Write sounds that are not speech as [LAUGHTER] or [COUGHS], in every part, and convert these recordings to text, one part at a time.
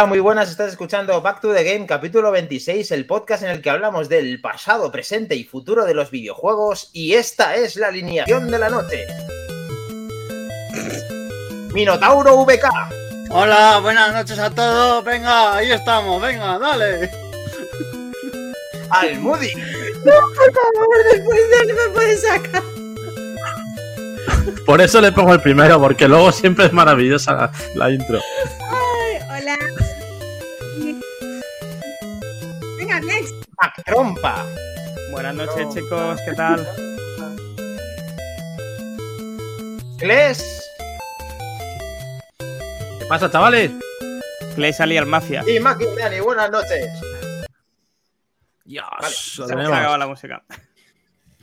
Hola, muy buenas, estás escuchando Back to the Game, capítulo 26, el podcast en el que hablamos del pasado, presente y futuro de los videojuegos y esta es la alineación de la noche. Minotauro VK. Hola, buenas noches a todos. Venga, ahí estamos. Venga, dale. Al Moody. [LAUGHS] No, por favor, después de no me puedes sacar. Por eso le pongo el primero, porque luego siempre es maravillosa la, la intro. [LAUGHS] Trompa. Buenas noches, chicos, ¿qué tal? Kles ¿Qué pasa, chavales? Clay salía al Mafia. y Maki Dani, buenas noches. Dios, Vale, Se me acaba la música.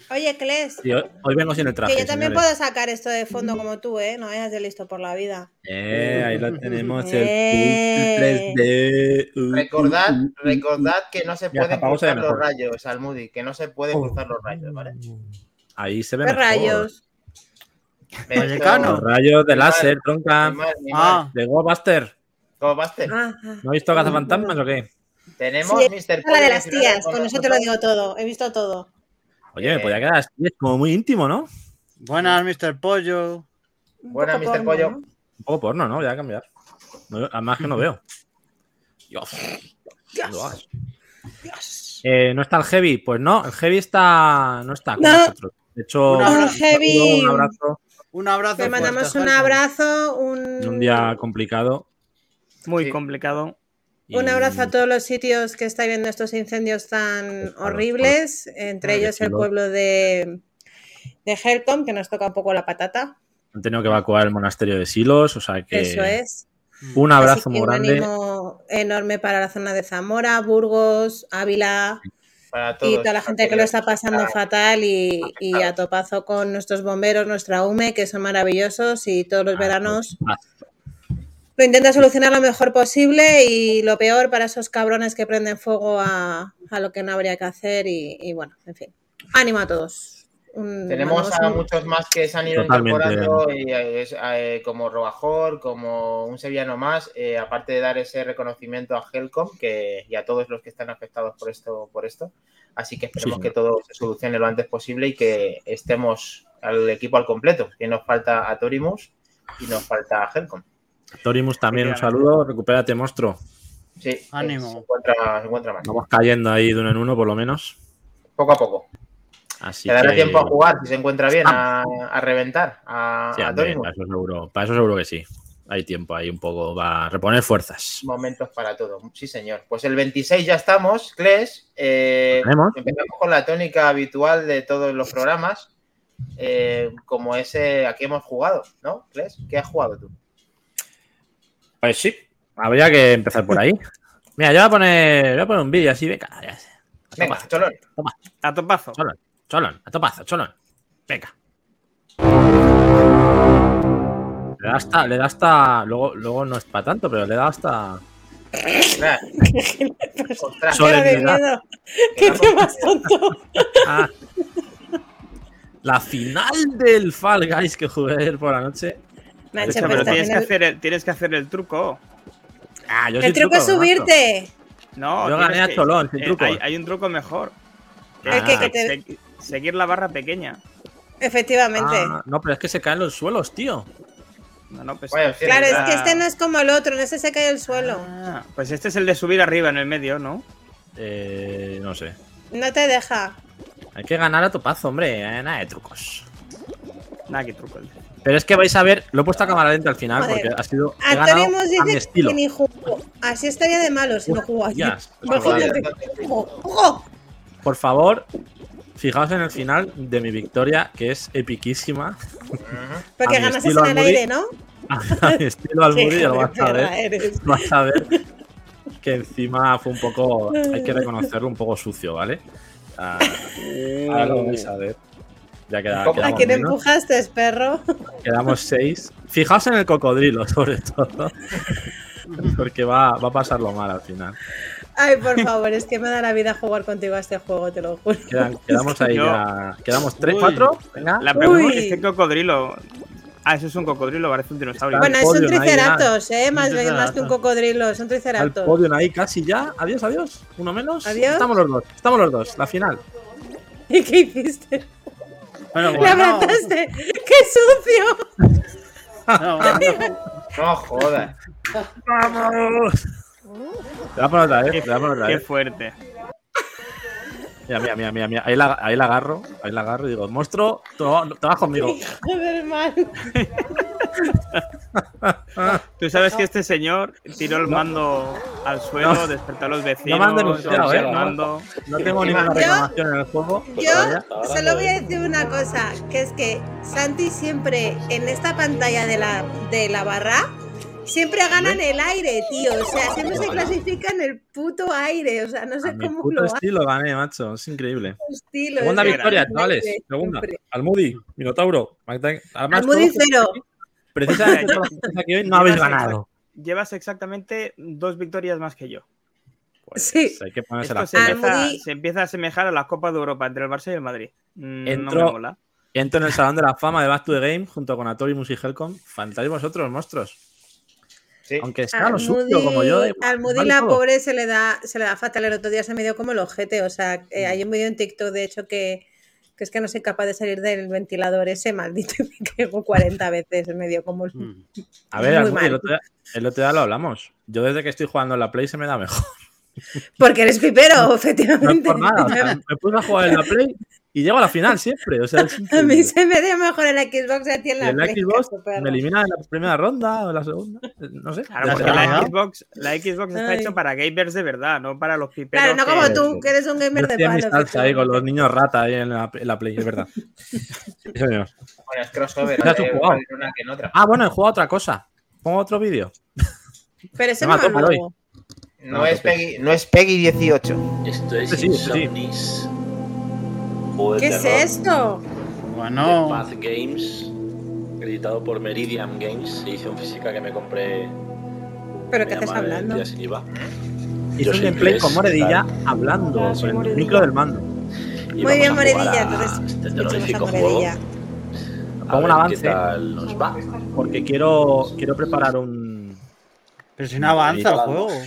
Oye, Kles, Sí, hoy, hoy vengo sin el traje. que yo también señores. puedo sacar esto de fondo como tú, ¿eh? No vayas de listo por la vida. Eh, ahí lo tenemos, el Eh. 3D. Uh, Recordad, uh, uh, recordad que no se pueden cruzar los mejor. rayos, al Moody, que no se pueden Oh. cruzar los rayos, ¿vale? Ahí se ve ¿Qué mejor. rayos? Vallecano. Los rayos de láser, tronca. Ah. De Goldbuster. ¿Cómo vaste? Ah, ah. ¿No has visto cazafantasmas o qué? Tenemos Sí, Mr. La de las tías, con con eso te lo digo todo. He visto todo. Oye, me Eh. podía quedar así, es como muy íntimo, ¿no? Buenas, Mr. Pollo. Un Buena, poco Mr. Pollo. ¿no? Un poco porno, ¿no? Voy a cambiar. No, además que no veo. [LAUGHS] Dios. Dios. Dios. Eh, ¿No está el Heavy? Pues no, el Heavy está. No está con No. nosotros. De hecho, Un abrazo, heavy. un abrazo Un abrazo. Le mandamos fuerte, un abrazo, un, día complicado. Muy Sí. complicado. Y- un abrazo a todos los sitios que estáis viendo estos incendios tan Por- horribles, entre ellos el pueblo de, de Helcom, que nos toca un poco la patata. Han tenido que evacuar el monasterio de Silos, o sea que. Eso es. Un abrazo muy un grande. ánimo enorme para la zona de Zamora, Burgos, Ávila Para todos. y toda la gente que lo está pasando fatal y, y a topazo con nuestros bomberos, nuestra UME, que son maravillosos y todos los veranos Ah, lo intenta solucionar lo mejor posible y lo peor para esos cabrones que prenden fuego a, a lo que no habría que hacer y, y bueno, en fin. Ánimo a todos. Un- Tenemos a muchos más que se han ido Totalmente. incorporando, y, eh, es, eh, como Robajor, como un sevillano más, eh, aparte de dar ese reconocimiento a Helcom que, y a todos los que están afectados por esto. Por esto. Así que esperemos Sí. que todo se solucione lo antes posible y que estemos al equipo al completo, que nos falta a Torimus y nos falta a Helcom. Torimus también, un saludo. Recupérate, monstruo. Sí, Ánimo. Se encuentra, se encuentra mal. Vamos cayendo ahí de uno en uno, por lo menos. Poco a poco. Así Te dará que- tiempo a jugar si se encuentra bien, a, a reventar a, Sí, a hombre, Torimus. para, eso seguro, para eso seguro que sí. Hay tiempo ahí un poco. Va a reponer fuerzas. Momentos para todo. Sí, señor. Pues el 26 ya estamos, Cles. Eh, Tenemos. empezamos con la tónica habitual de todos los programas. eh, como ese a que hemos jugado, ¿no? Cles, ¿qué has jugado tú? Pues sí. Habría que empezar por ahí. [LAUGHS] Mira, yo voy a poner, voy a poner un vídeo así, venga. ya sé. A Venga, topazo, Cholón. A topazo. Cholón, cholón, a topazo, cholón. Venga. Le da hasta, le da hasta. Luego, luego no es para tanto, pero le da hasta. [LAUGHS] De Solemnidad. ¿Qué te más tonto? [LAUGHS] Ah. La final del Fall Guys que jugué ayer por la noche. Pero tienes que, hacer el, tienes que hacer el truco. Ah, yo soy El truco es subirte. No, Yo gané a que- Cholón, sin eh, truco. Hay, hay un truco mejor. El que- Ah. que te- Se- seguir la barra pequeña. Efectivamente. Ah, no, pero es que se caen los suelos, tío. No, no, pues, claro, es Ah. que este no es como el otro, en ese se cae el suelo. Ah, pues este es el de subir arriba en el medio, ¿no? Eh, no sé. No te deja. Hay que ganar a topazo, hombre. eh, nada de trucos. Nada, que truco. Pero es que vais a ver, lo he puesto a cámara lenta al final Joder. porque ha sido. He ganado Antonio a mi dice estilo. que ni jugó. Así estaría de malo si no jugó jugó. Por favor, fijaos en el final de mi victoria, que es epiquísima. Porque estilo en el aire, ¿no? [LAUGHS] A mi estilo al Moody, lo vas [LAUGHS] a ver. Vas a ver que encima fue un poco. Hay que reconocerlo, un poco sucio, ¿vale? Ah, ahora lo vais a ver. Ya queda. ¿A quién menos. empujaste, perro? Quedamos seis. Fijaos en el cocodrilo, [LAUGHS] sobre todo. Porque va, va a pasarlo mal al final. Ay, por favor, es que me da la vida jugar contigo a este juego, te lo juro. Quedan- quedamos ahí ya. Quedamos tres, Uy. cuatro. Venga. La pregunta Uy. es este cocodrilo. Ah, eso es un cocodrilo, parece un dinosaurio. Bueno, ya. triceratops, ¿eh? Más, más que un triceratops. cocodrilo, es un Al triceratops. podio ahí casi ya. Adiós, adiós. Uno menos. Adiós. Estamos los dos. Estamos los dos. La final. [LAUGHS] ¿Y qué hiciste? Bueno, ¡Le bueno. abrazaste! ¡Qué sucio! No. No jodas. ¡Vamos! Te va a poner otra vez. Te otra Qué vez. fuerte. Mira, mira, mira, mira, mira. Ahí la, ahí la agarro. Ahí la agarro y digo, monstruo, te vas conmigo. Joder, mal. [LAUGHS] [LAUGHS] Tú sabes que este señor tiró el mando al suelo, No. despertó a los vecinos, me han denunciado, el ¿eh? No. mando. No tengo ninguna Yo- reclamación en el juego. Yo todavía. solo voy a decir una cosa, que es que Santi siempre en esta pantalla de la, de la barra siempre gana en el aire, tío. O sea, siempre se clasifica en el puto aire. O sea, no sé cómo puto lo hace estilo gané, macho. Es increíble. estilo. Segunda es victoria, chavales. Segunda. Almudi, Minotauro. Almudi cero. Precisamente [LAUGHS] que hoy no habéis ganado. Llevas exactamente dos victorias más que yo. Pues Sí. hay que ponerse Esto se empieza, se empieza a asemejar a la Copa de Europa entre el Barça y el Madrid. Mm, No Entro- me mola. Entro en el Salón de la Fama de Back to the Game junto con Atorimus y Helcom. Faltáis vosotros, monstruos. Sí. Aunque sea lo sucio como yo. igual, Al Moody vale la todo. pobre se le da se le da fatal. El otro día se me dio como el ojete. O sea, eh, hay un vídeo en TikTok, de hecho, que, que es que no soy capaz de salir del ventilador ese maldito y [LAUGHS] me caigo 40 veces. Me dio como el- Mm. [LAUGHS] A ver, Muy el otro, día, el otro día lo hablamos. Yo desde que estoy jugando en la Play se me da mejor. Porque eres pipero, [LAUGHS] No es efectivamente. por nada. o sea, me puse a jugar en la Play y llego a la final siempre. O sea, [LAUGHS] A mí se me dio mejor el Xbox a ti en la en la Play, Xbox me elimina en la primera ronda o en la segunda. No sé. Claro, porque la Xbox, la Xbox está hecho para gamers de verdad, no para los piperos. Claro, no que- como tú, que eres un Yo gamer de palo. salsa ahí con los niños rata ahí en la, en la Play, es verdad. [LAUGHS] Sí, señor. Bueno, es crossover. Eh, jugado. igual en una que en otra. Ah, bueno, he jugado otra cosa. Pongo otro vídeo. Pero ese No no. No, es. Peggy, no es Peggy 18. Esto es Sí, sí, sí. Insomnis. Juego de ¿Qué es esto? Bueno, Path Games, editado por Meridian Games, edición física que me compré. ¿Pero qué estás hablando? Hice Yo un gameplay con Moredilla ¿qué hablando Ah, con el micro del mando. Y Muy bien, Moredilla, entonces Este terrorífico juego. Pongo un avance. ¿Qué tal nos va? Porque quiero, quiero preparar un. pero si no avanza el juego. ¡Ah,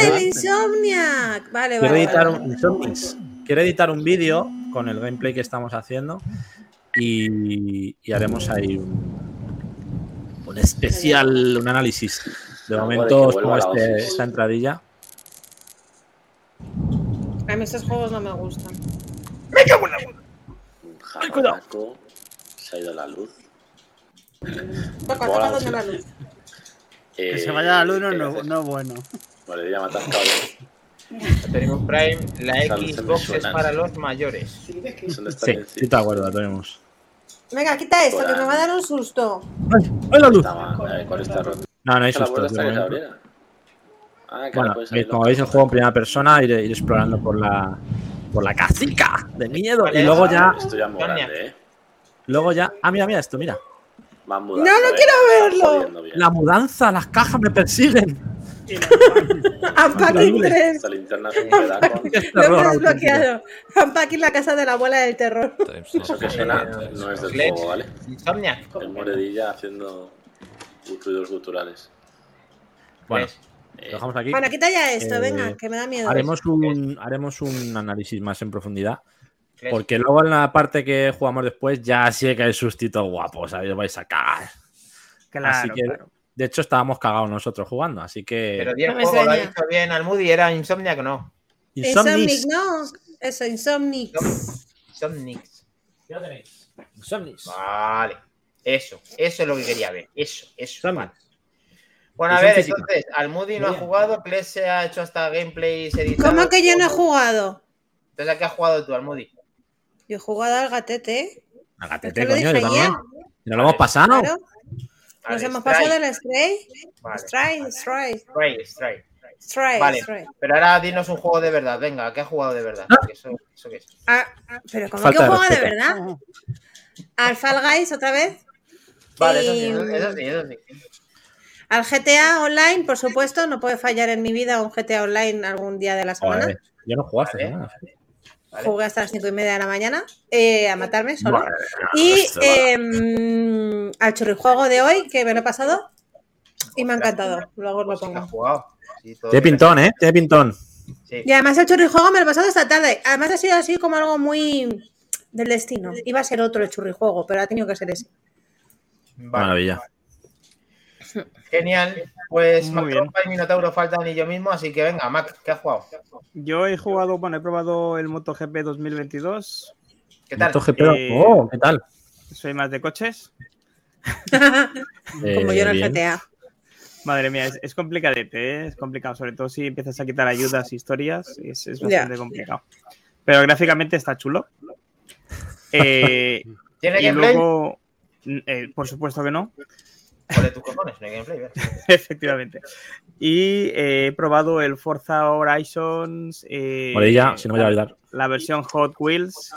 Quiero- el Insomniac! Vale, Quiero vale. editar vale. un. Insomnis. Quiero editar un vídeo con el gameplay que estamos haciendo. Y, y haremos ahí un, un especial, un análisis. De momento pongo la este- esta entradilla. A mí estos juegos no me gustan. Un jaranaco. Se ha ido la luz. Toca, toca donde la luz. Eh, Que se vaya la luz no, ¿qué no, es bueno. Vale, ya me atascado. Tenemos Prime, la Xbox es para los mayores. ¿Dónde está Sí, sí te acuerdas, tenemos. Venga, quita esto, que me va a dar un susto. ¡Ay! ¡Ay, la luz! Eh, ¿Cuál está roto? No, no hay ¿La sustos. puerta de está que se momento. abriera? Ah, que Bueno, abrirlo. como veis, el juego en primera persona, ir, ir explorando por la por la casica de miedo. Vale, Y luego ya, Esto ya es grande, ¿eh? luego ya. Ah, mira, mira esto, mira. No, no quiero verlo. La mudanza, las cajas me persiguen. Unpacking Increíble. 3. Esta linterna se me da con... Qué Lo desbloqueado. Unpacking la casa de la abuela del terror. Eso que suena no es del juego, ¿vale? Insomniac. Es Moredilla haciendo ruidos guturales. Bueno, Pues, lo Eh, dejamos aquí. Bueno, quita ya esto, Eh, venga, que me da miedo. Haremos un, haremos un análisis más en profundidad. Porque luego en la parte que jugamos después ya sí que hay sustitos guapos. Ahí os vais a cagar. Claro, Así que- claro. De hecho, estábamos cagados nosotros jugando. Así que. Pero di el No me juego, lo ha dicho bien Almudi, era Insomniac o no. Insomnis. no. Eso, Insomnic. Insomniac. Ya lo tenéis. Insomnis. Vale. Eso, eso es lo que quería ver. Eso, eso. Bueno, a ver, física. entonces, Almudi no ha jugado, Kles se ha hecho hasta gameplays editados. ¿Cómo que yo no he jugado? Entonces, ¿a qué has jugado tú, Almudi? Yo he jugado al gatete. Agatete, ¿Te lo coño, yo también. ¿Y ¿No lo hemos pasado? Claro. Nos Vale, hemos pasado del Stray. Vale. Stray, Stray, Strike, strike. Stray, Vale. Stray. Pero ahora dinos un juego de verdad. Venga, ¿a ¿qué has jugado de verdad? Ah. Porque Eso, eso qué es. Ah, ah, pero ¿cómo Falta que de juega de verdad? Al Fall Guys otra vez. Vale, eso sí, Y- eso, eso sí, eso sí. Al GTA Online, por supuesto, no puede fallar en mi vida un GTA Online algún día de la semana. Joder, yo no Vale. semana. ¿Vale? Jugué hasta las 5 y media de la mañana eh, a matarme solo. Y em, al churrijuego de hoy, que me lo he pasado, y me ha encantado. Luego os lo Pues pongo. Sí, Tiene pintón, ¿eh? Tiene pintón. Sí. Y además el churrijuego me lo he pasado esta tarde. Además ha sido así como algo muy del destino. Iba a ser otro el churrijuego, pero ha tenido que ser ese. Vale. Maravilla. Genial. Pues Muy bien. Y Minotauro faltan y yo mismo, así que venga, Mac, ¿qué has jugado? Yo he jugado, bueno, he probado el MotoGP 2022. ¿Qué tal? MotoGP. Eh, Oh, ¿qué tal? Soy más de coches. como yo en el. GTA. Madre mía, es, es complicadete, ¿eh? es complicado, sobre todo si empiezas a quitar ayudas, historias, es, es bastante complicado. Pero gráficamente está chulo. Eh, [LAUGHS] ¿Tiene y gameplay? luego, eh, por supuesto que no, Joder, tus cojones, no hay gameplay. [LAUGHS] efectivamente. Y eh, he probado el Forza Horizons. eh, Por ella, si no me voy a olvidar. la versión Hot Wheels,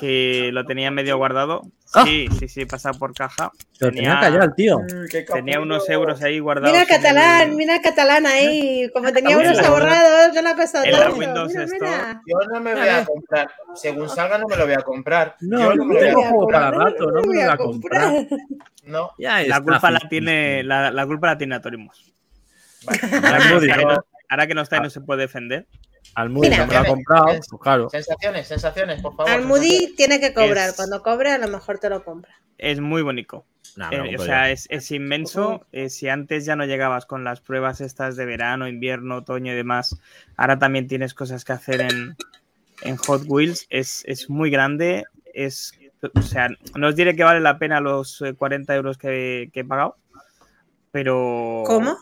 que lo tenía medio guardado. Ah. Sí, sí, sí, pasa por caja. Pero tenía- el tío. Tenía unos euros ahí guardados. Mira catalán, el- mira catalán ahí. Como tenía euros la- ahorrados, no le ha costado en la tanto. Windows Mira, Store. mira. Yo no me voy a comprar. Según salga, no me lo voy a comprar. No, Yo no me lo voy a tengo comprar. juego para no, rato, no me lo voy a comprar. No, Ya La culpa la tiene, la, la culpa la tiene Atorimus. vale. Ahora que, no ¿no? no- ahora que no está y no se puede defender. Almudi Mira. no me lo ha comprado, pues claro. Sensaciones, sensaciones, por favor. Al Moody sensaciones. tiene que cobrar. Es- Cuando cobre, a lo mejor te lo compra. Es muy bonito. Nah, Eh, o sea, es, es inmenso. Eh, si antes ya no llegabas con las pruebas estas de verano, invierno, otoño y demás, ahora también tienes cosas que hacer en, en Hot Wheels. Es, es muy grande. Es, o sea, no os diré que vale la pena los eh, 40 euros que, que he pagado, pero... ¿Cómo? Ah,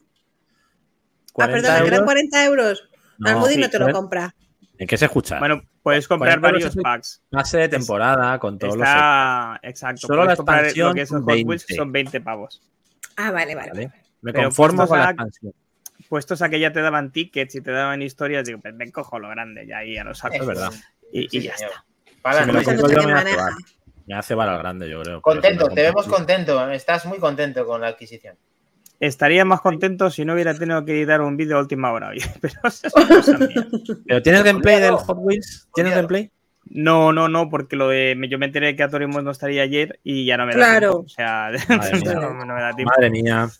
40 perdona, que eran euros. 40 euros. Al Moody sí, no te lo compra. ¿En qué se escucha? Bueno, puedes comprar 40 euros varios packs. Pase de temporada con todos Está, exacto. Solo puedes la comprar expansión lo que es el son Hot Wheels 20. son 20 pavos. Ah, vale, vale. los. ¿vale? Me Pero conformo puestos con la a- expansión. Puestos a que ya te daban tickets y te daban historias, digo, pues me cojo lo grande ya ahí a los saco. Es verdad. Y, y ya señor. está. Para Si me lo no yo, hace. Me hace al grande, yo creo. Contento, si te vemos contento. Estás muy contento con la adquisición. Estaría más contento si no hubiera tenido que editar un vídeo a última hora [LAUGHS] hoy. Pero eso es [LAUGHS] cosa mía. ¿Pero tienes gameplay del. Hot Wheels? ¿Tienes gameplay? No, no, no, porque lo de yo me enteré que Atorimos no estaría ayer y ya no me da Claro. tiempo. O sea, [LAUGHS] Madre mía. no, no me da tiempo. Madre mía. Al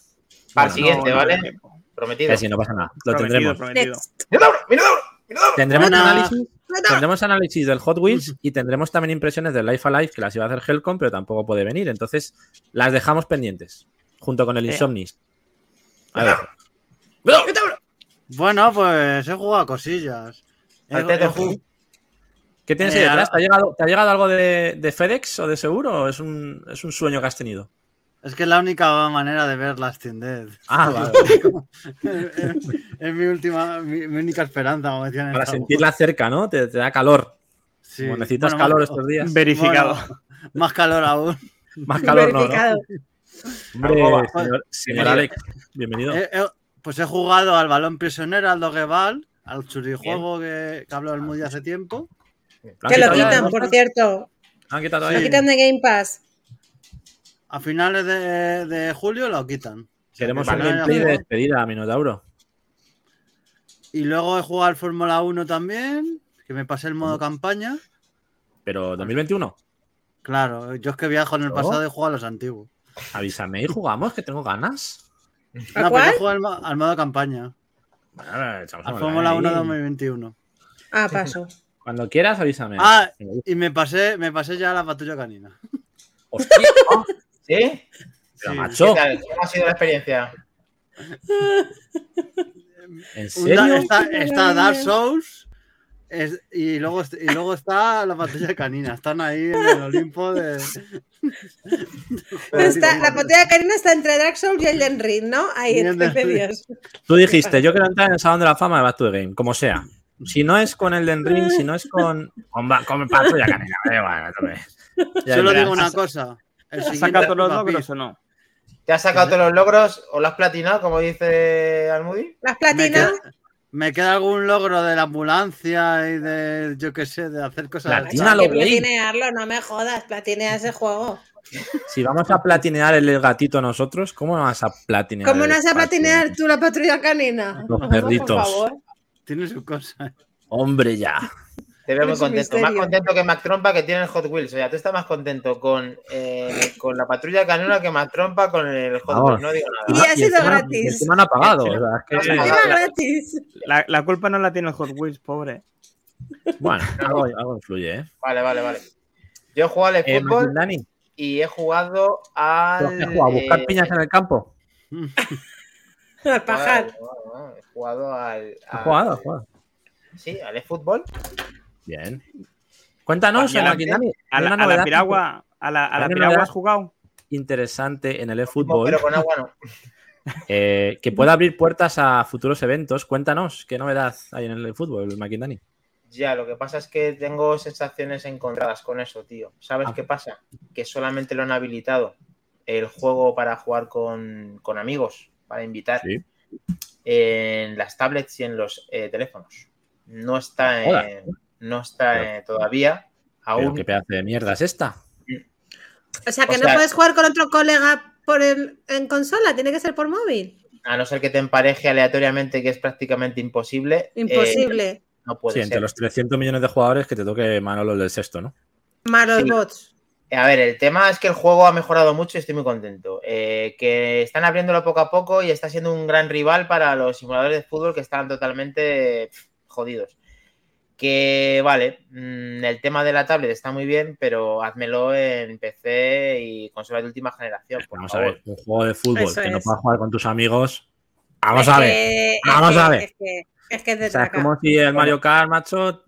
Bueno, siguiente, No, ¿vale? Prometido. Si no pasa nada. Lo Prometido, tendremos. prometido. ¡Minotauro! ¡Minotauro! ¡Minotauro! Tendremos análisis, tendremos análisis del Hot Wheels y tendremos también impresiones del Life Alive que las iba a hacer Helcom, pero tampoco puede venir. Entonces, las dejamos pendientes. Junto con el Eh. Insomnis. A ver. Bueno, pues he jugado a cosillas. He- he ¿Qué tienes ahí Eh, detrás? ahora- ¿Te ha llegado, te ha llegado algo de, de FedEx o de seguro? ¿O es un, es un sueño que has tenido? Es que es la única manera de ver Last in Dead. Ah, [LAUGHS] vale. es, es mi última, mi, mi única esperanza, como decían Para sentirla cerca, ¿no? Te, te da calor. Sí. Como necesitas Bueno, calor más- estos días. Verificado. bueno, más calor aún. Más calor no, ¿no? Hombre, señor. Alex, bienvenido. He- he- pues he jugado al balón prisionero, al Dogeval, al churijuego que, que habló el Moody hace tiempo. Que lo quitan, por cierto. ¿Han quitado Lo quitan de Game Pass. A finales de, de julio lo quitan. Queremos Que un gameplay de despedida, Minotauro. Y luego he jugado al Fórmula 1 también, que me pasé el modo campaña. Pero 2021, Claro, yo es que viajo en el pasado y juego a los antiguos. Avísame y jugamos, que tengo ganas. ¿A No, pero cuál? yo juego al, al modo campaña. Bueno, ahora echamos Al una Fórmula ahí. 1 2021. Ah, paso. [LAUGHS] Cuando quieras, avísame. Ah, y me pasé, me pasé ya a la patrulla canina. Hostia, [LAUGHS] ¿Sí? pero Sí. macho, ¿Qué tal? ¿Cómo ha sido la experiencia? ¿en serio? da- está, está Dark Souls es- y, luego, y luego está la patrulla canina. Están ahí en el Olimpo de. Está, la botella de Karina está entre Dark Souls y Elden Ring, ¿no? Ahí, entre Elden medios. Tú dijiste, yo quiero entrar en el Salón de la Fama de Back to the Game, como sea. Si no es con el Den Ring, si no es con. Con, con. Ya Solo verás. digo una cosa. El ¿Has sacado todos los logros o no? ¿Te has sacado todos los logros o lo has platinado, como dice Almudi? Las me, platinas. Me queda algún logro de la ambulancia y de, yo qué sé, de hacer cosas. Platina Hay lo que veis. platinearlo, no me jodas, platinea ese juego. Si vamos a platinear el gatito nosotros, ¿cómo no vas a platinear? ¿Cómo no vas a platinear tú la patrulla canina? Los Por perritos. favor. Tiene su cosa. Hombre, ya. Te veo muy contento. Más contento que Mac Trompa que tiene el Hot Wheels. O sea, tú estás más contento con, eh, con la patrulla canona que Mac Trompa con el Hot Vamos. Wheels. No digo Y nada. ha sido gratis. y no ha pagado. o sea, es que- Sí. Encima gratis. La, culpa no la tiene el Hot Wheels, pobre. Bueno, algo, algo influye, ¿eh? Vale, vale, vale. Yo he jugado al Eh, fútbol Dani, y he jugado al. ¿qué has jugado? ¿A buscar eh, piñas en el campo? Al pajar. He jugado al. ¿Has al- jugado? ¿Has jugado? Sí, al fútbol. Bien. Cuéntanos, a la- A la, a piragua, a la, a piragua has jugado. interesante en el No, eFootball pero con agua no. [LAUGHS] eh, que puede abrir puertas a futuros eventos. Cuéntanos, ¿qué novedad hay en el eFootball, Maquindani? Ya, lo que pasa es que tengo sensaciones encontradas con eso, tío. ¿Sabes Ah. qué pasa? Que solamente lo han habilitado el juego para jugar con, con amigos, para invitar Sí. en las tablets y en los eh, teléfonos. No está, en- no está eh, todavía. Pero Aún qué pedazo de mierda es esta. O sea, que O no sea- puedes jugar con otro colega por el, en consola, tiene que ser por móvil. a no ser que te empareje aleatoriamente, que es prácticamente imposible. eh, Imposible. no puede Sí, entre los 300 millones de jugadores que te toque Manolo el del sexto, ¿no? Sí. bots. A ver, el tema es que el juego ha mejorado mucho y estoy muy contento. Eh, que están abriéndolo poco a poco y está siendo un gran rival para los simuladores de fútbol que están totalmente jodidos. Que vale, mm, el tema de la tablet está muy bien, pero házmelo en PC y consola de última generación. Por Vamos a ver, un juego de fútbol Eso que no puedas jugar con tus amigos. Vamos Es a ver. que- Vamos que- a ver. Es que es, que es de O sea, es traca. como si el Mario Kart, macho,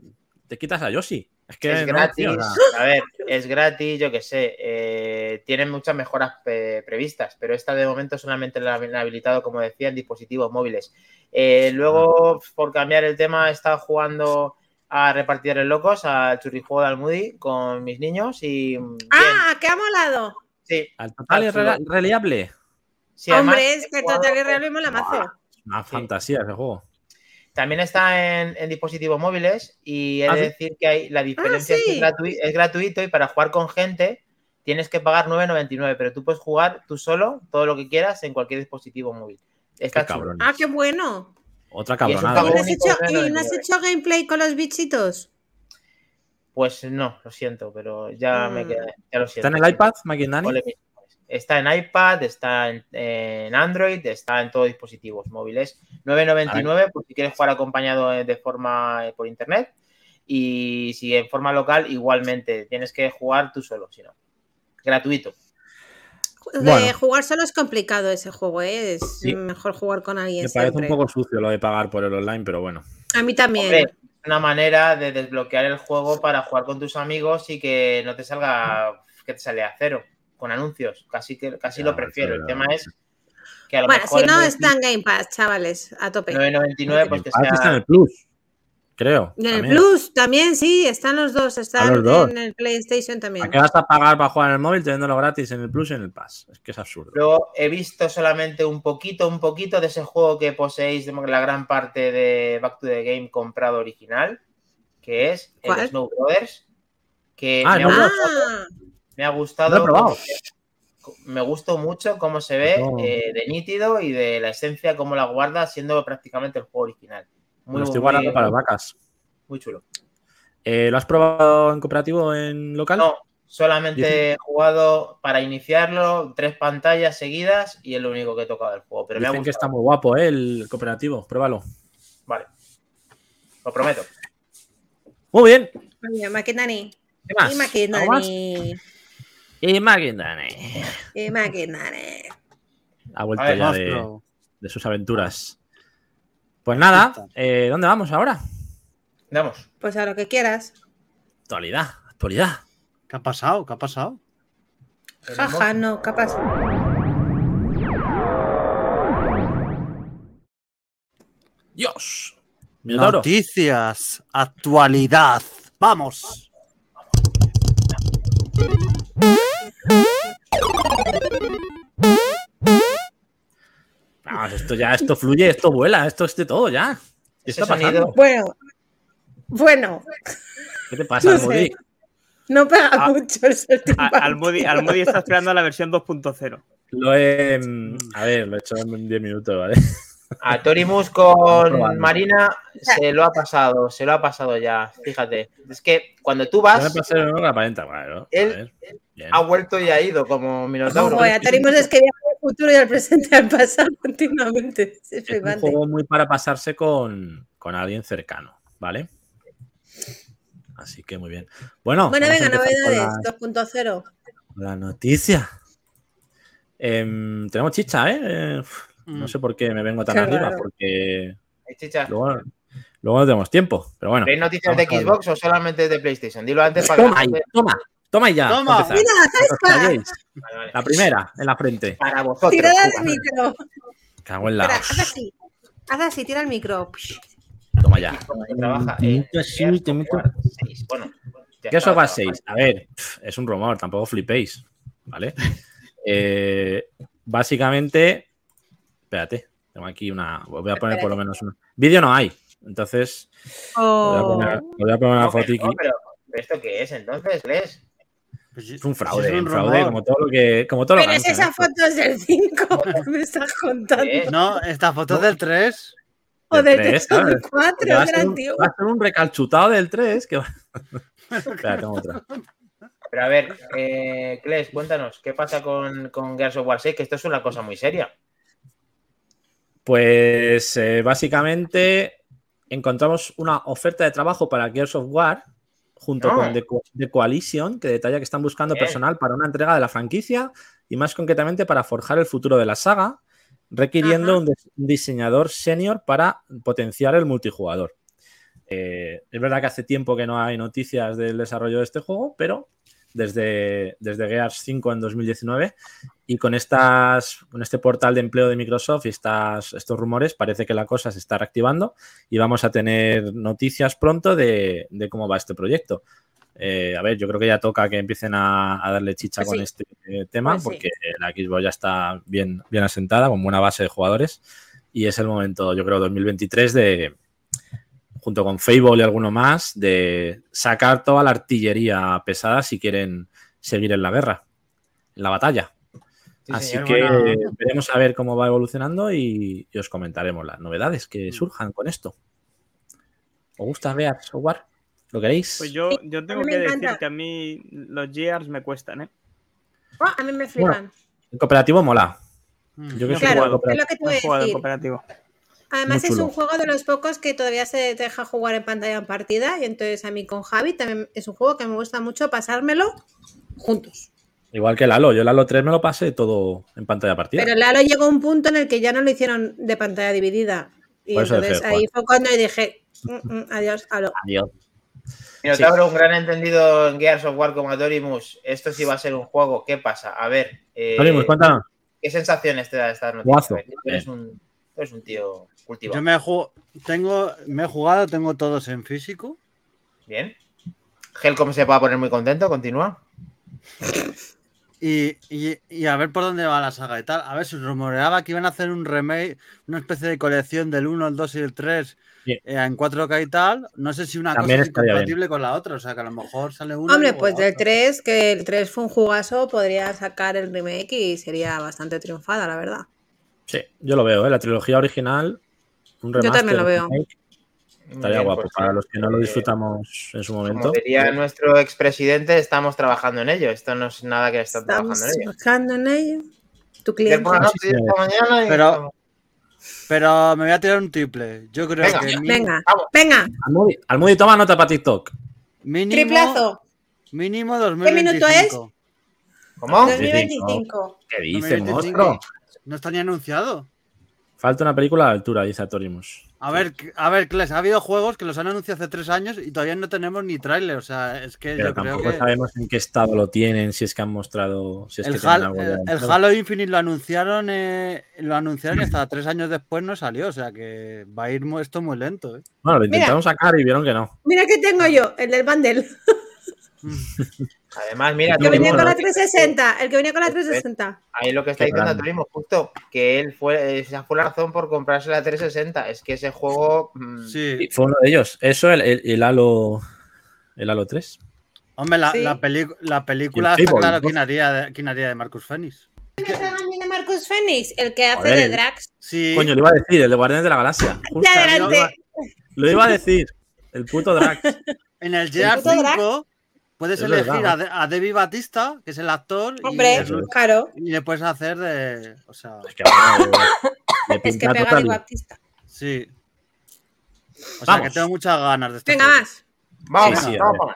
te quitas a Yoshi. Es que es no, gratis. tío, A ver, es gratis, yo qué sé. eh, tienen muchas mejoras previstas, pero esta de momento solamente la han habilitado, como decía, en dispositivos móviles. Eh, luego, por cambiar el tema, he estado jugando a repartidores locos, al churrijuego de Almudi con mis niños y. bien, ¡Ah! ¡Que ha molado! sí, al total es reliable. sí, además, Hombre, es que Total y Real me la mazo. Una Sí. fantasía ese juego. También está en, en dispositivos móviles y he Ah, de ¿sí? decir que hay la diferencia es, que es, gratu- es gratuito y para jugar con gente tienes que pagar 9.99, pero tú puedes jugar tú solo todo lo que quieras en cualquier dispositivo móvil. Está Qué chulo. ¡Ah, qué bueno! Otra cabronada. ¿Y Pago no has único hecho, de y no has 9.99. hecho gameplay con los bichitos? Pues no, lo siento, pero ya me Mm. queda, ya lo siento. ¿Está en el iPad, cojones. Está en iPad, está en, en Android, está en todos dispositivos móviles. 9.99 por si quieres jugar acompañado eh, de forma eh, por internet. Y si en forma local, igualmente tienes que jugar tú solo, si no. Gratuito. De Bueno. jugar solo es complicado ese juego, ¿eh? Es Sí. mejor jugar con alguien Me parece siempre. un poco sucio lo de pagar por el online, pero bueno. A mí también. Hombre, es una manera de desbloquear el juego para jugar con tus amigos y que no te salga que te sale a cero con anuncios. Casi que casi Ya, lo prefiero. El tema es que a lo bueno, mejor si no, está en Game Pass, chavales, a tope. 9.99 pues que que está en sea el Plus, creo. En el. Plus también, sí, están los dos. Están los dos. en el PlayStation también. ¿A qué vas a pagar para jugar en el móvil teniéndolo gratis en el Plus y en el Pass? Es que es absurdo. Luego he visto solamente un poquito, un poquito de ese juego que poseéis de la gran parte de Back to the Game comprado original, que es el ¿Cuál? Snow Brothers, que Ah, me, no, ha gustado, Ah, me ha Lo he gustado. Me gustó mucho cómo se ve No. eh, de nítido y de la esencia, cómo la guarda, siendo prácticamente el juego original. Me Muy, lo estoy muy- guardando para vacas. muy chulo. Eh, ¿Lo has probado en cooperativo en local? No, solamente Dicen- he jugado para iniciarlo tres pantallas seguidas y es lo único que he tocado del juego. Pero me ha que está muy guapo, ¿eh? El cooperativo. Pruébalo. Vale. Lo prometo. Muy bien. coño, Maquinani. ¿Qué más? Y. Maquinani. Y Maquindani. Y Maquinani. Ha vuelto ver, ya de sus aventuras. Pues nada, eh, ¿dónde vamos ahora? Vamos. Pues a lo que quieras. Actualidad, actualidad. ¿Qué ha pasado? ¿Qué ha pasado? Jaja, no, capaz. Dios. Minotauro. Noticias, actualidad. Vamos. Vamos, esto ya, esto fluye, esto vuela, esto es de todo ya. ¿Qué está pasando? sonido- Bueno, bueno, ¿Qué te pasa, No sé. Almudí? no pega Ah, mucho el A- saltimbanqui. Almudi, Almudi está esperando la versión 2.0. Lo he. mm, A ver, lo he hecho en 10 minutos, ¿vale? A Torimus con Marina se lo ha pasado, se lo ha pasado ya. Fíjate. Es que cuando tú vas, me pasé en la aparenta, claro. a Él- ha vuelto y ha ido como Minotauro. Joder, Tarimos es que viaja al futuro y al presente al pasado [LAUGHS] continuamente. Es Es un juego muy para pasarse con, con alguien cercano, ¿vale? Así que muy bien. Bueno, Bueno, venga, novedades la- 2.0. La noticia. Em, tenemos chicha, ¿eh? No Mm. sé por qué me vengo tan Qué arriba, raro. porque Ay, chicha, luego, luego no tenemos tiempo. Pero bueno. ¿Veis noticias de. Xbox o solamente de PlayStation? Dilo antes para que Toma la ahí, toma, toma ya. Toma. Mira. La primera, en la frente. Para vosotros. tirada del micro. Cago en la. Espera, haz así. Haz así, tira el micro. Toma ya. Trabaja así, Gears te of meto- War 6. Bueno, ya ¿Qué eso va a trabajando. 6? A ver, es un rumor, tampoco flipéis. ¿Vale? Eh, básicamente, espérate, tengo aquí una. Voy a poner por lo menos una. Vídeo no hay, entonces voy a Oh. poner, voy a poner una pero ¿esto qué es entonces, Les? Pues Es un fraude, es un un fraude, como todo lo que. Como todo lo Pero es que esa foto es del 5. [LAUGHS] ¿Qué me estás contando? ¿Qué es? No, esta foto es del 3. O del del tres, 3 o del 4, va, a es ser un, antiguo. va a ser un recalchutado del 3 que va. [LAUGHS] [LAUGHS] Espera, tengo otra. Pero a ver, eh, Kles, cuéntanos, ¿qué pasa con, con Gears of War 6? Que esto es una cosa muy seria. Pues eh, básicamente encontramos una oferta de trabajo para Gears of War junto con The, Co- The Coalition, que detalla que están buscando Bien. personal para una entrega de la franquicia y más concretamente para forjar el futuro de la saga, requiriendo Ajá. un diseñador senior para potenciar el multijugador. Eh, es verdad que hace tiempo que no hay noticias del desarrollo de este juego, pero desde, desde Gears 5 en 2019 y con, estas, con este portal de empleo de Microsoft y estas, estos rumores parece que la cosa se está reactivando y vamos a tener noticias pronto de, de cómo va este proyecto. Eh, a ver, yo creo que ya toca que empiecen a, a darle chicha Pues con sí. este eh, tema Pues sí. porque la Xbox ya está bien, bien asentada, con buena base de jugadores y es el momento, yo creo, 2023 de, junto con Fable y alguno más, de sacar toda la artillería pesada si quieren seguir en la guerra, en la batalla. Sí, Así señor. que bueno. veremos a ver cómo va evolucionando y, y os comentaremos las novedades que surjan con esto. ¿Os gusta ver software? ¿Lo queréis? Pues yo, yo tengo que decir que a mí los Gears me cuestan, ¿eh? Oh, a mí me flipan. El cooperativo mola. Mm. Yo que soy Claro, jugador es lo que te voy a decir. cooperativo. Además es un juego de los pocos que todavía se deja jugar en pantalla en partida y entonces a mí con Javi también es un juego que me gusta mucho pasármelo juntos. Igual que el Halo. Yo el Halo 3 me lo pasé todo en pantalla partida. Pero Lalo llegó a un punto en el que ya no lo hicieron de pantalla dividida. Y Por entonces ahí fue cuando dije, "Mm, mm, [LAUGHS] adiós, Halo. Adiós. Minotauro, un gran entendido en Gears of War como Dorimus. Esto sí va a ser un juego. ¿Qué pasa? A ver, eh, Torimus, cuéntanos. ¿qué sensaciones te da esta noticia? Guazo. A ver, tú eres un, eres un tío cultivado. Yo me he, ju- tengo, me he jugado, tengo todos en físico. Bien. Gel, ¿cómo se va a poner muy contento? Continúa. Y, y- y a ver por dónde va la saga y tal. A ver, se rumoreaba que iban a hacer un remake, una especie de colección del 1, el 2 y el 3 Sí. eh, en 4K y tal. No sé si una También cosa es incompatible con la otra. O sea, que a lo mejor sale una. y Hombre, pues del otra. 3, que el 3 fue un jugazo, podría sacar el remake y sería bastante triunfada, la verdad. Sí, yo lo veo, ¿eh? La trilogía original. Un Yo también lo veo. Estaría Bien, guapo. pues, Para los que no lo eh, disfrutamos en su momento. Como diría nuestro expresidente, estamos trabajando en ello. Esto no es nada que están Estamos trabajando en ello. trabajando en ello. Tu Ayer cliente. mañana y Pero- Pero me voy a tirar un triple. Yo creo Venga. que Venga, Vamos. venga, Almudi, toma nota para TikTok. mínimo, triplazo. mínimo ¿Qué minuto 2025. ¿Cómo? 2025. ¿Qué dice, 2025. monstruo? No está ni anunciado. Falta una película a la altura, dice Atorimus. A ver, a ver, Kles, ha habido juegos que los han anunciado hace tres años y todavía no tenemos ni tráiler. O sea, es que Pero yo creo tampoco que sabemos en qué estado lo tienen, si es que han mostrado. Si es el, que tienen Hal- algo el- de- el Halo Infinite lo anunciaron, eh, lo anunciaron y hasta tres años después no salió. O sea que va a ir esto muy lento. ¿eh? Bueno, lo Mira. intentaron sacar y vieron que no. Mira que tengo yo, el del bundle. [LAUGHS] Además, mira, El que No, venía con la 360. El que venía con la 360. ahí lo que está Qué diciendo. Turismo, justo, que él fue, esa fue la razón por comprarse la 360. Es que ese juego. mm, Sí. Fue uno de ellos. Eso, el, el, el Halo. El Halo 3. Hombre, la, Sí. la, peli- la película está claro quién haría, de, quién haría de Marcus Fenix. A mí de Marcus Phoenix? El que hace de Drax. Sí. Coño, lo iba a decir, el de Guardianes de la Galaxia. Justo, lo, iba, adelante. lo iba a decir. El puto Drax. [LAUGHS] En el Gear puto Drax. 5 puedes Es elegir verdad. a, De- a Debbie Batista, que es el actor, y Hombre, claro. y, le puedes hacer de. O sea, Es que, le [LAUGHS] Es que pega total. de Baptista. sí. O sea, Vamos. que tengo muchas ganas de este Venga, más. Vamos, Sí, vamos,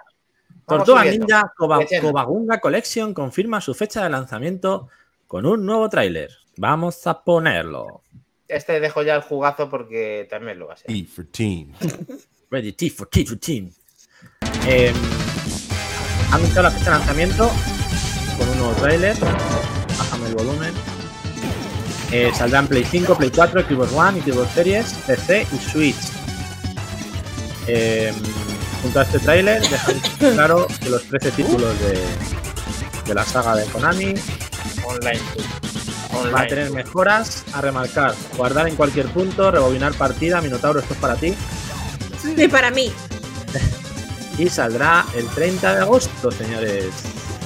Tortuga. Ninja. Kobagunga Collection confirma su fecha de lanzamiento con un nuevo tráiler. Vamos a ponerlo. Este dejo ya el jugazo porque también lo va a ser. For team. [LAUGHS] Ready T for T for Team. Eh, han anunciado la fecha de lanzamiento con un nuevo tráiler. Bájame el volumen. Eh, saldrá en Play 5, Play 4, Xbox One, Xbox Series, PC y Switch. Eh, junto a este tráiler dejan [LAUGHS] claro que los 13 títulos de, de la saga de Konami Online. van a tener mejoras a remarcar. Guardar en cualquier punto, rebobinar partida, Minotauro, esto es para ti. Y para mí. Y saldrá el 30 de agosto, señores.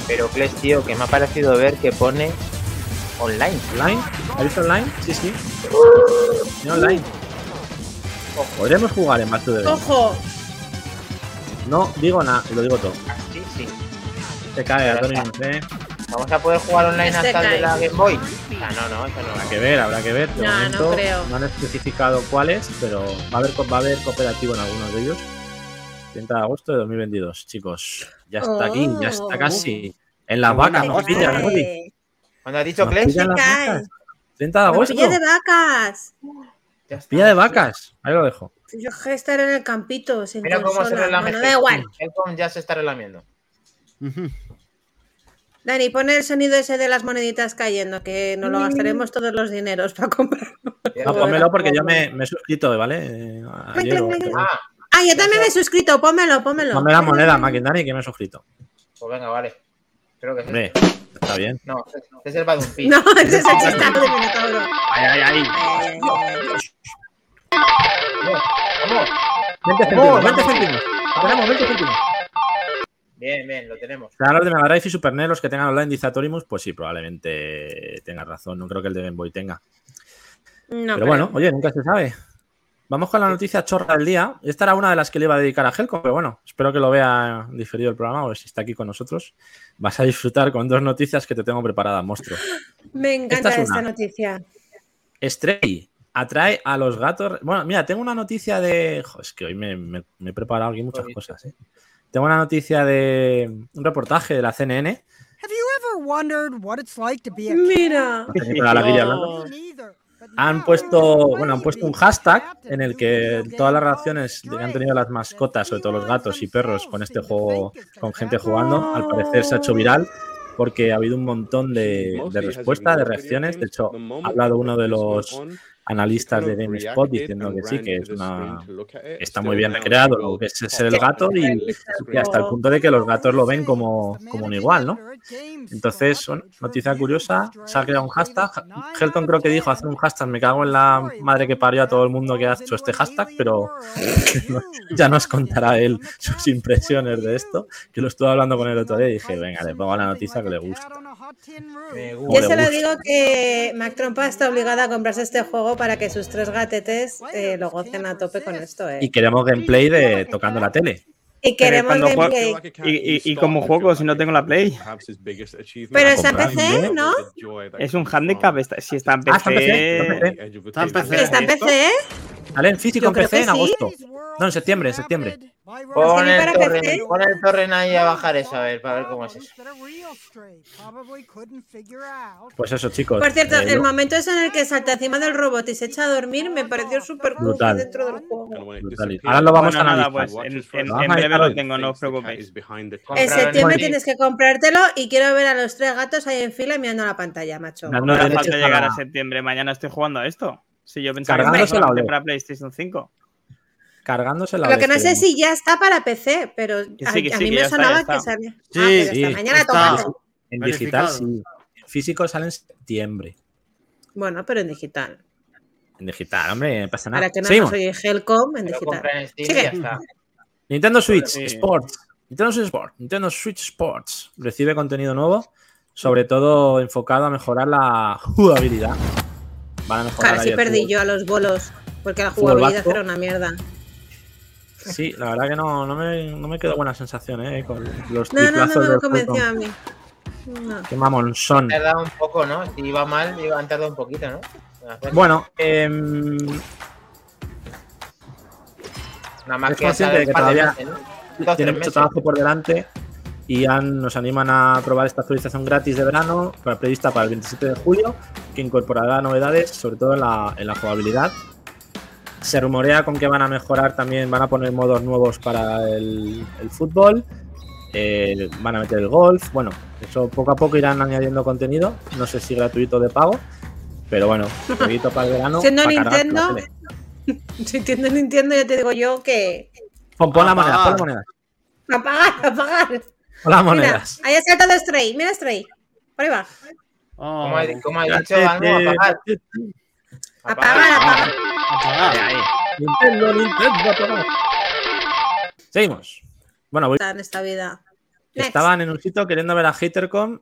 Pero Kles, tío, que me ha parecido ver que pone online. ¿Online? ¿Has visto online? Sí, sí. Sí, online. Podremos jugar en Back Game. Ojo. No digo nada, lo digo todo. Sí, sí. Se cae, Antonio, no sé. Vamos a poder jugar online Este hasta el de la Game Boy. Ah, no, no, eso no. Habrá que ver, habrá que ver. De No, no momento creo. no han especificado cuáles, pero va a haber, va a haber cooperativo en algunos de ellos. 30 de agosto de 2022, chicos. Ya está aquí, ya está Oh. casi. En las Qué buena vacas nos pillan. Cuando has dicho las vacas. 30 de agosto. pilla de vacas. está. Pilla de vacas. Ahí lo dejo. Yo que estar en el campito sin Mira cómo se relame. Bueno, da igual. Ya se está relamiendo. Dani, pon el sonido ese de las moneditas cayendo, que nos lo gastaremos todos los dineros para comprar. No, pónmelo porque yo me, me he suscrito, ¿vale? Eh, ayer Ah, Ah, yo también me he suscrito, pónmelo, pónmelo. Ponme la moneda, Maquindani, que me he suscrito. pues venga, vale. Creo que sí. Hombre, está bien. No, este es el Badumpi. [LAUGHS] No, ese es el chistazo de Minotauro. Ay, ay, ay. Ay. Vamos. 20 céntimos, 20 céntimos. Lo Tenemos 20 céntimos. Bien, bien, lo tenemos. Los de Mega Drive y Super NES los que tengan online, dice Atorimus. Pues sí, probablemente tenga razón. No creo que el de Game Boy tenga. No, pero bueno, oye, nunca se sabe. Vamos con la noticia chorra del día. Esta era una de las que le iba a dedicar a Helco, pero bueno, espero que lo vea diferido el programa, o si está aquí con nosotros. Vas a disfrutar con dos noticias que te tengo preparadas, monstruo. me encanta Esta es esta una. noticia. Stray atrae a los gatos. Bueno, mira, tengo una noticia de. Jo, es que hoy me, me- me he preparado aquí muchas cosas. ¿eh? Tengo una noticia de un reportaje de la CNN. Have you ever wondered what it's like to be a Mira. Han puesto, bueno, han puesto un hashtag en el que todas las reacciones que han tenido las mascotas, sobre todo los gatos y perros, con este juego, con gente jugando, al parecer se ha hecho viral porque ha habido un montón de, de respuestas, de reacciones. De hecho, ha hablado uno de los analistas de GameSpot diciendo que sí, que es una, está muy bien recreado lo que es ser el gato y, y hasta el punto de que los gatos lo ven como, como un igual, ¿no? Entonces, bueno, noticia curiosa, se ha creado un hashtag. Helton creo que dijo hacer un hashtag, me cago en la madre que parió a todo el mundo que ha hecho este hashtag, pero [LAUGHS] ya nos contará él sus impresiones de esto, que lo estuve hablando con él el otro día y dije, venga, le pongo la noticia que le gusta. Yo se lo digo que Mac Trompa está obligada a comprarse este juego para que sus tres gatetes eh, lo gocen a tope con esto. Eh. Y queremos gameplay de tocando la tele. Y queremos gameplay. Y, y, y como juego si no tengo la Play. Pero está en PC. ¿no? Es un handicap. está- si está en Ah, está en PC, PC. está en PC. Está en PC. ¿Está en PC? Sale en físico Yo en PC en sí. agosto. No, en septiembre, en septiembre. Pon ¿Tiene el, PC? pon el torrent ahí a bajar eso, a ver, para ver cómo es eso. Pues eso, chicos. Por cierto, eh, el yo- momento es en el que salta encima del robot y se echa a dormir me pareció súper cool Brutal. dentro del juego. brutal. Ahora lo vamos Bueno, a analizar. pues en, a breve lo tengo, no os preocupéis. En septiembre tienes que comprártelo y quiero ver a los tres gatos ahí en fila mirando la pantalla, macho. No hace derechos falta llegar a septiembre. Mañana estoy jugando a esto. Si yo pensaba que solamente OLED. para PlayStation 5. Cargándose la Lo que no sé si ya está para PC, pero a, sí, a mí me está, sonaba está. que salía. Sí, ah, sí, está. Mañana está. tómalo. En digital, sí. En físico sale en septiembre. Bueno, pero en digital. En digital, hombre, no pasa nada. Para que no Seguimos. soy Helcom, en digital. en Steam ya está. Nintendo Switch Sí. Sports. Nintendo Switch Sports. Nintendo Switch Sports recibe contenido nuevo sobre todo enfocado a mejorar la jugabilidad. Van a mejorar Claro, el perdí fútbol. yo a los bolos. Porque la jugabilidad era una mierda. Sí, la verdad que no, no, me, no me quedó buena sensación, ¿eh? Con los No, no, no, no me convenció a mí. No. Qué mamón son. tardado un poco, ¿no? Si iba mal, iba han tardado un poquito, ¿no? Bueno, em, Nada más es que consciente de que todavía meses, ¿no? Dos, tiene tres mucho trabajo por delante y han- nos animan a probar esta actualización gratis de verano prevista para el 27 de julio que incorporará novedades sobre todo en la, en la jugabilidad se rumorea con que van a mejorar también van a poner modos nuevos para el, el fútbol eh, van a meter el golf bueno eso poco a poco irán añadiendo contenido no sé si gratuito de pago pero bueno [LAUGHS] jueguito para el verano Siendo Nintendo, tele. [LAUGHS] Si entiendo Nintendo, ya te digo yo que. pon, pon la moneda pon la moneda Apagar, apagar. pon las Mira, monedas ahí ha saltado Stray. Mira Stray. Por ahí va. Oh, ¿Cómo ha, cómo ha dicho algo? Apagar. Apagar. Nintendo, Nintendo, apagar. Seguimos. Bueno, voy- en esta vida. Next. estaban en un sitio queriendo ver a Hatercom.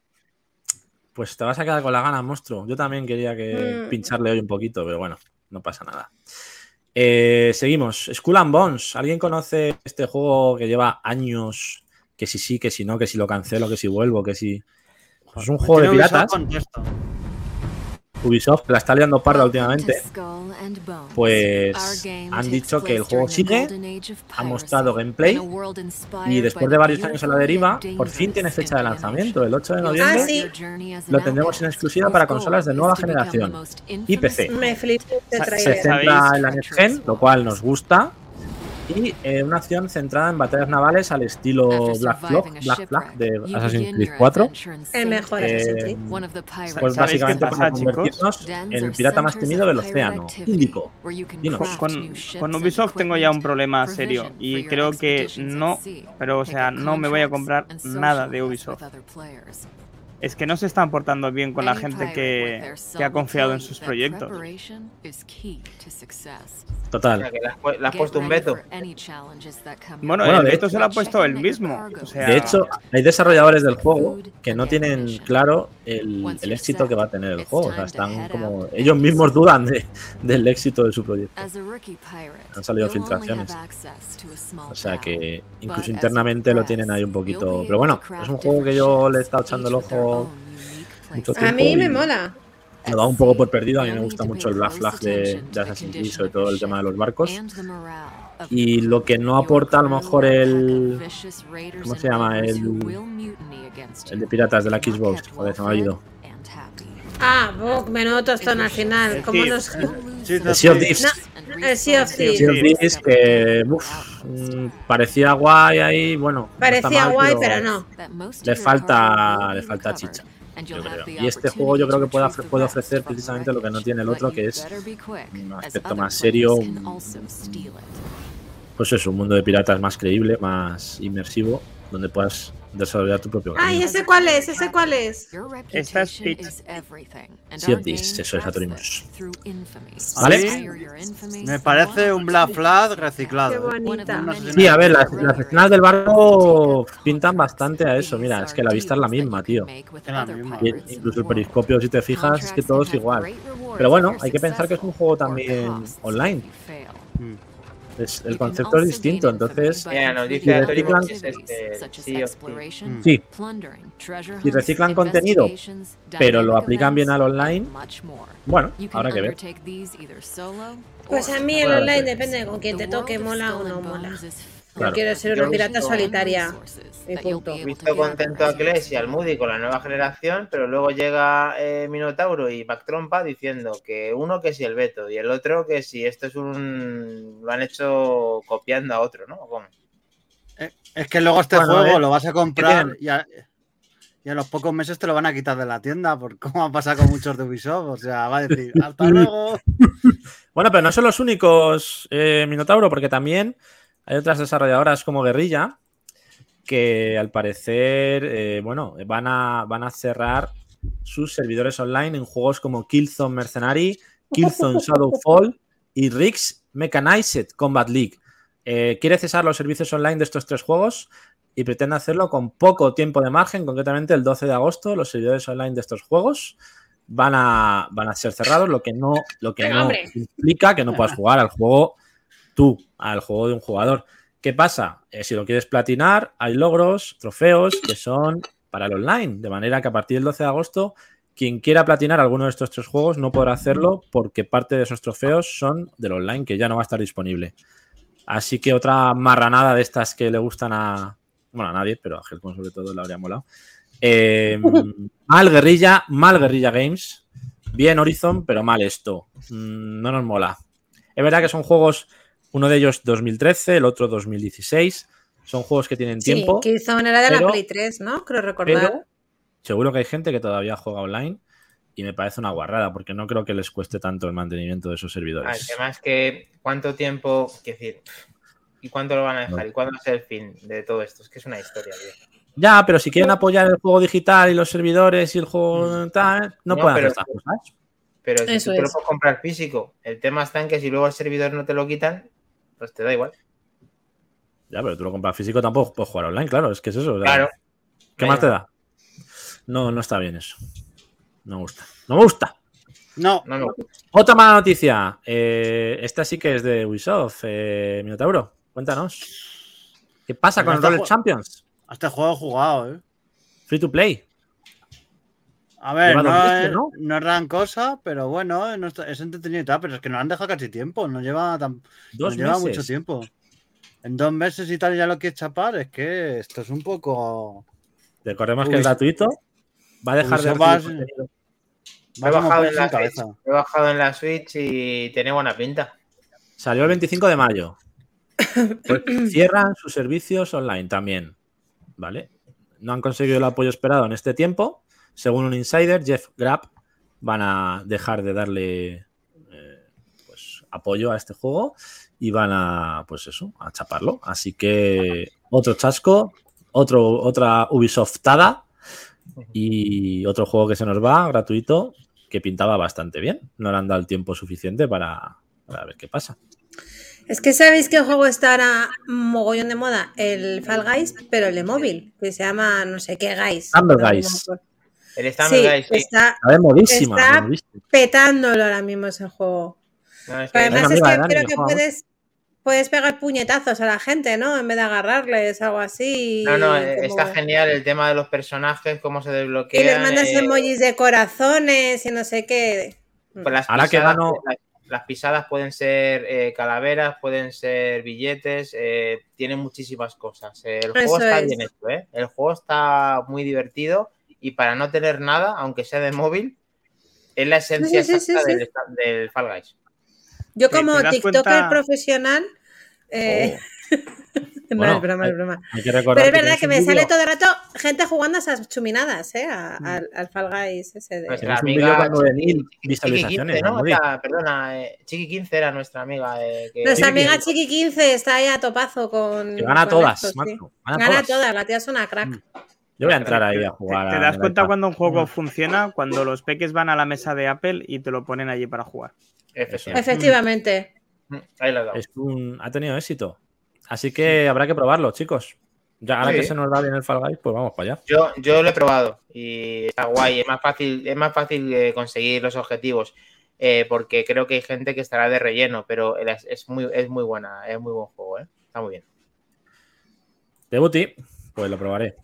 Pues te vas a quedar con la gana, monstruo. Yo también quería que Mm. pincharle hoy un poquito, pero bueno, no pasa nada. Eh, seguimos. Skull and Bones. ¿Alguien conoce este juego que lleva años? Que si sí, que si no, que si lo cancelo, que si vuelvo, que si. Es un juego de piratas. Contesto. Ubisoft que la está liando parda últimamente. Pues han dicho que el juego sigue, ha mostrado gameplay y después de varios años a la deriva, por fin tiene fecha de lanzamiento, el 8 de noviembre. Ah, sí. Lo tendremos en exclusiva para consolas de nueva generación y PC. Me este Se- centra en la Next Gen, lo cual nos gusta. Y eh, una acción centrada en batallas navales al estilo Black Flag, Black Flag de Assassin's Creed 4. El mejor Eh, Assassin's Creed. Pues ¿Sabéis básicamente para pasa, chicos? convertirnos en el pirata más temido del océano, Índico. Dinos. Con, con Ubisoft tengo ya un problema serio y creo que no, pero o sea, no me voy a comprar nada de Ubisoft. Es que no se están portando bien con la gente que, que ha confiado en sus proyectos. O Total. sea, que le has, pu- le has puesto un veto. Bueno, Bueno, el de veto hecho- se lo ha puesto él mismo. O sea, De hecho, hay desarrolladores del juego que no tienen claro el, el éxito que va a tener el juego. O sea, están como. Ellos mismos dudan de- del éxito de su proyecto. Han salido filtraciones. O sea que incluso internamente lo tienen ahí un poquito. Pero bueno, es un juego que yo le he estado echando el ojo mucho tiempo. A mí me mola. Lo da un poco por perdido. A mí me gusta mucho el Black Flag de, de Assassin's Creed, sobre todo el tema de los barcos. Y lo que no aporta a lo mejor el. ¿Cómo se llama? El, el de piratas de la Xbox. Joder, se me ha ido. Ah, oh, menudo tostón al final. ¿Cómo nos... Sí, El Sea of Thieves. No, el Sea of Thieves. Sea of Thieves que uf, parecía guay ahí. Bueno, no Parecía mal, guay, pero no. Le falta, le falta chicha. yo creo. Y este juego yo creo que puede, ofre- puede ofrecer precisamente lo que no tiene el otro, que es un aspecto más serio, un- pues eso, un mundo de piratas más creíble, más inmersivo, donde puedas desarrollar tu propio Ay, camino. ¿ese cuál es? ¿Ese cuál es? Esta es of Thieves, eso es Atorimos. ¿Vale? Me parece un Black Flag reciclado. Qué ¿eh? bonita. Sí, a ver, las, las escenas del barco pintan bastante a eso. Mira, es que la vista es la misma, tío. la misma. Y incluso el periscopio, si te fijas, es que todo es igual. Pero bueno, hay que pensar que es un juego también online. Es, el concepto es distinto, entonces Mira, nos si dice reciclan, es este. Mm. sí, si reciclan contenido, pero lo aplican bien al online, bueno, habrá que ver. Pues a mí el online depende de con quién te toque, mola o no mola. Claro. No quiero ser una pirata solitaria. Y punto. He visto contento a Clash y al Moody con la nueva generación, pero luego llega eh, Minotauro y Backtrompa diciendo que uno que si el veto y el otro que si esto es un. lo han hecho copiando a otro, ¿no? ¿O cómo? Es que luego este Bueno, juego eh, lo vas a comprar y a, y a los pocos meses te lo van a quitar de la tienda, por cómo ha pasado con muchos de Ubisoft. O sea, va a decir, hasta [LAUGHS] luego. Bueno, pero no son los únicos eh, Minotauro, porque también hay otras desarrolladoras como Guerrilla que al parecer, eh, bueno, van a, van a cerrar sus servidores online en juegos como Killzone Mercenary, Killzone Shadowfall y Riggs Mechanized Combat League. Eh, quiere cesar los servicios online de estos tres juegos y pretende hacerlo con poco tiempo de margen, concretamente el 12 de agosto. Los servidores online de estos juegos van a, van a ser cerrados, lo que no, lo que no implica que no puedas jugar al juego tú, al juego de un jugador. ¿Qué pasa? Eh, si lo quieres platinar, hay logros, trofeos que son para el online, de manera que a partir del 12 de agosto, quien quiera platinar alguno de estos tres juegos no podrá hacerlo porque parte de esos trofeos son del online, que ya no va a estar disponible. Así que otra marranada de estas que le gustan a. Bueno, a nadie, pero a Helcom sobre todo le habría molado. Eh, [LAUGHS] mal guerrilla, mal guerrilla games. Bien Horizon, pero mal esto. Mm, no nos mola. Es verdad que son juegos, uno de ellos 2013, el otro 2016. Son juegos que tienen Sí, tiempo. Killzone era de pero- la Play 3, ¿no? Creo recordar. Pero seguro que hay gente que todavía juega online y me parece una guarrada porque no creo que les cueste tanto el mantenimiento de esos Ah, servidores. El tema es que cuánto tiempo, quiero decir, y cuánto lo van a dejar, No. y cuándo va a ser el fin de todo esto. Es que es una historia, tío. Ya, pero si quieren apoyar el juego digital y los servidores y el juego tal, no, No, pueden pero- hacer estas cosas. Pero si Eso tú te lo es. puedes comprar físico, el tema está en que si luego el servidor no te lo quitan, pues te da igual. Ya, pero tú lo compras físico tampoco puedes jugar online, claro, es que es eso. o sea, Claro. ¿Qué más te da? No, no está bien eso. No me gusta. No me gusta. No, No, no. Otra mala noticia. Eh, esta sí que es de Ubisoft. Eh, Minotauro, cuéntanos. ¿Qué pasa Pero con el Roller Champions? hasta el juego jugado, ¿eh? Free to play. A ver, no es, ¿no? no es gran cosa, pero bueno, no está- es entretenido y tal, pero es que no han dejado casi tiempo, no lleva, tan, no Dos lleva meses. mucho tiempo. En dos meses y tal ya lo quieres chapar, es que esto es un poco... Recordemos que es gratuito. Va a dejar de Ubisoft va- recibir contenido. va He bajado, en la Switch, cabeza. he bajado en la Switch y tiene buena pinta. Salió el 25 de mayo. Pues [COUGHS] cierran sus servicios online también. ¿Vale? No han conseguido el apoyo esperado en este tiempo. Según un insider, Jeff Grapp, van a dejar de darle eh, pues, apoyo a este juego y van a, pues eso, a chaparlo. Así que otro chasco, otro, otra Ubisoftada y otro juego que se nos va gratuito que pintaba bastante bien. No le han dado el tiempo suficiente para, para ver qué pasa. Es que sabéis que el juego está ahora mogollón de moda, el Fall Guys, pero el de móvil, que se llama no sé qué Guys. Me Guys. El Sí, Guys, sí. está Está modísima. Está- de modísima. petándolo ahora mismo ese juego. No, es que- además es que creo que que puedes, puedes pegar puñetazos a la gente, ¿no? En vez de agarrarles, algo así. no, no, eh, como- está genial el tema de los personajes, cómo se Y desbloquean. les mandas eh, emojis de corazones y no sé qué. pues las Ahora que pisadas, gano- las, las pisadas pueden ser eh, calaveras, pueden ser billetes, eh, tiene muchísimas cosas. El juego Eso está es. bien hecho, ¿eh? El juego está muy divertido y para no tener nada, aunque sea de móvil, es la esencia Sí, sí, sí, exacta sí. Del, del Fall Guys. Yo ¿Te- como TikToker cuenta? profesional... eh, [LAUGHS] no, Bueno, es broma, es broma. Hay que recordar Pero es verdad que me sale todo el rato gente jugando a esas chuminadas, ¿eh? A- al, al Fall Guys ese de... Nuestra Tienes un amiga vídeo con 9.000 Chiqui- Chiqui visualizaciones, 15, ¿no? Mauri. Era- perdona, eh, Chiqui 15 era nuestra amiga. eh, que- Nuestra Chiqui- amiga Chiqui 15 está ahí a topazo con... Que gana con todas, esto, sí. macho. Gana, Gana todas. todas, la tía es una crack. Mm. Yo voy a entrar ahí a ¿Te, jugar. te das en cuenta cuando un juego funciona? Cuando los peques van a la mesa de Apple y te lo ponen allí para jugar. Efectivamente. Efectivamente. Mm, Ahí lo he dado. Es un- ha tenido éxito. Así que habrá que probarlo, chicos. Ya ahora Sí. que se nos da bien el Fall Guys, pues vamos para allá. Yo, yo lo he probado y está guay. Es más fácil, es más fácil eh, conseguir los objetivos eh, porque creo que hay gente que estará de relleno, pero es, es muy, es muy buena, es muy buen juego, ¿eh? Está muy bien. Debuti, pues lo probaré.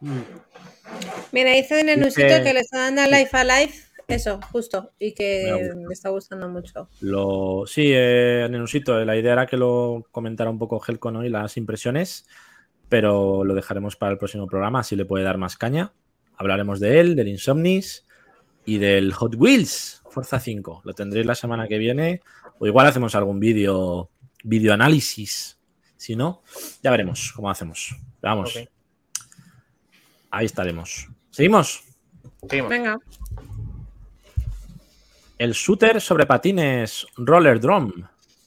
Mira, dice Dice- newsito que le está dando Life Alive, eso, justo, y Me que le está gustando mucho. Lo, sí, eh, Nenusito, la idea era que lo comentara un poco Helco ¿no? y las impresiones, pero lo dejaremos para el próximo programa, así le puede dar más caña. Hablaremos de él, del Insomnis y del Hot Wheels Forza 5. Lo tendréis la semana que viene, o igual hacemos algún vídeo, vídeo análisis. Si no, ya veremos cómo hacemos. Vamos. Ahí estaremos. ¿Seguimos? Seguimos. Venga. El shooter sobre patines Roller Drum.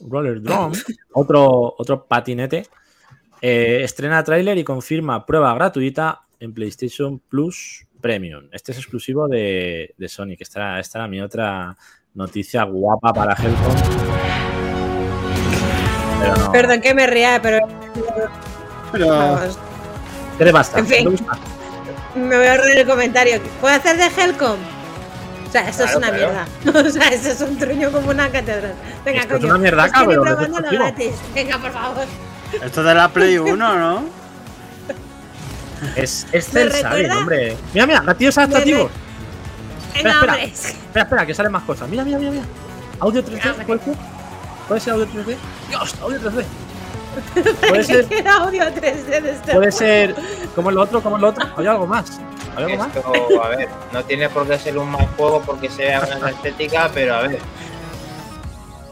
Roller Drum, [LAUGHS] otro, otro patinete. eh, estrena tráiler y confirma prueba gratuita en PlayStation Plus Premium. Este es exclusivo de, de Sony, que esta, esta era mi otra noticia guapa para Helcom. No. Perdón que me ría, pero. Pero vamos, ¿Qué le basta? En fin. ¿Qué le gusta? Me voy a ahorrar el comentario. ¿Puedo hacer de Helcom? O sea, eso es una claro. mierda. [LAUGHS] O sea, eso es un truño como una catedral. Venga, Esto es coño. una mierda, es que ni cabrón, probándolo es deportivo. gratis. Venga, por favor. Esto de la Play [LAUGHS] 1, ¿no? Es, es hombre. Mira, mira, gatillos adaptativos. Venga, espera. hombre. es que- Espera, espera, que salen más cosas. Mira, mira, mira, mira. Audio 3D, Hombre. ¿puede ser? ¿Puede ser audio 3D? Dios, audio 3D. [LAUGHS] Puede ser, que era audio 3D de este puede juego. ser. ¿Cómo es lo otro? ¿Cómo es lo otro? ¿Hay algo más? ¿Hay algo más? Esto, a ver, no tiene por qué ser un mal juego porque sea una estética, pero a ver.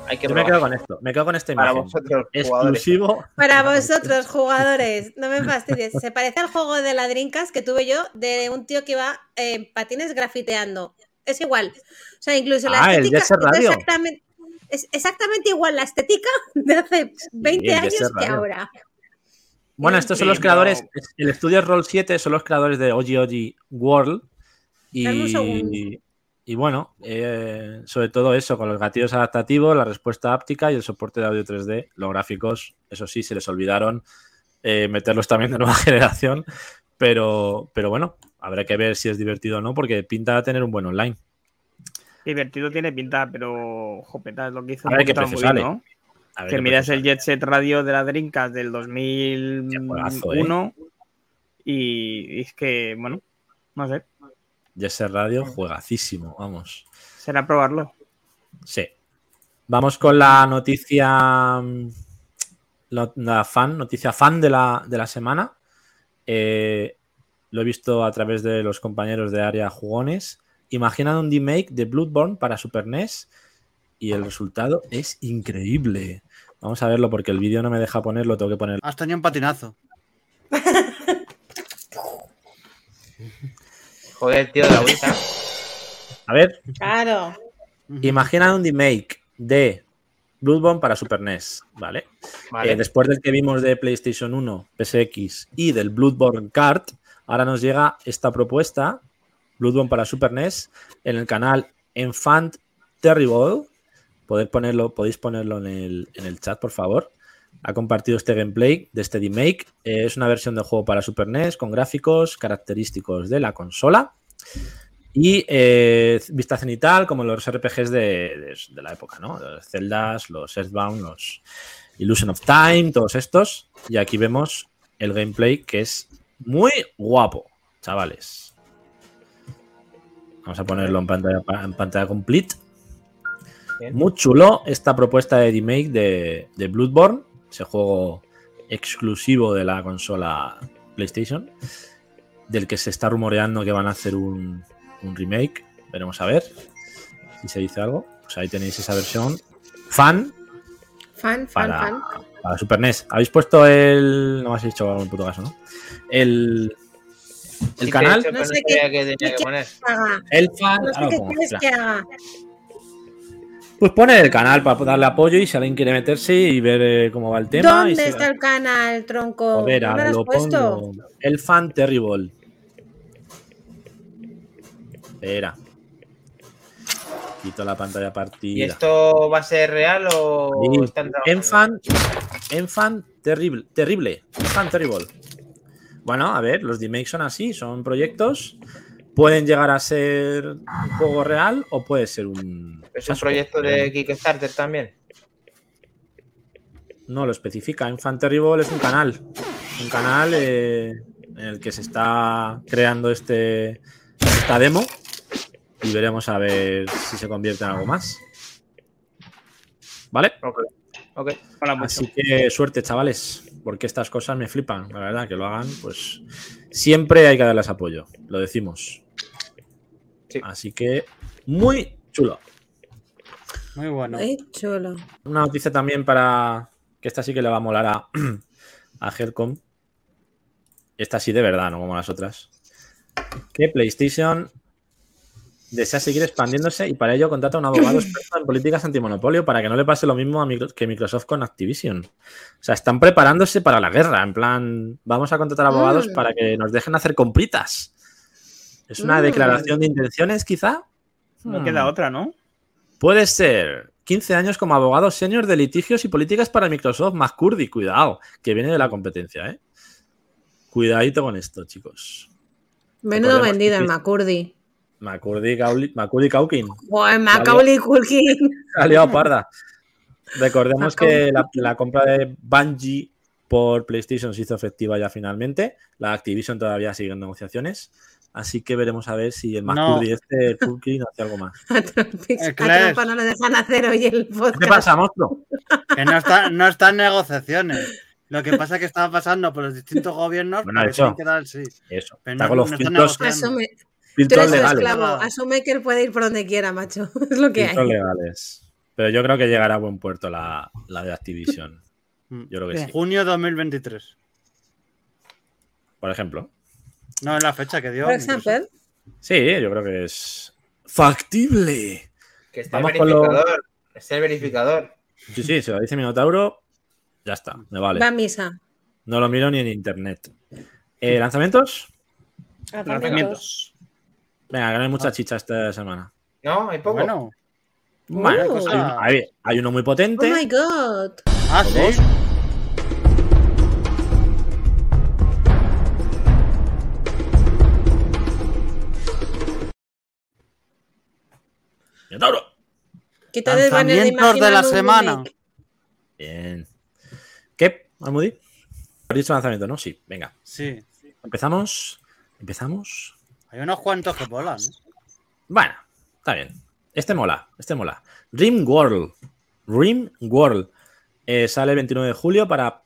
Hay que Yo me quedo con esto. Me quedo con esta Para imagen. vosotros, jugadores. Exclusivo. Para [LAUGHS] vosotros, jugadores, no me fastidies. Se parece al juego de la Dreamcast que tuve yo de un tío que iba en patines grafiteando. Es igual. O sea, incluso la Ah, el estética Radio. exactamente, es exactamente igual la estética [LAUGHS] de hace 20 el Jet años que ahora. Bueno, estos son Sí, los creadores. El estudio Roll 7 son los creadores de Oji Oji World. Y, y bueno, eh, sobre todo eso, con los gatillos adaptativos, la respuesta áptica y el soporte de audio 3D. Los gráficos, eso sí, se les olvidaron eh, meterlos también de nueva [LAUGHS] generación. Pero, pero bueno, habrá que ver si es divertido o no, porque pinta a tener un buen online. Divertido tiene pinta, pero jopeta es lo que hizo A ver qué precio sale. ¿no? A ver Que miras el Jet Set Radio de la Dreamcast del 2001 ¿eh? y, es que, bueno, no sé. Jet Set Radio, juegacísimo, vamos. será probarlo. Sí. Vamos con la noticia. mm, La, la fan, noticia fan de la, de la semana. Eh, lo he visto a través de los compañeros de área jugones. Imaginan un remake de Bloodborne para Super NES y el resultado es increíble. Vamos a verlo porque el vídeo no me deja ponerlo, tengo que poner. Has tenido un patinazo. [LAUGHS] Joder, tío, la vuelta. A ver, Claro. imaginan un remake de Bloodborne para Super NES, ¿vale? Vale. Eh, después del que vimos de PlayStation 1, PSX y del Bloodborne Kart, ahora nos llega esta propuesta, Bloodborne para Super NES, en el canal Enfant Terrible. Poder ponerlo, podéis ponerlo en el, en el chat, por favor. Ha compartido este gameplay de este remake. Eh, es una versión del juego para Super NES con gráficos característicos de la consola. Y eh, vista cenital, como los RPGs de, de- de la época, ¿no? Los Zeldas, los Earthbound, los Illusion of Time, todos estos. Y aquí vemos el gameplay que es muy guapo, chavales. Vamos a ponerlo en pantalla, en pantalla complete. Bien. Muy chulo esta propuesta de remake de, de Bloodborne, ese juego exclusivo de la consola PlayStation, del que se está rumoreando que van a hacer un, un remake. Veremos a ver si se dice algo. Pues ahí tenéis esa versión fan Fan, fan, para, fan. para Super NES. Habéis puesto el. No me has dicho algún puto caso, ¿no? El. El Sí, canal. No sé qué- que tenía que poner. El fan. No sé ahora lo qué pongo, quieres espera. que haga. Pues pone el canal para darle apoyo y si alguien quiere meterse y ver eh, cómo va el tema. y ¿Dónde está el canal, tronco? Joder, ¿No lo pongo. El fan terrible. Espera. Quito la pantalla ¿Y partida. esto va a ser real o Sí. están trabajando? Enfant, Enfant terrible, terrible, Enfant terrible. Bueno, a ver, los remakes son así, son proyectos. Pueden llegar a ser un juego real o puede ser un. ¿Es un proyecto de Kickstarter también? No lo especifica. Enfant terrible es un canal. Un canal eh, en el que se está creando este esta demo. Y veremos a ver si se convierte en algo más. ¿Vale? Ok. Ok. Mola mucho. Así que suerte, chavales, porque estas cosas me flipan, la verdad, que lo hagan, pues siempre hay que darles apoyo, lo decimos. Sí. Así que muy chulo. Muy bueno. Ay, chulo. Una noticia también para que esta sí que le va a molar a, [CLEARS THROAT] a Helcom. Esta sí de verdad, no como las otras. Que PlayStation desea seguir expandiéndose y para ello contrata a un abogado [LAUGHS] experto en políticas antimonopolio para que no le pase lo mismo a Micro- que Microsoft con Activision. O sea, están preparándose para la guerra. En plan, vamos a contratar abogados Mm. para que nos dejen hacer compritas. ¿Es una Mm. declaración de intenciones, quizá? No Hmm. queda otra, ¿no? Puede ser 15 años como abogado senior de litigios y políticas para Microsoft, McCurdy, cuidado, que viene de la competencia, ¿eh? cuidadito con esto, chicos. Menudo vendido el Macurdi. Macurdi Caukin. Joder, Macaulay Culkin. Ha liado parda. Recordemos que la, la compra de Bungie por PlayStation se hizo efectiva ya finalmente. La Activision todavía sigue en negociaciones. Así que veremos a ver si el No. Macurdi este, el Culkin, hace algo más. [LAUGHS] A Eh, a no le dejan hacer hoy el ¿Qué podcast. pasa, monstruo? Que no está, no está en negociaciones. Lo que pasa es que estaba pasando por los distintos gobiernos Bueno, quedara así. Eso. Pero Está no- con los no. Asume, tú eres esclavo. Asume que él puede ir por donde quiera, macho. [LAUGHS] Es lo que Filtros hay. legales. Pero yo creo que llegará a buen puerto la, la de Activision. [LAUGHS] Mm. Yo creo que sí. Junio 2023. Por ejemplo. No es la fecha que dio. Por ejemplo, Sí, yo creo que es factible. Que está el Vamos con lo- verificador. Es el verificador. Sí, sí, se lo dice Minotauro. Ya está, me vale. va a misa. No lo miro ni en internet. Eh, ¿Lanzamientos? Lanzamientos. Venga, que no hay mucha chicha esta semana. ¿No? ¿Hay poco? Bueno. Bueno, Oh. hay, un- hay- hay uno muy Oh potente. my god. Ah, ¿O sí. Minotauro. Quita el banner de de la semana. Bien. ¿Qué, Almudi? ¿Has dicho lanzamiento, no? Sí, venga. Sí. Empezamos. Empezamos. Hay unos cuantos que volan. ¿eh? Bueno, está bien. Este mola, este mola. Rim World. Rim World. Eh, sale el 29 de julio para,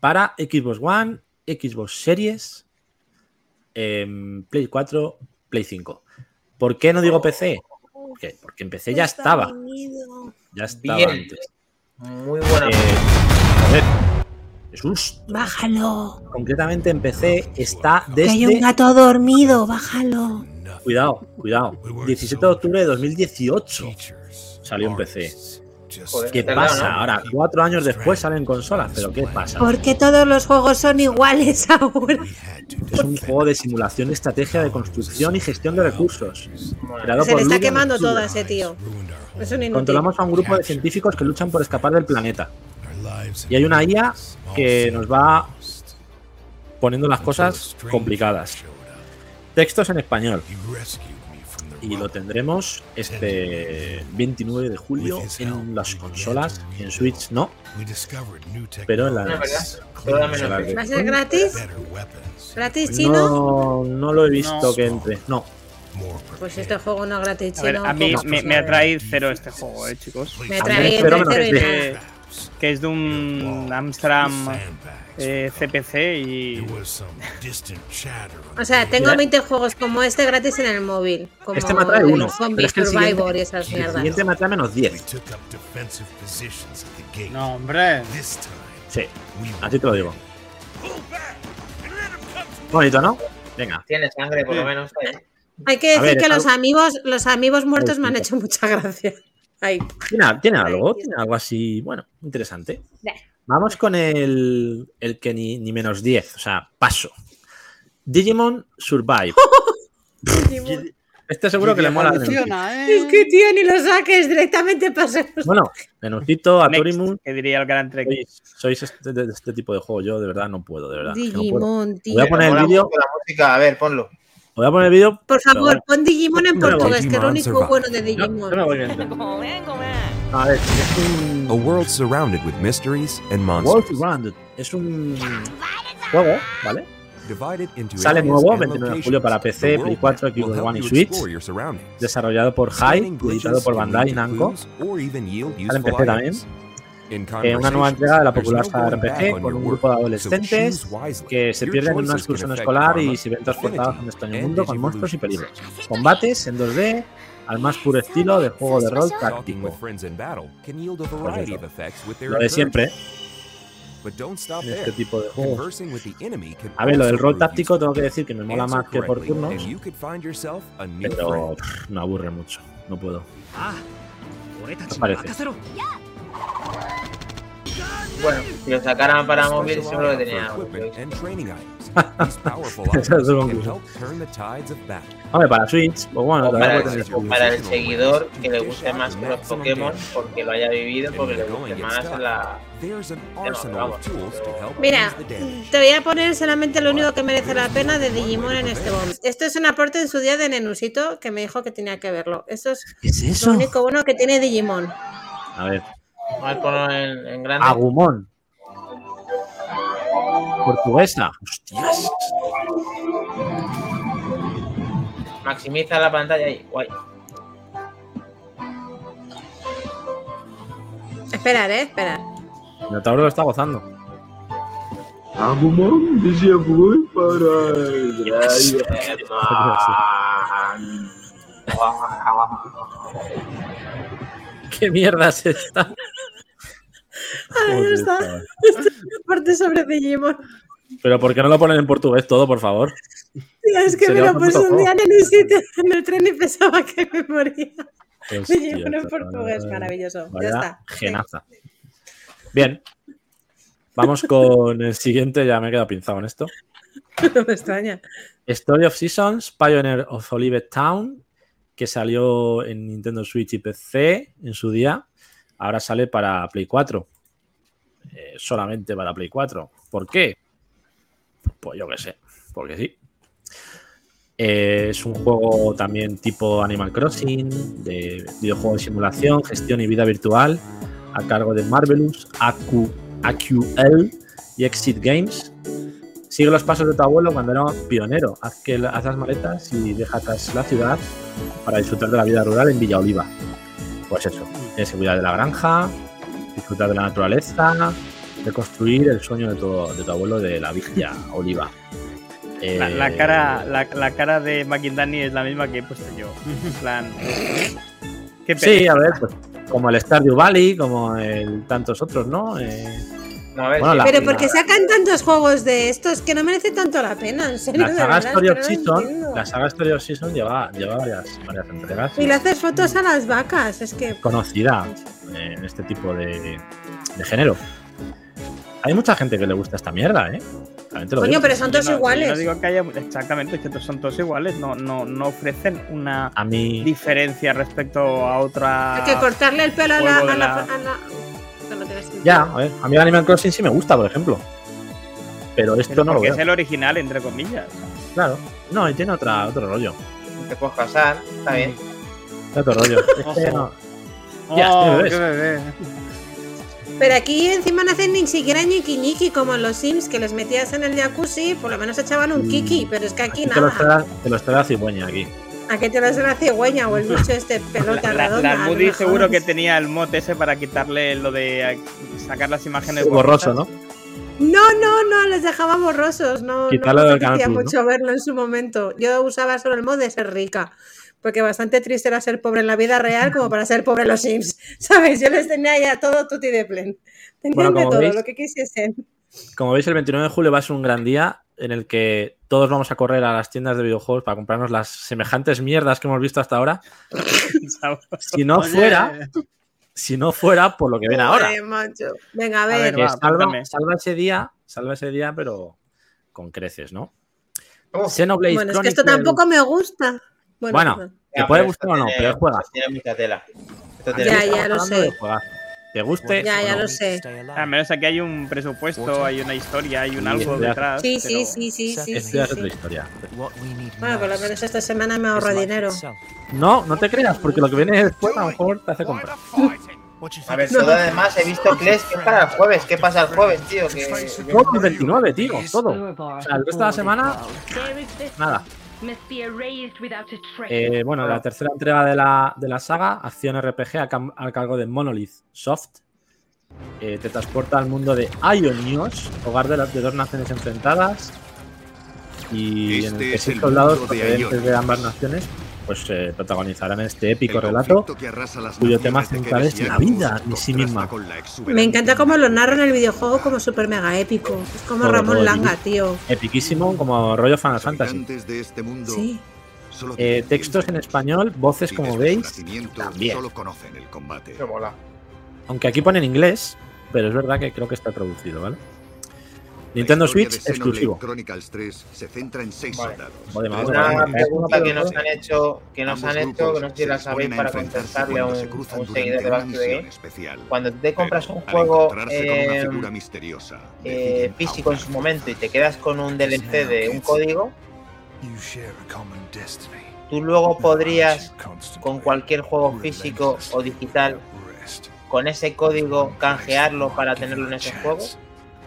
para Xbox One, Xbox Series, em, Play 4, Play 5. ¿Por qué no digo PC? ¿Por qué? Porque en PC ya estaba. Ya estaba Bien. antes. Muy buena. Eh, joder, Jesús, Bájalo. concretamente en PC está Que hay un desde. gato dormido, bájalo. Cuidado, cuidado. 17 de octubre de 2018 salió en PC. ¿Qué pasa? Ahora, cuatro años después salen consolas, pero ¿qué pasa? Porque todos los juegos son iguales [LAUGHS] ahora. Es un juego de simulación, estrategia de construcción y gestión de recursos. creado Se por le está quemando todo a ese tío. Es un. Controlamos a un grupo de científicos que luchan por escapar del planeta. Y hay una IA que nos va poniendo las cosas complicadas. Textos en español. Y lo tendremos este 29 de julio en las consolas. En Switch no, pero en es las. ¿Va a ser gratis? ¿Gratis chino? No, no lo he visto que entre. No. Pues este juego no gratis A ver, chino. a mí me, me atrae cero este juego, eh, chicos. Me A trae mí, el pero menos tercero y este. nada. Que, que es de un Amsterdam eh, CPC y O sea, tengo Mira. 20 juegos como este gratis en el móvil. Como Este me atrae el uno, Zombie es que el Survivor y esas El mierdas. siguiente me atrae menos 10. No, hombre. Sí, así te lo digo. Bonito, ¿no? Venga. Tiene sangre, por lo menos. ¿eh? Hay que decir ver, que los amigos, los amigos muertos me han hecho mucha gracia. Tiene, tiene algo, tiene algo así, bueno, interesante. Nah. Vamos con el, el que ni, ni menos 10, o sea, paso. Digimon Survive. [LAUGHS] Este seguro que le mola. a Nenucito. Evoluciona, ¿eh? Es que tío, ni lo saques, directamente pasemos. Bueno, Nenucito, a Torimun, que diría el gran Trek. sois, sois este, de este tipo de juego. Yo de verdad no puedo, de verdad. que no puedo. Digimon, tío. Voy a poner el vídeo. mucho la música. A ver, ponlo. Voy a poner el vídeo. Por favor, bueno, pon Digimon en portugués, que es lo único bueno de Digimon. no. A ver, es un A world surrounded with mysteries and World monsters. Rounded. Es un juego, ¿vale? Divided into Sale nuevo, and 29 de julio para PC, The Play world 4, map will Xbox One y Switch. explore your surroundings. Desarrollado por Hype, Scanning editado por Bandai Namco. clues or even yield Sale en PC también. Eh, una nueva entrega de la popular saga RPG on con un grupo de adolescentes que se pierden en una excursión escolar y se ven transportados a un extraño mundo con monstruos y peligros. Combates en 2D al más puro estilo de juego de rol táctico. their Lo de siempre encouragement. But don't stop en este tipo de juegos. Conversing with the enemy can A ver, lo del rol táctico tengo que decir que me mola más que por turnos, and you could find yourself a new pero pff, me aburre mucho. No puedo. ¿Qué os parece? Bueno, si lo sacaran para móvil, seguro que tenía. algo. [LAUGHS] Esa es su conclusión. Hombre, para Switch, pues bueno, O para, el, para el seguidor que le guste más que los Pokémon, porque lo haya vivido, porque le guste más la. There's an Ya no, arsenal vamos. of tools to help Mira, te voy a poner solamente lo único que merece la pena de Digimon en este bomb. Esto es un aporte en su día de Nenusito que me dijo que tenía que verlo. Eso es ¿Qué es lo eso? único bueno que tiene Digimon. A ver, Vamos a ponerlo en, en grande. Agumon. Portuguesa. Hostias. Maximiza la pantalla ahí. Guay. Esperar, eh, esperar. El Minotauro lo está gozando. Agumon desea voy para [LAUGHS] ¿Qué mierda es esta? Ahí Joder, está. [LAUGHS] Esto es un aporte sobre Digimon. Pero ¿por qué no lo ponen en portugués todo, por favor? Tío, es que me lo puse un día en Nenusito en el tren y pensaba que me moría. Hostia, Digimon en portugués, maravilloso. Ya está. genaza. Bien. Vamos con el siguiente, ya me he quedado pinzado en esto. [LAUGHS] No me extraña. Story of Seasons, Pioneer of Olivet Town, que salió en Nintendo Switch y PC en su día. Ahora sale para Play 4. Eh, solamente para Play 4. ¿Por qué? Pues yo qué sé. Porque sí. Es un juego también tipo Animal Crossing, de videojuego de simulación, gestión y vida virtual, a cargo de Marvelous, AQ, AQL y Exit Games. Sigue los pasos de tu abuelo cuando era pionero. Haz, que, haz las maletas y deja atrás la ciudad para disfrutar de la vida rural en Villa Oliva. Pues eso, tienes cuidar de la granja, disfrutar de la naturaleza, de construir el sueño de tu, de tu abuelo de la Villa Oliva. La, la Eh, cara, la, la cara de McIndani es la misma que he puesto yo. Plan. Qué Sí, a ver, pues como el Stardew Valley, como el tantos otros, ¿no? Eh, No, a ver, Bueno, sí. la- Pero porque sacan tantos juegos de estos que no merece tanto la pena, en serio. la de saga verdad, Story of no Season, entiendo. la saga Story of Season lleva, lleva varias, varias entregas. Y le haces fotos a las vacas, es que. conocida eh, en este tipo de, de género. Hay mucha gente que le gusta esta mierda, ¿eh? Coño, digo. pero son Yo todos yo iguales. No digo que haya. Exactamente, es que son todos iguales. No, no, no ofrecen una A mí, diferencia respecto a otra. Hay que cortarle el pelo a la. A la, la- a la- no tiene sentido. ya, a ver, a mí el Animal Crossing sí me gusta, por ejemplo. Pero esto Pero no lo porque veo. es el original, entre comillas. Claro. No, y tiene otra, otro rollo. Te puedes casar, está bien. Tiene otro rollo. [LAUGHS] Este no- Ya, Oh, bebé. Pero aquí encima no hacen ni siquiera ñiqui ñiqui como en los Sims, que les metías en el jacuzzi, por lo menos echaban un kiki, pero es que aquí Aquí te nada. trae, te trae la cigüeña aquí. ¿A qué te lo hace la cigüeña o el [LAUGHS] bicho este pelota La, redonda? la a lo Moody seguro que tenía el mod ese para quitarle lo de sacar las imágenes Borroso, borrosas. ¿no? No, no, no, les dejaba borrosos. No, Quitarlo no me del Canal apetecía Plus, mucho verlo en su momento. Yo usaba solo el mod de ser rica. Porque bastante triste era ser pobre en la vida real como para ser pobre en los Sims. [LAUGHS] ¿Sabes? Yo les tenía ya todo tutti de plen. Tenían Bueno, de todo, veis- lo que quisiesen. Como veis, el 29 de julio va a ser un gran día en el que todos vamos a correr a las tiendas de videojuegos para comprarnos las semejantes mierdas que hemos visto hasta ahora. [LAUGHS] Si no Oye, fuera, si no fuera por lo que ven ahora. Venga, a A ver. ver, Que va, salva, ese día, salva ese día, pero con creces, ¿no? Xenoblade bueno, es que esto tampoco me gusta. Bueno, Bueno, te ya, puede gustar o no, tiene- pero juega. Tiene mucha tela. Esto tiene Ya, mucha- ya lo sé. Te guste. Ya, ya no. lo sé. Al menos aquí hay un presupuesto, hay una historia, hay un Sí, algo detrás. Sí, sí, sí, sí, sí, es sí. otra historia. Bueno, por lo menos esta semana me ahorro dinero. No, no te creas, porque lo que viene después a lo mejor te hace comprar. A ver, todo además he visto Kles que es para el jueves. ¿Qué pasa el jueves, tío? Que... Todo el 29, tío, todo. O sea, el resto de la semana, nada. Eh, bueno, la tercera entrega de la, de la saga, acción RPG a, cam- a cargo de Monolith Soft, eh, te transporta al mundo de Ionios, hogar de, las de dos naciones enfrentadas, y en el Este que es seis el soldados procedentes de ambas naciones pues eh, protagonizarán este épico El relato, cuyo tema central es la vida en sí misma. Me encanta cómo lo narra en el videojuego como super mega épico. Es como Todo, Ramón todo, Langa, tío. Epiquísimo, como rollo Final Fantasy. este mundo Sí. solo Eh, textos en español, voces como veis, también. Solo conocen el combate. Qué mola. aunque aquí pone en inglés, pero es verdad que creo que está traducido, ¿vale? Nintendo Switch exclusivo. Chronicles 3 se centra en seis Vale. soldados. Una pregunta que nos han hecho, que nos han hecho, que no sé si la sabéis para contestarle a un, a un seguidor de especial. Cuando te compras un juego eh, eh, físico en su momento y te quedas con un DLC de un código, tú luego podrías, con cualquier juego físico o digital, con ese código canjearlo para tenerlo en ese juego?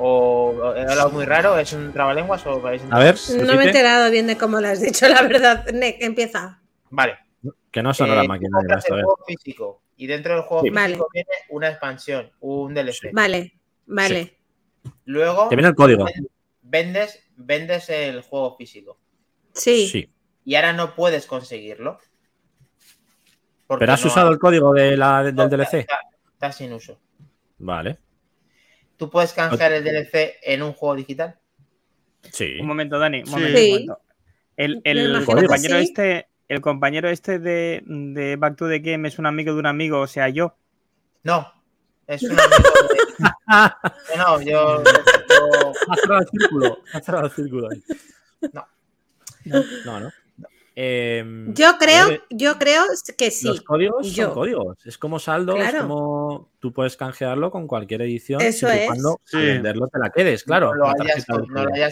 ¿O he hablado muy raro? ¿Es un trabalenguas o habéis A ver, No me he enterado bien de cómo lo has dicho, la verdad. Nick, empieza. Vale. que no sonó la Eh, máquina tú compras esto, a el ver. juego físico y dentro del juego Sí. físico viene una expansión, un DLC. Vale, vale. Luego Te viene el código. vendes, vendes el juego físico Sí. Sí. y ahora no puedes conseguirlo. Porque ¿Pero has no usado hay- el código de la, del no, DLC? Está, está sin uso. Vale. ¿Tú puedes canjear el DLC en un juego digital? Sí. Un momento, Dani, un Sí. momento, un Sí. momento. El, el compañero sí. este, el compañero este de, de Back to the Game es un amigo de un amigo, o sea, yo. No. Es un amigo de- No, [LAUGHS] no, yo, yo- Ha cerrado el círculo. Ha cerrado el círculo ahí. No. No, no. Em, Yo creo, ver, yo creo que sí. Los códigos Yo. son códigos. Es como saldo, es Claro. como tú puedes canjearlo con cualquier edición. Eso es. cuando Sí. al venderlo te la quedes, claro. no, lo hayas, no lo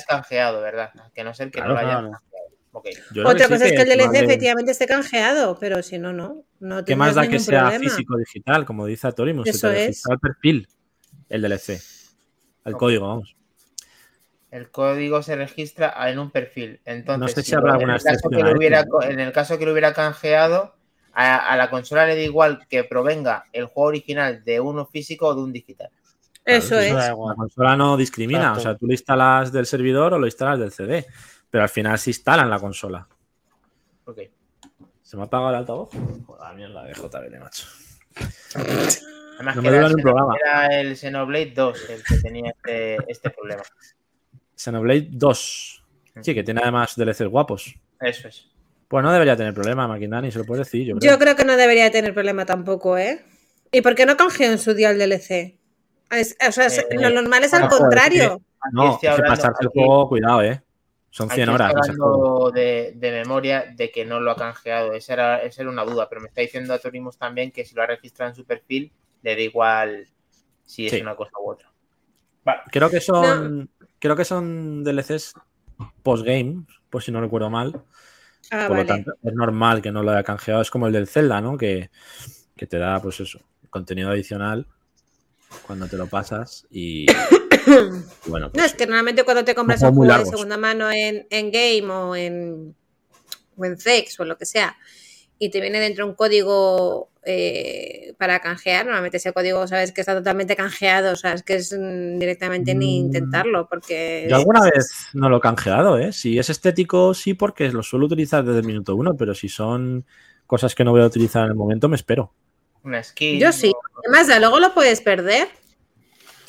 canjeado, ¿verdad? Que no ser que Claro, no lo hayas claro. canjeado. Otra sí cosa es que el DLC vale- efectivamente esté canjeado, pero si no, no. no ¿Qué más da que sea problema. físico o digital? Como dice Atorimus, Eso es. el perfil, el DLC. El código, vamos. El código se registra en un perfil. Entonces, No sé si habrá en, alguna el caso excepción que a lo hubiera, en el caso que lo hubiera canjeado, a, a la consola le da igual que provenga el juego original de uno físico o de un digital. Eso Claro, es. La consola no discrimina, Exacto. o sea, tú lo instalas del servidor o lo instalas del CD, pero al final se instala en la consola. Ok. ¿Se me ha apagado el altavoz? Joder, mierda de JBL, macho. Además No que me era, el era el Xenoblade 2 el que tenía este, este problema. Xenoblade 2. Sí, que tiene además DLCs guapos. Eso es. Pues no debería tener problema, Maquindani, se lo puedes decir. Yo creo. Yo creo que no debería tener problema tampoco, ¿eh? ¿Y por qué no canjeó en su día el DLC? Es- o sea, Eh, lo normal es al ojo, es contrario. no, estoy es que pasarse el juego, cuidado, eh. Son Aquí 100 estoy horas. juego. hablando de, de memoria de que no lo ha canjeado. Esa era, esa era una duda, pero me está diciendo Atorimus también que si lo ha registrado en su perfil, le da igual si es Sí. una cosa u otra. Creo que son. Creo que son DLCs postgame, por si no recuerdo mal. Ah, Por lo tanto, es normal que no lo haya canjeado. Es como el del Zelda, ¿no? Que, que te da, pues eso, contenido adicional cuando te lo pasas y. [COUGHS] bueno, No, pues, es que normalmente cuando te compras un juego de segunda mano en, en Game o en, o en Zex o lo que sea, y te viene dentro un código eh, para canjear, normalmente ese código sabes que está totalmente canjeado, o sea, es que es mm, directamente ni Mm. intentarlo, porque... Yo alguna vez no lo he canjeado, ¿eh? Si es estético, sí, porque lo suelo utilizar desde el minuto uno, pero si son cosas que no voy a utilizar en el momento, me espero. Una skin. Yo sí. Además, ya luego lo puedes perder.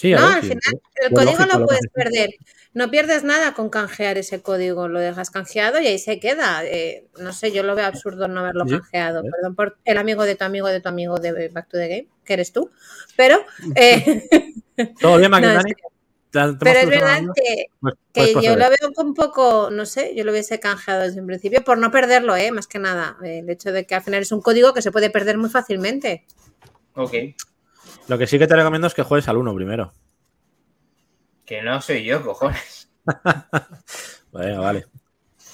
Sí, no, ver, al sí, final sí. el Lo código lógico, lo puedes lógico. perder. No pierdes nada con canjear ese código, lo dejas canjeado y ahí se queda. Eh, no sé, yo lo veo absurdo no haberlo Sí, canjeado. Perdón por el amigo de tu amigo de tu amigo de Back to the Game, que eres tú. Pero, eh, [LAUGHS] ¿Todo bien, [LAUGHS] no, es- ¿Te- te hemos pero es verdad que, Pues- que puedes yo lo veo un poco, no sé, yo lo hubiese canjeado desde un principio por no perderlo, ¿eh? más que nada. Eh, El hecho de que al final es un código que se puede perder muy fácilmente. Ok. Lo que sí que te recomiendo es que juegues al 1 primero. Que no soy yo, cojones. [LAUGHS] Venga, vale.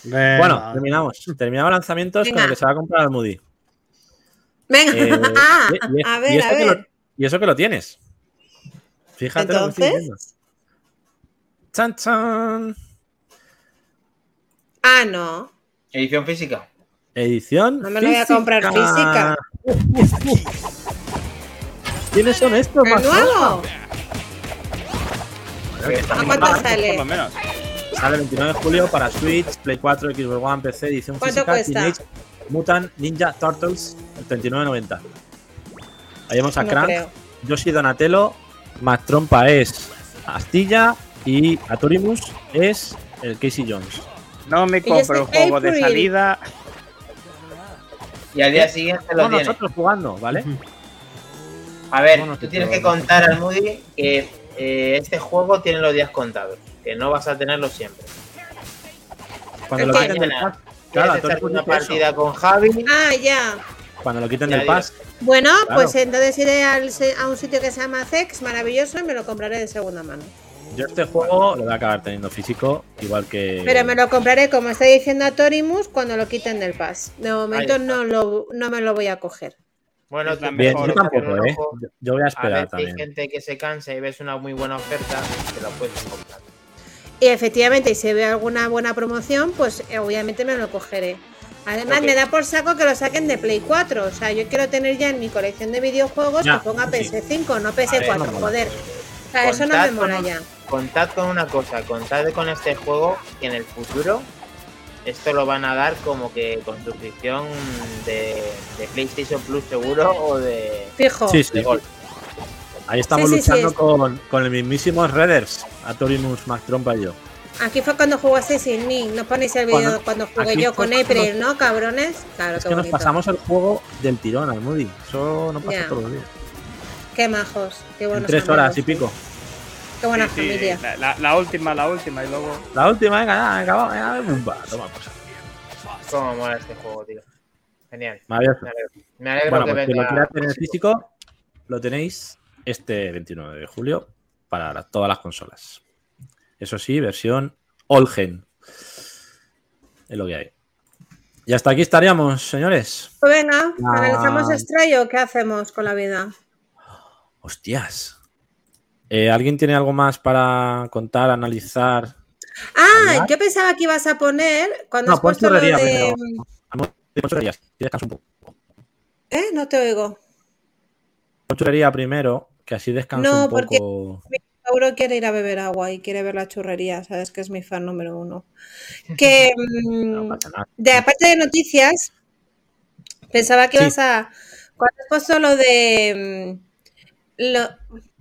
Venga. Bueno, terminamos. Terminamos lanzamientos con Venga. el que se va a comprar el Moody. Venga, Eh, [LAUGHS] Ah, y- y- a y ver, eso a que lo- ver. y eso que lo tienes. Fíjate lo que estoy Entonces. diciendo. ¡Chan, chan! Ah, no. Edición física. Edición. No me lo voy a comprar física. ¿Quiénes son estos, ¿El macho? nuevo? ¿A cuánto sale? Por lo menos. Sale el 29 de julio para Switch, Play 4, Xbox One, PC, edición ¿Cuánto física. cuesta? Teenage Mutant Ninja Turtles, el 39.90. Ahí vemos a No Crank, creo. Yoshi Donatello, Mac Trompa es Astilla y Atorimus es el Casey Jones. No me compro un juego de salida. Y al día siguiente lo No, tiene. nosotros jugando, ¿vale? A ver, tú tienes que contar al Moody que eh, este juego tiene los días contados, que no vas a tenerlos siempre. Cuando lo quiten del pass. Claro, Torimus una eso. partida con Javi, Ah, ya. Cuando lo quiten del pass. Bueno, Claro. pues entonces iré al a un sitio que se llama Zex, maravilloso, y me lo compraré de segunda mano. Yo este juego lo voy a acabar teniendo físico, igual que. Pero me lo compraré, como está diciendo a Torimus, cuando lo quiten del pass. De momento no, lo, no me lo voy a coger. Bueno, Es la mejor yo tampoco, ¿eh? ojo, Yo- voy a A esperar ver si hay también. gente que se cansa y ves una muy buena oferta, te la puedes comprar. Y efectivamente, si veo alguna buena promoción, pues eh, obviamente me lo cogeré. Además, me da por saco que lo saquen de Play 4. O sea, yo quiero tener ya en mi colección de videojuegos Ya, que ponga sí. PS5, no PS4, eso no joder. O sea, eso no me mola con- ya. Contad con una cosa, contad con este juego que en el futuro esto lo van a dar como que con suscripción de, de PlayStation Plus seguro o de, Fijo. Sí, de sí. Gold. Ahí estamos Sí, sí, sí, luchando es- con, con el mismísimo Redders, a Torimus, Mac Trompa y yo. Aquí fue cuando jugaste sin mí. No ponéis el Bueno, cuando jugué aquí yo fue con cuando- April, ¿no, cabrones? Claro, Es qué que nos bonito. pasamos el juego del tirón al Moody. Eso no pasa Ya. todos los días. Qué majos. Qué En buenos tres amigos. horas y pico. Qué buena Sí, sí, familia. la, la- la última, la última, y luego. La última, venga, ya, venga, venga, bumba, toma pues. Cómo mola este juego, tío. Genial. Maravilloso. Me alegro, Me alegro Bueno, que pues si lo tener físico, lo tenéis este 29 de julio para la- todas las consolas. Eso sí, versión all gen. Es lo que hay. Y hasta aquí estaríamos, señores. Pues venga, Ah. ¿analizamos Stray o qué hacemos con la vida? Hostias. Eh, ¿Alguien tiene algo más para contar, analizar? Ah, ¿Hablar? yo pensaba que ibas a poner cuando No, has pon puesto lo de. un poco. ¿Eh? No te oigo. Churrería primero, que así descansa No, un porque- poco. Mauro quiere ir a beber agua y quiere ver la churrería, sabes que es mi fan número uno. Que [LAUGHS] mm, No nada. de aparte de noticias, pensaba que Sí. ibas a. Cuando has puesto lo de. mm, Lo,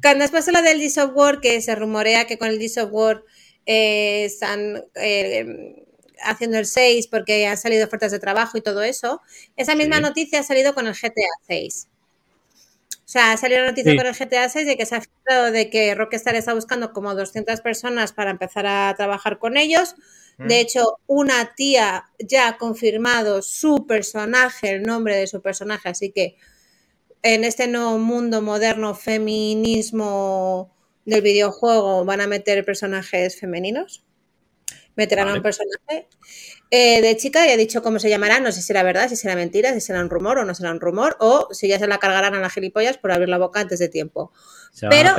cuando has puesto lo del Gears of War, que se rumorea que con el Gears of War eh, están eh, haciendo el 6 porque han salido ofertas de trabajo y todo eso, esa misma Sí. noticia ha salido con el GTA 6. O sea, ha salido la noticia Sí. con el GTA 6 de que se ha filtrado de que Rockstar está buscando como 200 personas para empezar a trabajar con ellos. Mm. De hecho, una tía ya ha confirmado su personaje, el nombre de su personaje, así que en este nuevo mundo moderno, feminismo del videojuego, van a meter personajes femeninos. Meterán a Vale. un personaje eh, de chica y ha dicho cómo se llamará. No sé si será verdad, si será mentira, si será un rumor o no será un rumor, o si ya se la cargarán a las gilipollas por abrir la boca antes de tiempo. Se a.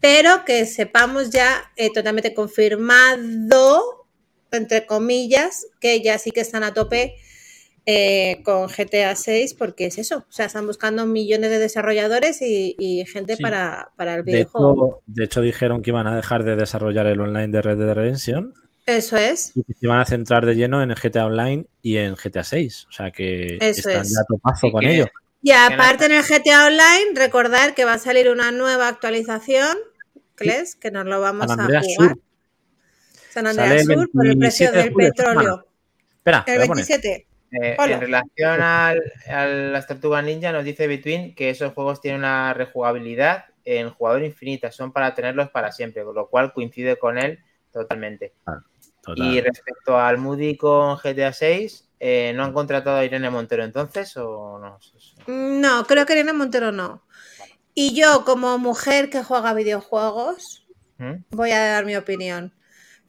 Pero que sepamos ya eh, totalmente confirmado, entre comillas, que ya sí que están a tope eh, con GTA 6, porque es eso. O sea, están buscando millones de desarrolladores y, y gente Sí. para, para el De videojuego. hecho, de hecho, dijeron que iban a dejar de desarrollar el online de Red Dead Redemption Eso es. y que se iban a centrar de lleno en el GTA Online y en GTA 6. O sea que Eso están es. ya a topazo Sí, con que- ello. Y aparte en el GTA Online, recordar que va a salir una nueva actualización, ¿crees? Que nos lo vamos San a jugar. Sur. San Andreas Sur por el precio 27 de del petróleo. Espera, El voy a poner. 27. Eh, en relación al, a las tortugas ninja, nos dice Between que esos juegos tienen una rejugabilidad en jugador infinita, son para tenerlos para siempre, con lo cual coincide con él totalmente. Total. Y respecto al Moody con GTA 6, eh, ¿no han contratado a Irene Montero entonces o no? No, creo que Irene Montero no. Y yo, como mujer que juega videojuegos, ¿Mm? voy a dar mi opinión.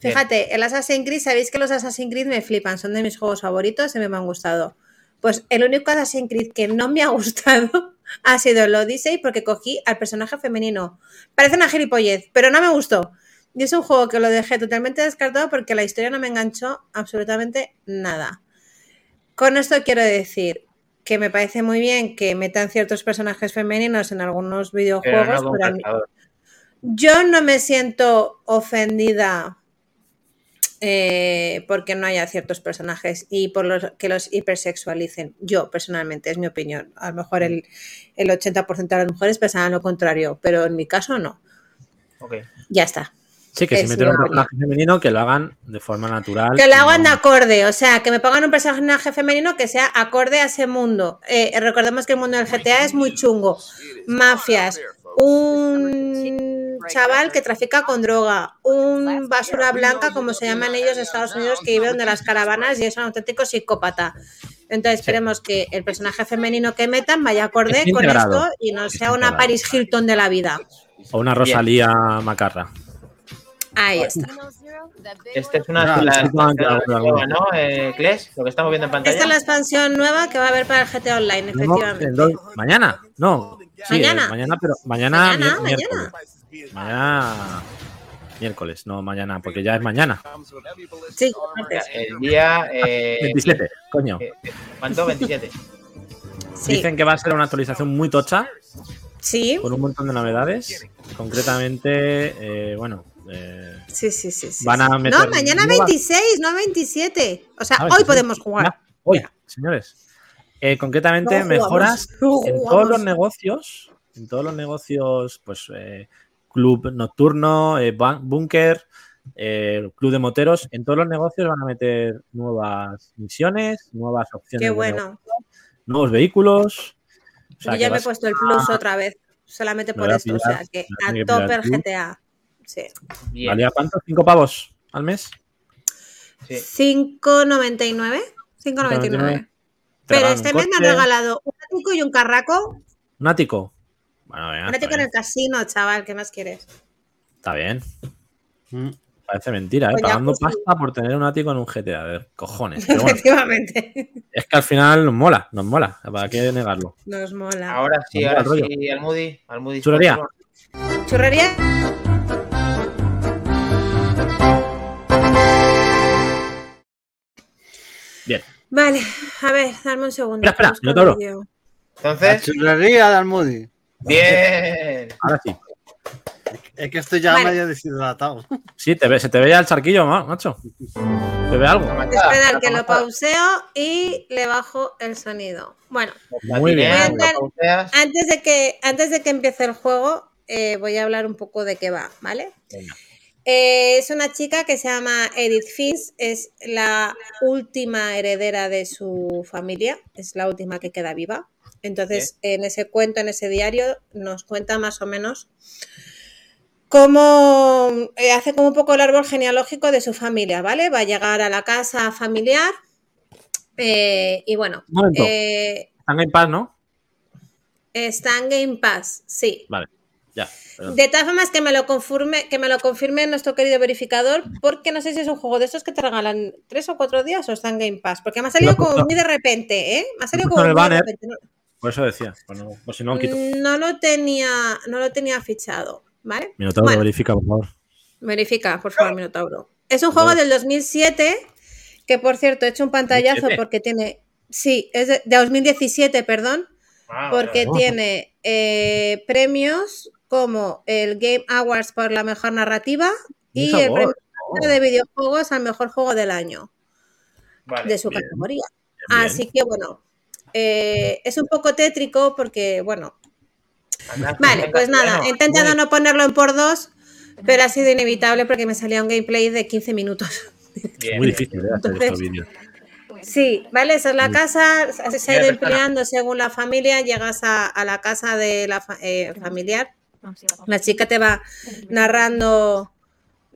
Bien. Fíjate, el Assassin's Creed, sabéis que los Assassin's Creed me flipan, son de mis juegos favoritos y me han gustado. Pues el único Assassin's Creed que no me ha [LAUGHS] gustado ha sido el Odyssey porque cogí al personaje femenino. Parece una gilipollez, pero no me gustó. Y es un juego que lo dejé totalmente descartado porque la historia no me enganchó absolutamente nada. Con esto quiero decir que me parece muy bien que metan ciertos personajes femeninos en algunos Pero videojuegos, no pero mí- yo no me siento ofendida eh, porque no haya ciertos personajes y por los que los hipersexualicen. Yo, personalmente, es mi opinión. A lo mejor el, el 80% de las mujeres pensarán lo contrario, pero en mi caso no. Ya está. Sí, que si meten un personaje femenino, que lo hagan de forma natural. Que lo hagan de acorde, o sea, que me pongan un personaje femenino que sea acorde a ese mundo. Eh, recordemos que el mundo del GTA es muy chungo. Mafias, un chaval que trafica con droga, un basura blanca, como se llaman ellos en Estados Unidos, que vive donde las caravanas y es un auténtico psicópata. Entonces esperemos que el personaje femenino que metan vaya acorde con integrado. esto y no sea una. Paris Hilton de la vida. O una Rosalía Macarra. Ahí está. Esta es una Ah, la- sí, la- claro, claro, nueva, claro. ¿no? Eh, Kles, lo que estamos viendo en pantalla. Esta es la expansión nueva que va a haber para el GTA Online, efectivamente. ¿Mañana? No. Sí, Mañana. eh, mañana, pero mañana, Mañana, mier- mañana. miércoles. Mañana. Miércoles, no mañana, porque ya es mañana. Sí, El día. eh, 27, coño. eh, ¿Cuánto? 27. sí. Dicen que va a ser una actualización muy tocha, Sí, con un montón de novedades. Concretamente, eh, bueno, eh, sí, sí, sí. sí, Van a sí. meter No, mañana nuevas- 26, no 27. O sea, Ah, hoy 26. podemos jugar. Hoy, señores. Eh, concretamente, No mejoras no en todos los negocios, en todos los negocios, pues eh, club nocturno, búnker, club de moteros, en todos los negocios van a meter nuevas misiones, nuevas opciones, Qué de bueno. negocio, nuevos vehículos. O sea, Yo ya me he puesto el plus otra vez, solamente Me por esto. O sea, que a plus. GTA. Sí. Bien. ¿Valía cuánto? ¿Cinco pavos al mes? Sí. 5.99. 5.99. Te Pero este mes me han regalado un ático y un carraco. Un ático. Bueno, venga, Un ático en el casino, chaval. ¿Qué más quieres? Está bien. Mm. Parece mentira, ¿eh? Con Pagando jacuzzi. pasta por tener un ático en un GTA. De cojones. Pero bueno, Efectivamente. es que al final nos mola, nos mola. ¿Para qué negarlo? Nos mola. Ahora sí, ahora sí, Almudi. Almudi. Sports. Churrería. Vale, a ver, dame un segundo. Espera, espera, no el vídeo. La Entonces, churrería de Almudi. bien. Ahora sí. Es que estoy ya Vale. medio deshidratado. [LAUGHS] Sí, te ve, se te veía el charquillo, ma- macho. ¿Te ve algo? Esperad que lo pauseo y le bajo el sonido. Bueno, Muy bien. Antes de que, antes de que empiece el juego, eh, voy a hablar un poco de qué va, ¿vale? Venga. Eh, es una chica que se llama Edith Finch, es la última heredera de su familia, es la última que queda viva. Entonces, en ese cuento, en ese diario, nos cuenta más o menos cómo eh, hace como un poco el árbol genealógico de su familia, ¿vale? Va a llegar a la casa familiar eh, y bueno, Un momento. eh, Están en paz, ¿no? está en Pass, sí. Vale. Ya. De todas formas, que me lo confirme, que me lo confirme nuestro querido verificador, porque no sé si es un juego de estos que te regalan tres o cuatro días o está en Game Pass. Porque me ha salido como muy de repente, ¿eh? Me ha salido como de banner. repente. Por eso decía. Pues no, por si no, quito. no lo tenía, no lo tenía fichado, ¿vale? Minotauro, Bueno. verifica, por favor. Verifica, por favor, Minotauro. Es un juego del 2007, que por cierto, he hecho un pantallazo 2007. porque tiene. Sí, es de, de 2017, perdón. Ah, porque tiene eh, premios como el Game Awards por la mejor narrativa y el premio de videojuegos al mejor juego del año Vale. de su bien, categoría. bien. Así que bueno, eh, es un poco tétrico porque, bueno, Anda, vale, pues nada, he intentado no ponerlo en por dos, pero ha sido inevitable porque me salía un gameplay de 15 minutos. bien, Muy difícil hacer Entonces- estos vídeos. Sí, vale, esa es la casa, se- ha ido empleando según la familia, llegas a, a la casa de la fa- eh, familiar, la chica te va narrando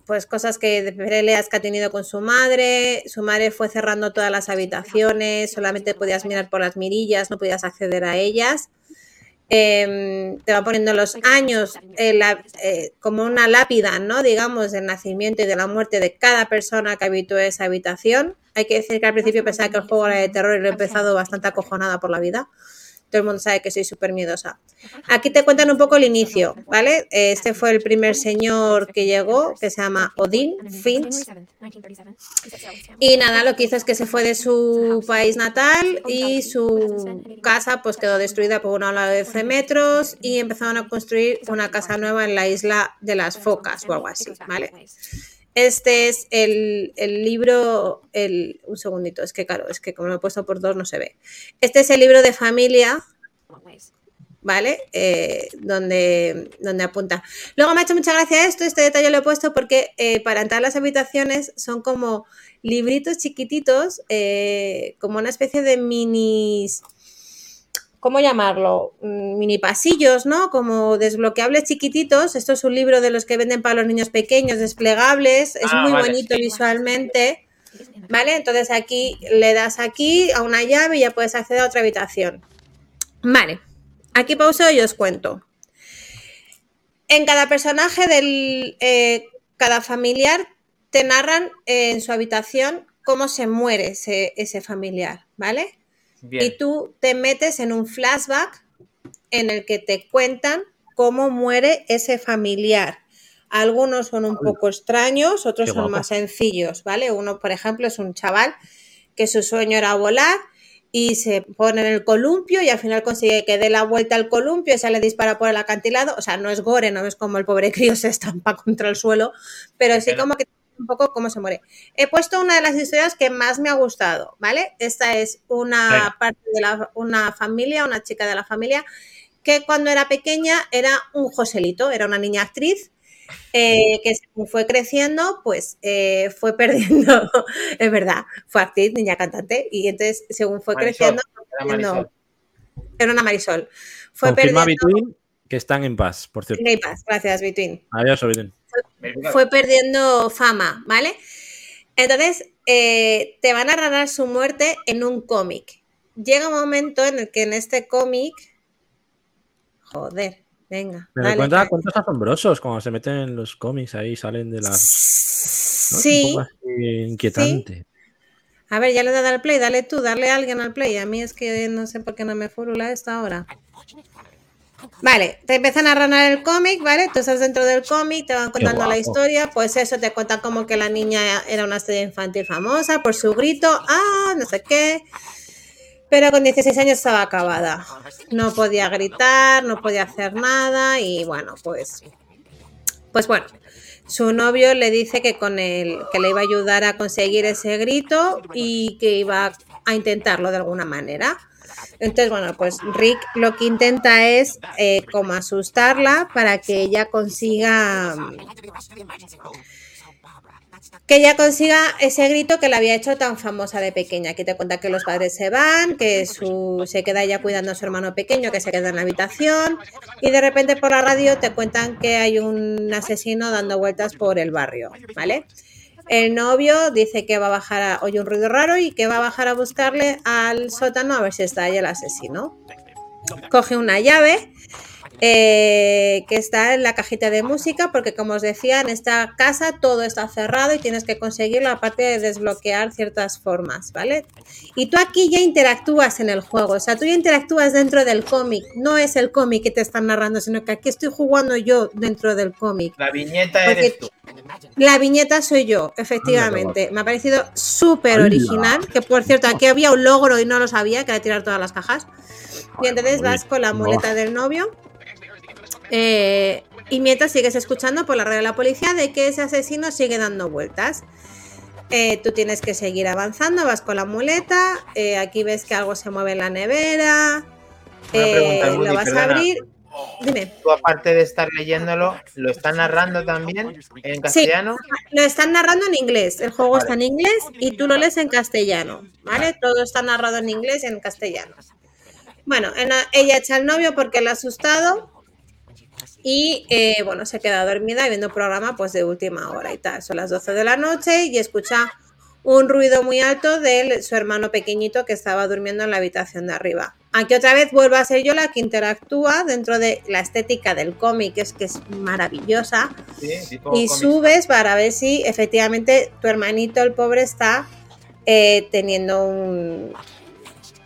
pues cosas que de peleas que ha tenido con su madre, su madre fue cerrando todas las habitaciones, solamente podías mirar por las mirillas, no podías acceder a ellas. Em, te va poniendo los años eh, la- eh, como una lápida, ¿no? Digamos, del nacimiento y de la muerte de cada persona que habitó esa habitación. Hay que decir que al principio pensaba que el juego era de terror y lo he empezado bastante acojonada por la vida. Todo el mundo sabe que soy súper miedosa. Aquí te cuentan un poco el inicio, ¿vale? Este fue el primer señor que llegó, que se llama Odin Finch. Y nada, lo que hizo es que se fue de su país natal y su casa pues quedó destruida por una ola de 12 metros y empezaron a construir una casa nueva en la isla de las focas o algo así, ¿vale? Este es el, el libro, el, un segundito, es que claro, es que como lo he puesto por dos no se ve. Este es el libro de familia ¿vale? Eh, donde, donde apunta. Luego me ha hecho mucha gracia esto, este detalle lo he puesto porque eh, para entrar las habitaciones son como libritos chiquititos, eh, como una especie de minis, ¿cómo llamarlo? Mm, Mini pasillos, ¿no? Como desbloqueables chiquititos. Esto es un libro de los que venden para los niños pequeños, desplegables. Es Ah, muy vale, bonito sí. visualmente. ¿Vale? Entonces aquí le das aquí a una llave y ya puedes acceder a otra habitación. Vale. Aquí pauso y os cuento. En cada personaje del eh, cada familiar te narran eh, en su habitación cómo se muere ese, ese familiar, ¿vale? Bien. Y tú te metes en un flashback en el que te cuentan cómo muere ese familiar. Algunos son un poco extraños, otros son más sencillos, ¿vale? Uno, por ejemplo, es un chaval que su sueño era volar y se pone en el columpio y al final consigue que dé la vuelta al columpio y sale dispara por el acantilado. O sea, no es gore, no es como el pobre crío [LAUGHS] se estampa contra el suelo, pero sí como que un poco cómo se muere. He puesto una de las historias que más me ha gustado, ¿vale? Esta es una parte de la, una familia, una chica de la familia, que cuando era pequeña era un Joselito, era una niña actriz, eh, que según fue creciendo, pues eh, fue [LAUGHS] perdiendo, es verdad, fue actriz, niña cantante, y entonces según fue Marisol, creciendo, era una Marisol. Fue Confirma perdiendo, Between que están en paz, por cierto. Gracias, Between Adiós, Between. Fue perdiendo fama, ¿vale? Entonces, eh, te van a narrar su muerte en un cómic. Llega un momento en el que en este cómic. Joder, venga. Me dale, recuerda a dale. cuentos asombrosos cuando se meten en los cómics ahí, salen de las. ¿no? Sí, así inquietante. a ver, ya le he dado al play, dale tú, darle a alguien al play. A mí es que no sé por qué no me furula esto ahora. Vale, te empiezan a narrar el cómic, ¿vale? Tú estás dentro del cómic, te van contando la historia, pues eso, te cuentan como que la niña era una estrella infantil famosa por su grito, ah, no sé qué. Pero con 16 años estaba acabada. No podía gritar, no podía hacer nada y bueno, pues pues bueno, su novio le dice que con el que le iba a ayudar a conseguir ese grito y que iba a intentarlo de alguna manera. Entonces, bueno, pues Rick lo que intenta es eh, como asustarla para que ella consiga que ella consiga ese grito que le había hecho tan famosa de pequeña. Aquí te cuenta que los padres se van, que su, se queda ella cuidando a su hermano pequeño, que se queda en la habitación, y de repente por la radio te cuentan que hay un asesino dando vueltas por el barrio, ¿vale? El novio dice que va a bajar, a, oye un ruido raro y que va a bajar a buscarle al sótano a ver si está ahí el asesino. Coge una llave eh, que está en la cajita de música, porque como os decía, en esta casa todo está cerrado y tienes que conseguir la parte de desbloquear ciertas formas, ¿vale? Y tú aquí ya interactúas en el juego, o sea, tú ya interactúas dentro del cómic, no es el cómic que te están narrando, sino que aquí estoy jugando yo dentro del cómic. La viñeta Porque eres tú. La viñeta soy yo, efectivamente. Me ha parecido súper original. Que por cierto, aquí había un logro y no lo sabía, que era tirar todas las cajas. Y entonces vas con la muleta del novio. Eh, y mientras sigues escuchando por la radio de la policía de que ese asesino sigue dando vueltas. Eh, tú tienes que seguir avanzando, vas con la muleta. eh, aquí ves que algo se mueve en la nevera. Lo vas a abrir. Dime. Tú, aparte de estar leyéndolo, ¿lo están narrando también en castellano? Sí, lo están narrando en inglés. El juego Vale. está en inglés y tú lo lees en castellano, ¿vale? Todo está narrado en inglés y en castellano. Bueno, en la- ella echa al novio porque le ha asustado y, eh, bueno, se queda dormida y viendo un programa pues de última hora y tal. Son las 12 de la noche y escucha un ruido muy alto de su hermano pequeñito que estaba durmiendo en la habitación de arriba. Aquí otra vez vuelvo a ser yo la que interactúa dentro de la estética del cómic, que es que es maravillosa Sí, y subes para ver si efectivamente tu hermanito, el pobre, está eh, teniendo un,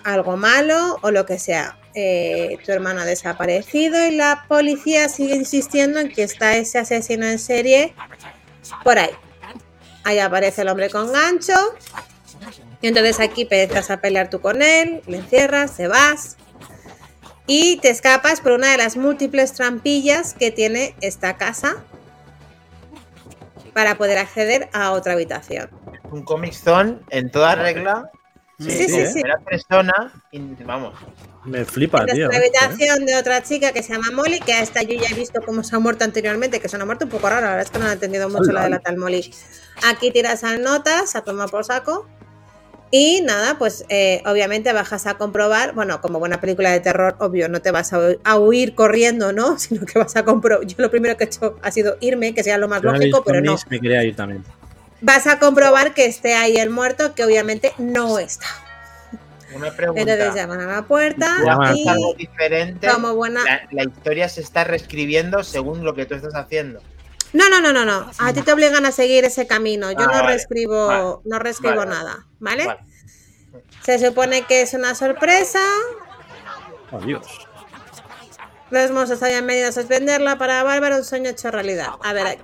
algo malo o lo que sea. Eh, tu hermano ha desaparecido y la policía sigue insistiendo en que está ese asesino en serie por ahí. Ahí aparece el hombre con gancho. Y entonces aquí empiezas a pelear tú con él, le encierras, te vas. Y te escapas por una de las múltiples trampillas que tiene esta casa para poder acceder a otra habitación. Un Comic Zone en toda regla. Sí, sí, sí. ¿eh? sí. Persona, vamos. Me flipa, tío. la ¿eh? habitación de otra chica que se llama Molly, que a esta yo ya he visto cómo se ha muerto anteriormente, que es una muerte un poco rara, la verdad es que no he entendido mucho la de la tal Molly. Aquí tiras a notas, a tomar por saco. Y nada, pues eh, obviamente bajas a comprobar, bueno, como buena película de terror, obvio, no te vas a, hu- a huir corriendo, ¿no? [LAUGHS] Sino que vas a comprobar. Yo lo primero que he hecho ha sido irme, que sea lo más Yo lógico, pero no. Me quería ir también. Vas a comprobar que esté ahí el muerto, que obviamente no está. Una pregunta. Entonces llaman a la puerta Llaman y Es algo diferente. como buena... La, la historia se está reescribiendo según lo que tú estás haciendo. No, no, no, no, no. A ti te obligan a seguir ese camino. Yo Ah, no vale. reescribo, Vale. no reescribo Vale, nada, ¿vale? Vale. Se supone que es una sorpresa. Dios. Los monstruos habían venido a suspenderla para Bárbara, un sueño hecho realidad. A ver, aquí.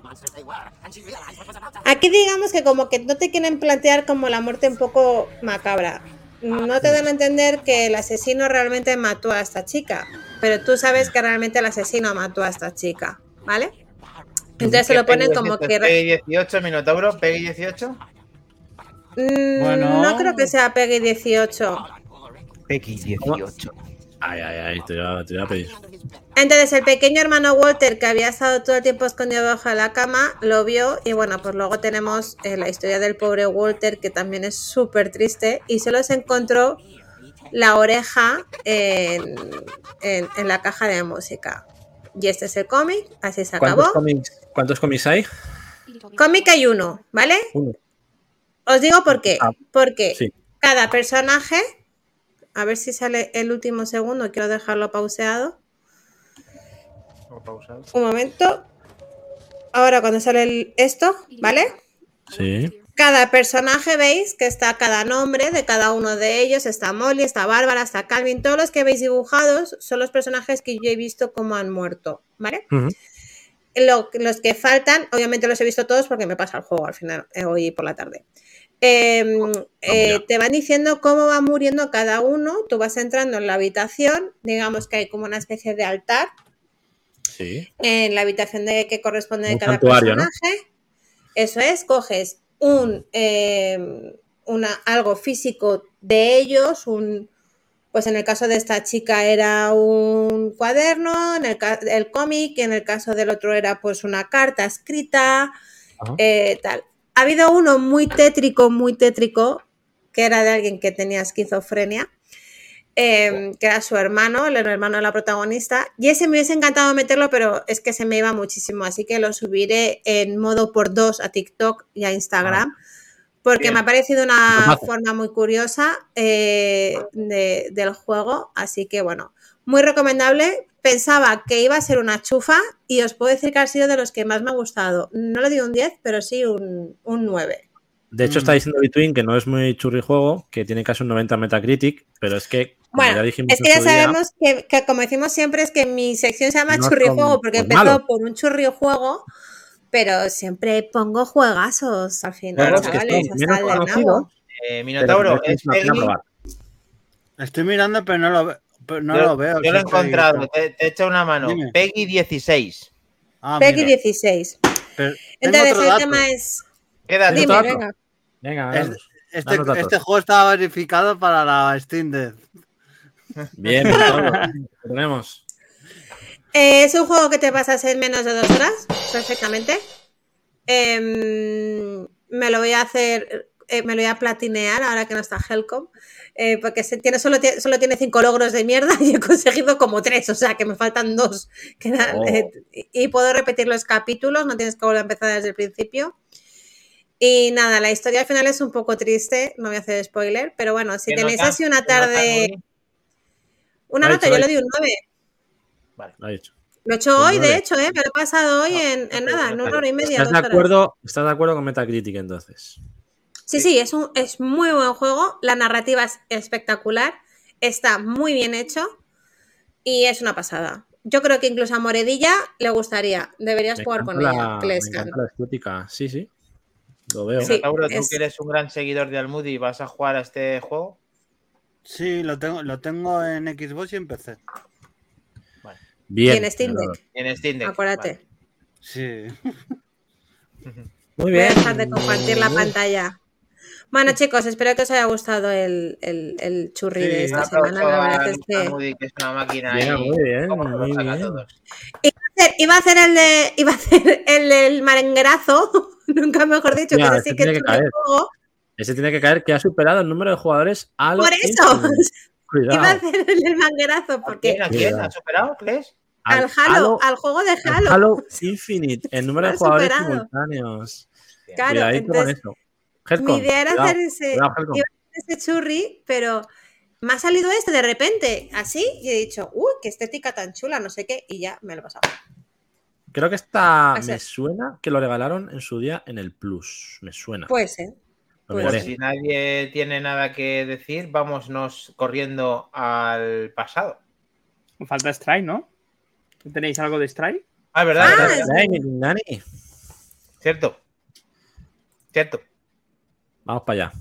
aquí digamos que como que no te quieren plantear como la muerte un poco macabra. No te dan a entender que el asesino realmente mató a esta chica, pero tú sabes que realmente el asesino mató a esta chica, ¿vale? Entonces se lo ponen Peggy como 18, que... Peggy 18, Minotauro, Peggy 18. Mm, Bueno. No creo que sea Peggy 18. Peggy 18. Ay, ay, ay, te voy a, te voy a pedir. Entonces el pequeño hermano Walter, que había estado todo el tiempo escondido debajo de la cama, lo vio y bueno, pues luego tenemos eh, la historia del pobre Walter, que también es súper triste, y solo se encontró la oreja en, en- en la caja de música. Y este es el cómic, así se ¿Cuántos acabó. cómics, ¿Cuántos cómics hay? Cómic hay uno, ¿vale? Uno. Os digo por qué. Ah, Porque sí. cada personaje, a ver si sale el último segundo, quiero dejarlo pauseado. Un momento. Ahora cuando sale el- esto, ¿vale? Sí. Cada personaje veis que está cada nombre de cada uno de ellos. Está Molly, está Bárbara, está Calvin. Todos los que veis dibujados son los personajes que yo he visto como han muerto, ¿vale? Lo- los que faltan, obviamente los he visto todos porque me pasa el juego al final, eh, hoy por la tarde. Eh, eh, te van diciendo cómo va muriendo cada uno. Tú vas entrando en la habitación, digamos que hay como una especie de altar Sí. en la habitación de que corresponde de cada personaje. Eso es, coges un eh, una, algo físico de ellos, un pues en el caso de esta chica era un cuaderno, en el, el cómic, en el caso del otro era pues una carta escrita, eh, tal. Ha habido uno muy tétrico, muy tétrico, que era de alguien que tenía esquizofrenia, eh, que era su hermano, el hermano de la protagonista, y ese me hubiese encantado meterlo, pero es que se me iba muchísimo, así que lo subiré en modo por dos a TikTok y a Instagram, porque Bien. me ha parecido una forma muy curiosa eh, de- del juego, así que bueno, muy recomendable. Pensaba que iba a ser una chufa y os puedo decir que ha sido de los que más me ha gustado. No le digo un 10, pero sí un, un 9. De hecho, está diciendo Between que no es muy churri juego, que tiene casi un 90 Metacritic, pero es que, como Bueno, ya dijimos es que ya día, sabemos que, que como decimos siempre es que mi sección se llama No churri juego porque pues, empezó por un churri juego, pero siempre pongo juegazos al final, que chavales, hasta el nabo. Eh, Minotauro, que es es probar. Estoy mirando, pero no lo, ve- pero no yo, lo veo. yo lo he encontrado, te, te he hecho una mano. Dime. Peggy 16. Ah, Peggy mira. 16. Pero tengo Entonces el dato. tema es... ¿Qué edad Dime, dato? venga. Venga, Es- vamos. este, este juego está verificado para la Steam Deck. Bien. Lo [LAUGHS] tenemos. Eh, es un juego que te pasas en menos de dos horas, perfectamente. Em, me lo voy a hacer, eh, me lo voy a platinear ahora que no está Helcom, eh, porque se tiene, solo, tiene, solo tiene cinco logros de mierda [LAUGHS] y he conseguido como tres, o sea que me faltan dos. [LAUGHS] que eran, Oh. eh, y puedo repetir los capítulos, no tienes que volver a empezar desde el principio. Y nada, la historia al final es un poco triste, no voy a hacer spoiler, pero bueno, si ¿Qué tenéis nota? así una ¿Qué nota, tarde... Una nota, hecho, yo le di un 9. Lo ha dicho. Lo he hecho hoy, de hecho, ¿eh? me lo he pasado hoy en, en nada, en una hora y media, ¿Estás dos de, horas. acuerdo, ¿Estás de acuerdo con Metacritic entonces? Sí, sí, es, un, es muy buen juego. La narrativa es espectacular. Está muy bien hecho. Y es una pasada. Yo creo que incluso a Moredilla le gustaría. Deberías Me jugar con ella. la- que le estética. Sí, sí. Lo veo. Sí. Tú es- que eres un gran seguidor de Almudi, ¿vas a jugar a este juego? Sí, lo tengo, lo tengo en Xbox y en PC. Bien. Y en Steam Deck. En Steam Deck. Acuérdate. Sí. Muy Voy a bien. dejar de compartir la pantalla. Bueno, chicos, espero que os haya gustado el, el, el churri de Un esta semana. La verdad a es que Moody, que es una máquina Bien, ahí, muy bien, muy bien. todos. iba a hacer el de iba a hacer el del marenguerazo, [LAUGHS] nunca mejor dicho, Ya, que ese sí que tiene es que un juego. Ese tiene que caer que ha superado el número de jugadores a los Por eso Cuidado. [LAUGHS] iba a hacer el del manguerazo, porque ¿Quién, ¿A quién? ¿Ha superado? ¿Crees? al Halo, al juego de al Halo. Halo [LAUGHS] Infinite, el número de jugadores superado. simultáneos. Claro, Cuidadito con entonces, Mi idea era cuidado, hacer ese, cuidado, Helcom. iba a hacer ese churri, pero me ha salido este de repente, así, y he dicho, uy, qué estética tan chula, no sé qué, y ya me lo he pasado. Creo que esta me suena que lo regalaron en su día en el Plus. Me suena. Puede ser. Pues miraré. Si nadie tiene nada que decir, vámonos corriendo al pasado. Falta Strike, ¿no? ¿Tenéis algo de Strike? Ah, ¿verdad? Ah, ¿verdad? Cierto. Cierto. Vamos para allá.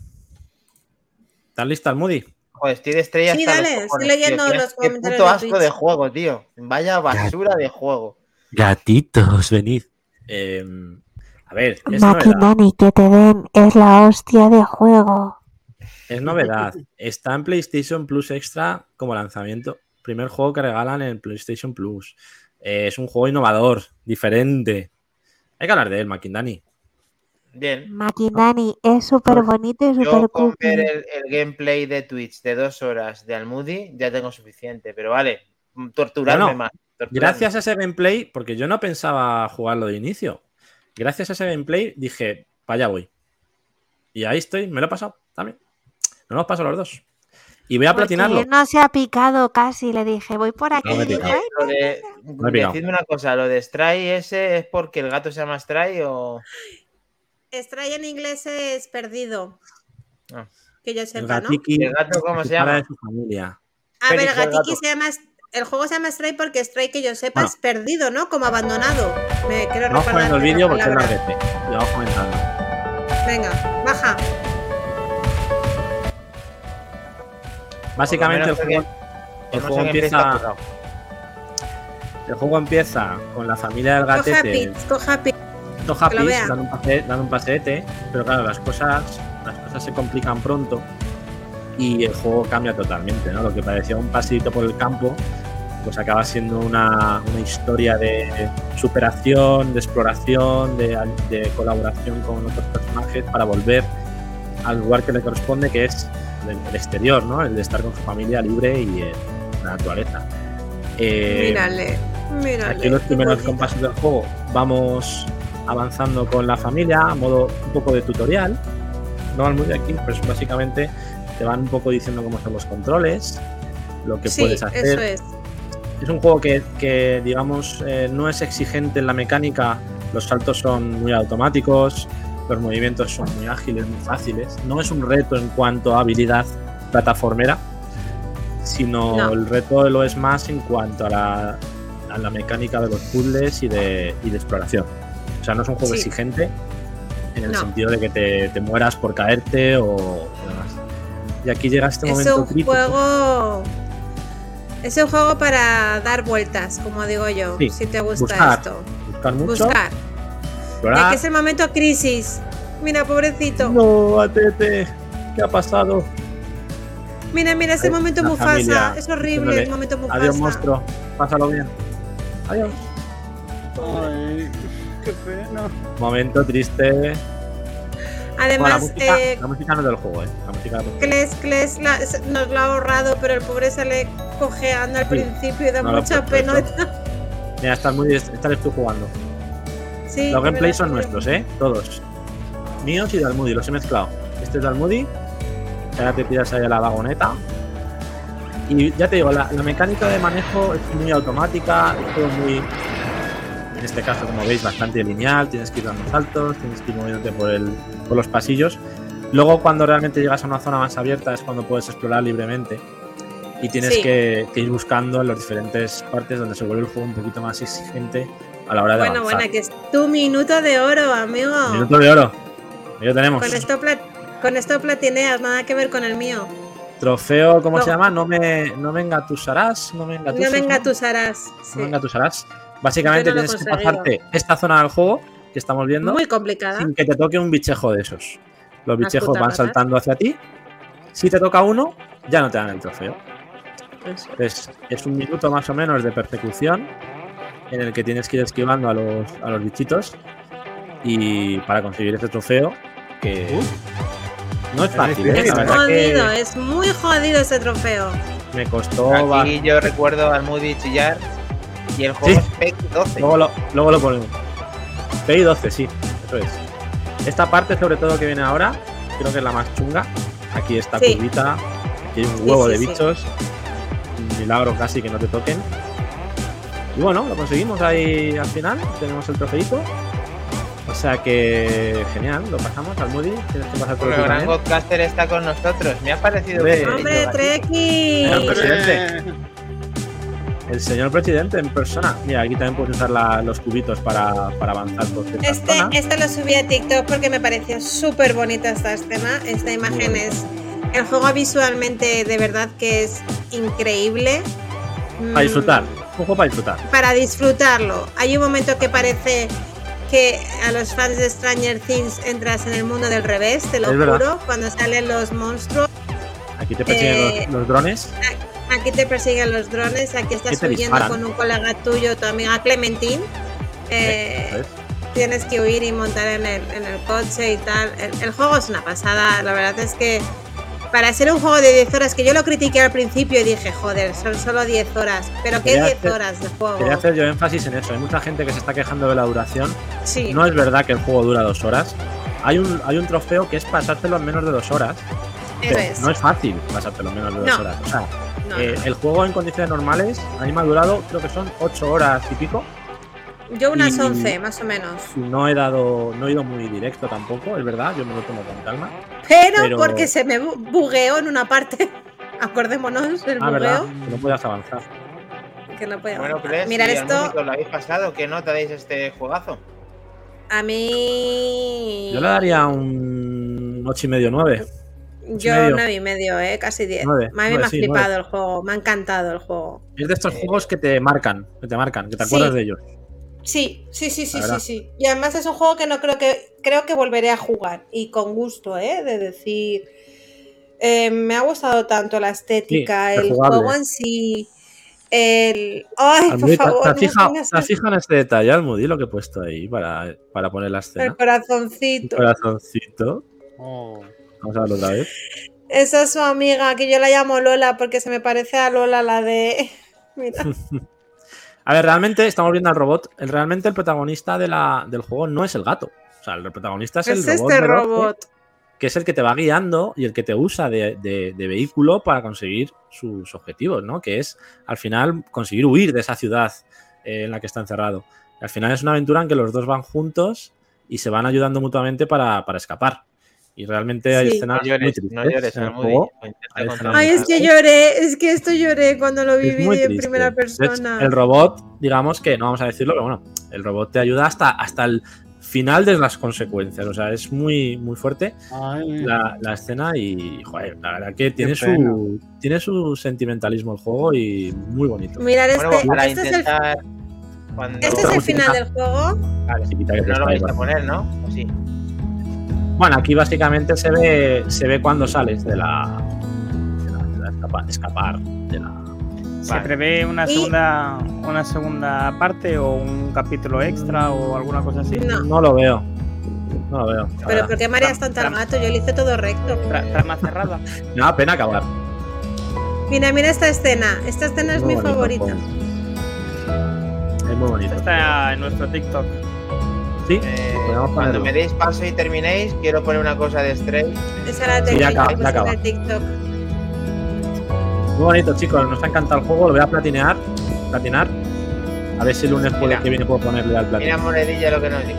¿Estás lista, el Moody? Joder, estoy de estrella Sí, los dale, estoy leyendo tío. Los Qué comentarios puto de asco Twitch. de juego, tío. Vaya basura de juego. Gatitos, venid. Eh, a ver, es novedad. Que te den es la hostia de juego. Es novedad. Está en PlayStation Plus Extra como lanzamiento. Primer juego que regalan en PlayStation Plus. Eh, es un juego innovador, diferente. Hay que hablar de él, Makindani. Bien. Maquinani es súper bonito y Yo súper con ver el, el gameplay de Twitch de dos horas de Almudi ya tengo suficiente. Pero vale, torturarme Bueno, más. torturarme. Gracias a ese gameplay, porque yo no pensaba jugarlo de inicio. Gracias a ese gameplay dije, para allá voy. Y ahí estoy, me lo he pasado también. No nos paso los dos. Y voy a Porque platinarlo. no se ha picado casi, le dije, voy por aquí. No me he picado. Lo de- Me he picado. decidme una cosa, ¿lo de Stray ese es porque el gato se llama Stray o...? Stray en inglés es perdido, Ah. que yo El sepa, ¿no? gatiki, ¿El gato cómo se llama? de su familia. A ver, el el Gatiki gato. se llama. El juego se llama Stray porque Stray, que yo sepa, Bueno. es perdido, ¿no? Como abandonado. Me quiero Vamos recordar el vídeo porque es. Y vamos comentando. Venga, baja. Básicamente el lo juego, que- el no juego empieza. currado. El juego empieza con la familia del Coja gatete. pits, coja pits. Dos happys, dan un, pase- dan un paseete, pero claro, las cosas, las cosas se complican pronto y el juego cambia totalmente, ¿no? Lo que parecía un paseito por el campo, pues acaba siendo una, una historia de superación, de exploración, de, de colaboración con otros personajes para volver al lugar que le corresponde, que es el, el exterior, ¿no? El de estar con su familia libre y la naturaleza. Eh, Mírale, mírale. Aquí los primeros compases del juego vamos avanzando con la familia a modo un poco de tutorial. No al de aquí, pues básicamente te van un poco diciendo cómo son los controles, lo que Sí, puedes hacer. eso es. Es un juego que, que, digamos, eh, no es exigente en la mecánica, los saltos son muy automáticos, los movimientos son muy ágiles, muy fáciles. No es un reto en cuanto a habilidad plataformera, sino No. el reto lo es más en cuanto a la, a la mecánica de los puzzles y de, y de exploración. O sea, no es un juego Sí. exigente en el No. sentido de que te, te mueras por caerte o, o demás. Y aquí llega este Es momento un crítico. juego. Es un juego para dar vueltas, como digo yo. Sí, Si te gusta buscar, esto. Buscar mucho. Buscar. explorar. Ya que es el momento crisis. Mira, pobrecito. No, Atete, ¿qué ha pasado? Mira, mira, ese momento Mufasa. familia Es horrible el momento Mufasa. Adiós, monstruo. Pásalo bien. Adiós. Ay, qué pena. Momento triste. Bueno, la, Además, música, eh, la música no es del juego, ¿eh? La música no. Kles, Kles la- nos lo ha ahorrado, pero el pobre sale cojeando al Sí, principio y da no mucha pena. Mira, estás muy. Estás tú jugando. Sí, Los me gameplays son nuestros, ¿eh? Todos. Míos y de Almudi, los he mezclado. Este es de Almudi. Ahora te tiras ahí a la vagoneta. Y ya te digo, la, la mecánica de manejo es muy automática, es todo muy. En este caso, como veis, bastante lineal. Tienes que ir dando saltos, tienes que ir moviéndote por, el, por los pasillos. Luego, cuando realmente llegas a una zona más abierta, es cuando puedes explorar libremente. Y tienes Sí. que, que ir buscando en las diferentes partes donde se vuelve el juego un poquito más exigente a la hora de Bueno, avanzar. bueno, que es tu minuto de oro, amigo. Minuto de oro. Ahí lo tenemos. Con esto, con esto platineas, nada que ver con el mío. Trofeo, ¿cómo No. se llama? No me, no me engatusarás. No me No engatusas. me ¿no? engatusarás. No Sí. me engatusarás. Básicamente no tienes que pasarte esta zona del juego que estamos viendo Muy complicada. sin que te toque un bichejo de esos. Los bichejos putas van saltando hacia ti. Si te toca uno, ya no te dan el trofeo. Eso. Entonces, es un minuto más o menos de persecución en el que tienes que ir esquivando a los, a los bichitos y para conseguir este trofeo que no es fácil, ¿eh? la verdad Jodido, que es muy jodido ese trofeo. me costó Aquí yo recuerdo al Moody chillar y el juego Sí. es PEC 12. luego lo, luego lo ponemos PI 12, sí, eso es esta parte sobre todo que viene ahora creo que es la más chunga aquí está Sí. curvita aquí hay un huevo sí, de sí. bichos un milagro casi que no te toquen y bueno, lo conseguimos ahí al final tenemos el trofeito o sea que genial, lo pasamos al Moody tienes que pasar por El el gran también. Godcaster está con nosotros. Me ha parecido Hombre. Treki. Presidente. El señor presidente en persona. Mira, aquí también puedes usar la- los cubitos para, para avanzar por Este, este lo subí a TikTok porque me pareció súper bonita esta escena. Esta imagen es. El juego visualmente de verdad que es increíble. Para Mm, disfrutar. Un juego para disfrutar. Para disfrutarlo. Hay un momento que parece que a los fans de Stranger Things entras en el mundo del revés, te lo Es verdad. juro, cuando salen los monstruos. Aquí te persiguen Eh, los, los drones. Aquí te persiguen los drones, aquí estás huyendo disparan. con un colega tuyo, tu amiga Clementine. Eh, tienes que huir y montar en el, en el coche y tal. El, el juego es una pasada, la verdad es que para ser un juego de 10 horas, que yo lo critiqué al principio y dije, joder, son solo 10 horas, pero ¿qué Quería 10 hacer- horas de juego? Quería hacer yo énfasis en eso. Hay mucha gente que se está quejando de la duración. Sí. No es verdad que el juego dura dos horas. Hay un, hay un trofeo que es pasártelo en menos de dos horas. Pero es. No es fácil pasártelo en menos de dos No. horas. O sea, No, eh, el juego en condiciones normales a mí me ha durado, creo que son ocho horas y pico. Yo unas y- 11, más o menos. No he dado, no he ido muy directo tampoco, es verdad, yo me lo tomo con calma. Pero, Pero- porque se me bu- bugueó en una parte. [LAUGHS] Acordémonos del Ah, verdad, bugueo. que no puedas avanzar. Que no podía Bueno, avanzar. ¿crees? Mirar y esto, ¿Lo habéis pasado? ¿Qué nota dais a este juegazo? a mí. Yo le daría un 8 y medio 9. Yo medio. nueve y medio, eh, casi 10. Nueve, a mí me ha sí, flipado nueve. el juego, me ha encantado el juego. Es de estos juegos que te marcan, que te marcan, que te Sí. acuerdas de ellos. Sí, sí, sí, sí, sí, sí. Y además es un juego que no creo que creo que volveré a jugar y con gusto, ¿eh? De decir, eh, me ha gustado tanto la estética, Sí, el juego en sí, el, ay, por Almudí, ¿te- favor, ¿te, no te fijado en este detalle, Almudí, lo que he puesto ahí para, para poner la el escena? Un corazoncito. corazoncito. Oh. Vamos a verlo otra vez. Esa es su amiga, que yo la llamo Lola porque se me parece a Lola la de. [LAUGHS] Mira. [LAUGHS] A ver, realmente estamos viendo al robot. El, realmente el protagonista de la, del juego no es el gato. O sea, el protagonista es, Es el robot. este robot. Que es el que te va guiando y el que te usa de, de- de vehículo para conseguir sus objetivos, ¿no? Que es, al final, conseguir huir de esa ciudad eh, en la que está encerrado. Al final es una aventura en que los dos van juntos y se van ayudando mutuamente para, para escapar. Y realmente hay Sí. escenas No llores, muy tristes no llores, en el juego. escenas Ay, es que lloré, es que esto lloré cuando lo viví en primera hecho, persona. el robot, digamos que no vamos a decirlo, pero bueno, el robot te ayuda hasta, hasta el final de las consecuencias. O sea, es muy, muy fuerte Ay. la, la escena y, joder, la verdad que tiene su, tiene su sentimentalismo el juego y muy bonito. Mirar este, Bueno, para este, es el, este es el final del juego. Vale, que no lo vais a poner, ¿no? ¿O sí? Bueno, aquí básicamente se ve, se ve cuando sales de la, de la, de la escapa- escapar de la. ¿Se Vale. prevé una Y- segunda, una segunda parte o un capítulo extra o alguna cosa así? No. No lo veo. No lo veo. Pero verdad. ¿por qué mareas tanto al gato? Yo le hice todo recto. Tra- trama cerrada. [LAUGHS] Da pena acabar. Mira, mira esta escena. Esta escena es Muy mi bonito favorita. Es muy bonito. Está en nuestro TikTok. Sí, Eh, podemos cuando me deis paso y terminéis, quiero poner una cosa de Stray. Esa la Sí, acaba, ya acaba. TikTok. Muy bonito, chicos. Nos ha encantado el juego. Lo voy a platinear. Platinar. A ver si el lunes puede, Mira. que viene puedo ponerle al Mira, platino. monedilla, lo que nos dijo.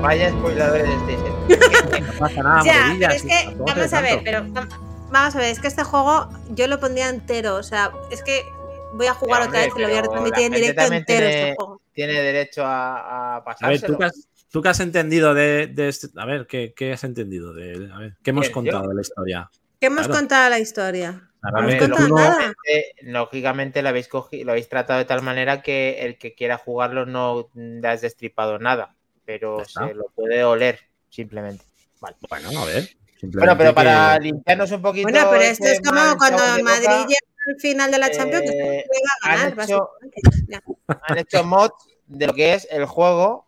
Vaya spoiladores de este. [LAUGHS] No pasa nada, ya, pero es que, vamos a ver, pero vam- vamos a ver, es que este juego yo lo pondría entero. O sea, es que voy a jugar Ya, otra hombre, vez y lo voy a retransmitir en directo entero tiene- este juego. Tiene derecho a, a A ver, pasárselo. ¿tú qué has, tú qué has entendido de, de este- A ver, ¿qué, qué has entendido de. A ver, ¿qué hemos Bien, contado yo. de la historia? ¿Qué hemos Claro. contado la historia? A Realmente ver, lógicamente, lógicamente lo habéis, cogi- lo habéis tratado de tal manera que el que quiera jugarlo no le has destripado nada, pero se lo puede oler simplemente. Vale. Bueno, a ver. Bueno, pero para que- limpiarnos un poquito. Bueno, pero esto este es como cuando de el Madrid al final de la Champions, eh, le va a han ganar, hecho- han hecho mods de lo que es el juego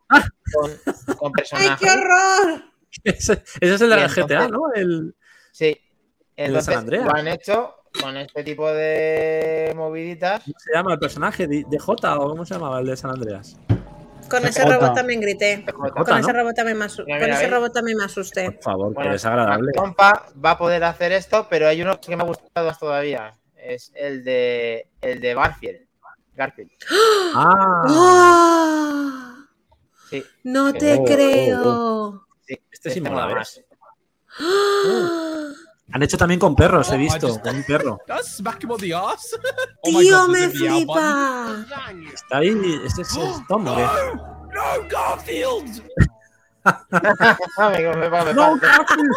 con, con [LAUGHS] ¡Ay, personajes. qué horror! Ese, ese es el de la GTA, ¿no? El... Sí. El de San Andreas. lo han hecho con este tipo de moviditas. ¿Cómo se llama el personaje? ¿De, J o cómo se llamaba el de San Andreas? Con ese Jota. robot también grité. Jota, Con ese robot también me asu- Mira, con ese robot también me asusté. Por favor, Bueno, que desagradable. Trompa va a poder hacer esto, pero hay uno que me ha gustado más todavía. Es el de el de Garfield. Garfield. Ah, ¡Ah! Sí. No te Oh, oh, creo. sí. este sí Este mola, mola ¿ves? ¡Ah! [GASPS] Han hecho también con perros, he Oh, visto, con un perro. [LAUGHS] [LAUGHS] Oh ¡Tío, me flipa! Está ahí, este es [GASPS] Tom, ¿o qué? button. No, Garfield! [LAUGHS] me, me, me, me- No, me- Garfield.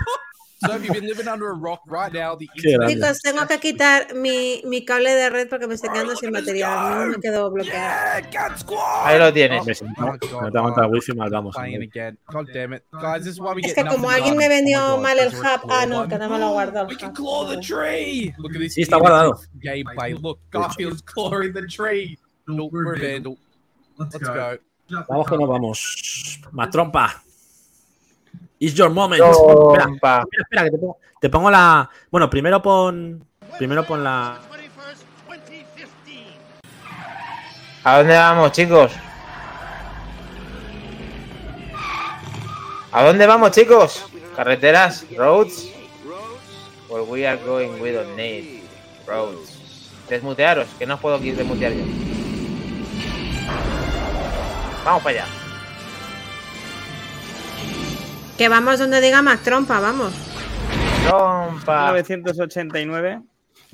So have you been living under a rock right now? The internet. Chicos, tengo que quitar mi, mi cable de red porque me estoy quedando sin batería. Me quedó bloqueado. Yeah! Ahí lo tienes. No, Oh God, no te aguanta wifi, mal vamos. Playing again. God damn it. Guys, this is why we Es get que como alguien me vendió Oh God, mal el hub. Ah, no, que no me lo guardó. el We can hub. claw the tree! Look at this Sí, está guardado. gameplay. Look, Garfield's clawing the tree. We're vandal. Let's go. Vamos que nos vamos. Más trompa. It's your moment. Trompa. Espera, espera, que te pongo, te pongo la. Bueno, primero pon. Primero pon la. ¿A dónde vamos, chicos? ¿A dónde vamos, chicos? ¿Carreteras? ¿Roads? Where we are going, we don't need roads. Desmutearos, que no os puedo desmutear yo. Vamos para allá. Que vamos donde diga Mac Trompa, vamos. Trompa. 1989.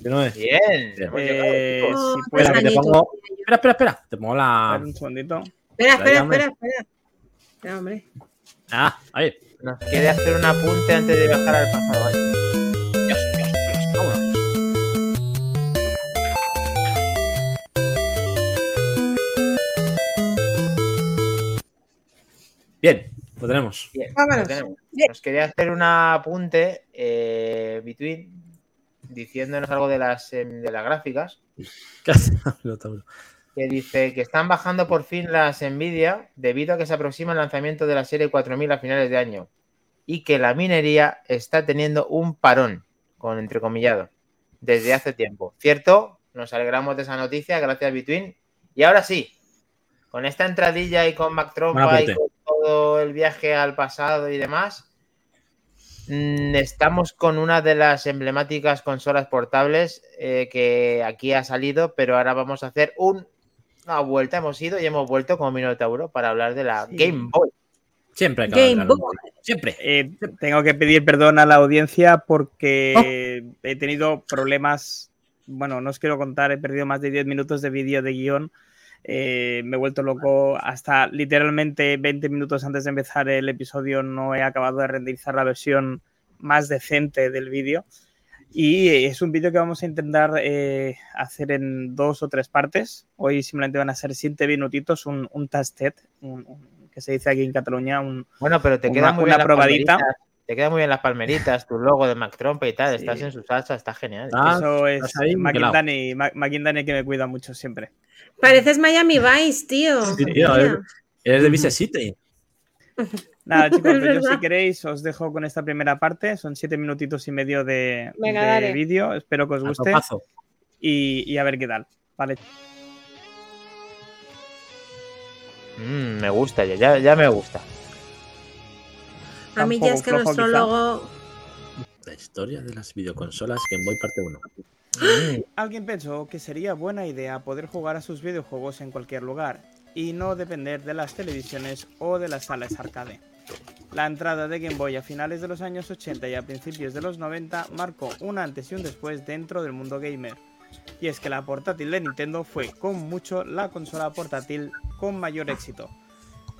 que no es. Bien. hemos llegado, Eh. Oh, si pues puedes, Espera, que te añitos. pongo. Espera, espera, espera. Te pongo a la. ver un segundito. Espera, espera, espera, espera. Espera, hombre. Ah, ahí. Nos quiere hacer un apunte antes de viajar al pasado. ¿vale? Dios, Dios, Dios. Vámonos. Bien, lo tenemos. Bien, Vámonos. lo tenemos. Bien. Nos quería hacer un apunte, eh, Between, diciéndonos algo de las, em, de las gráficas. [LAUGHS] Que dice que están bajando por fin las Nvidia debido a que se aproxima el lanzamiento de la serie 4000 a finales de año y que la minería está teniendo un parón, con entrecomillado, desde hace tiempo. ¿Cierto? Nos alegramos de esa noticia, gracias Between. Y ahora sí, con esta entradilla y con Mac Trompa y con todo el viaje al pasado y demás, mm, estamos con una de las emblemáticas consolas portables eh, que aquí ha salido, pero ahora vamos a hacer un- una vuelta. Hemos ido y hemos vuelto como Minotauro para hablar de la Sí. Game Boy. Siempre Game Boy. Siempre. Eh, tengo que pedir perdón a la audiencia porque Oh. he tenido problemas. Bueno, no os quiero contar, he perdido más de 10 minutos de vídeo de guion. Eh, me he vuelto loco hasta literalmente 20 minutos antes de empezar el episodio. No he acabado de renderizar la versión más decente del vídeo. Y es un vídeo que vamos a intentar eh, hacer en dos o tres partes. Hoy simplemente van a ser 7 minutitos, un, un tastet, un- un- que se dice aquí en Cataluña, un, Bueno, pero te Una- queda muy una bien las probadita. Te quedan muy bien las palmeritas, tu logo de Mac Trompa y tal. Sí. Estás en su salsa, está genial. Ah, Eso es. McIndani, que me cuida mucho siempre. Pareces Miami Vice, tío. Sí, tío, eres, eres de Vice City. [LAUGHS] Nada, chicos, Es pues yo si queréis os dejo con esta primera parte. Son siete minutitos y medio de, de vídeo. Espero que os guste y, y a ver qué tal. Vale. Mm, me gusta, ya, ya me gusta. A mí ya es que nuestro quizá. logo. La historia de las videoconsolas Game Boy parte 1. Mm, Alguien pensó que sería buena idea poder jugar a sus videojuegos en cualquier lugar y no depender de las televisiones o de las salas arcade. La entrada de Game Boy a finales de los años 80 y a principios de los 90 marcó un antes y un después dentro del mundo gamer. Y es que la portátil de Nintendo fue con mucho la consola portátil con mayor éxito.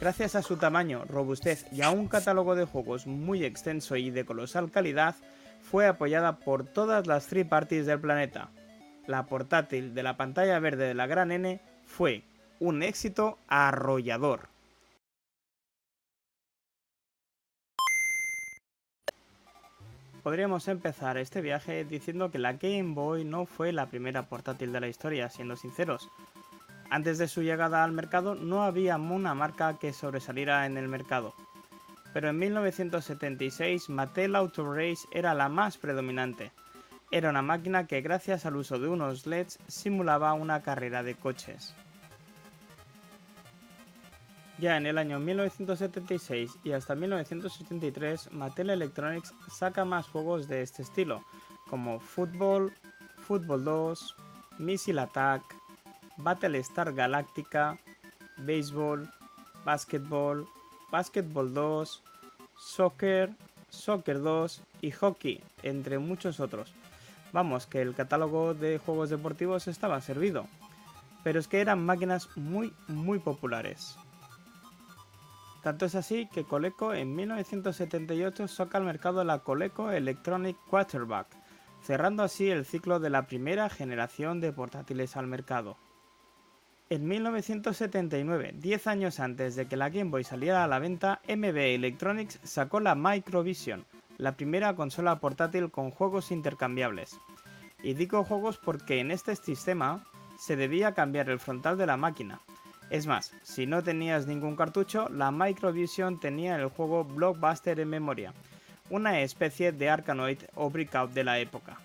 Gracias a su tamaño, robustez y a un catálogo de juegos muy extenso y de colosal calidad, fue apoyada por todas las three parties del planeta. La portátil de la pantalla verde de la gran N fue un éxito arrollador. podríamos empezar este viaje diciendo que la Game Boy no fue la primera portátil de la historia, siendo sinceros. Antes de su llegada al mercado no había una marca que sobresaliera en el mercado. Pero en 1976 Mattel Auto Race era la más predominante. Era una máquina que gracias al uso de unos LEDs simulaba una carrera de coches. Ya en el año 1976 y hasta 1983, Mattel Electronics saca más juegos de este estilo, como Football, Football 2, Missile Attack, Battlestar Galactica, Baseball, Basketball, Basketball 2, Soccer, Soccer 2 y Hockey, entre muchos otros. Vamos, que el catálogo de juegos deportivos estaba servido. Pero es que eran máquinas muy, muy populares. Tanto es así que Coleco en 1978 saca al mercado la Coleco Electronic Quarterback, cerrando así el ciclo de la primera generación de portátiles al mercado. En 1979, 10 años antes de que la Game Boy saliera a la venta, MB Electronics sacó la Microvision, la primera consola portátil con juegos intercambiables. Y digo juegos porque en este sistema se debía cambiar el frontal de la máquina, es más, si no tenías ningún cartucho, la Microvision tenía el juego Blockbuster en memoria, una especie de Arkanoid o Breakout de la época.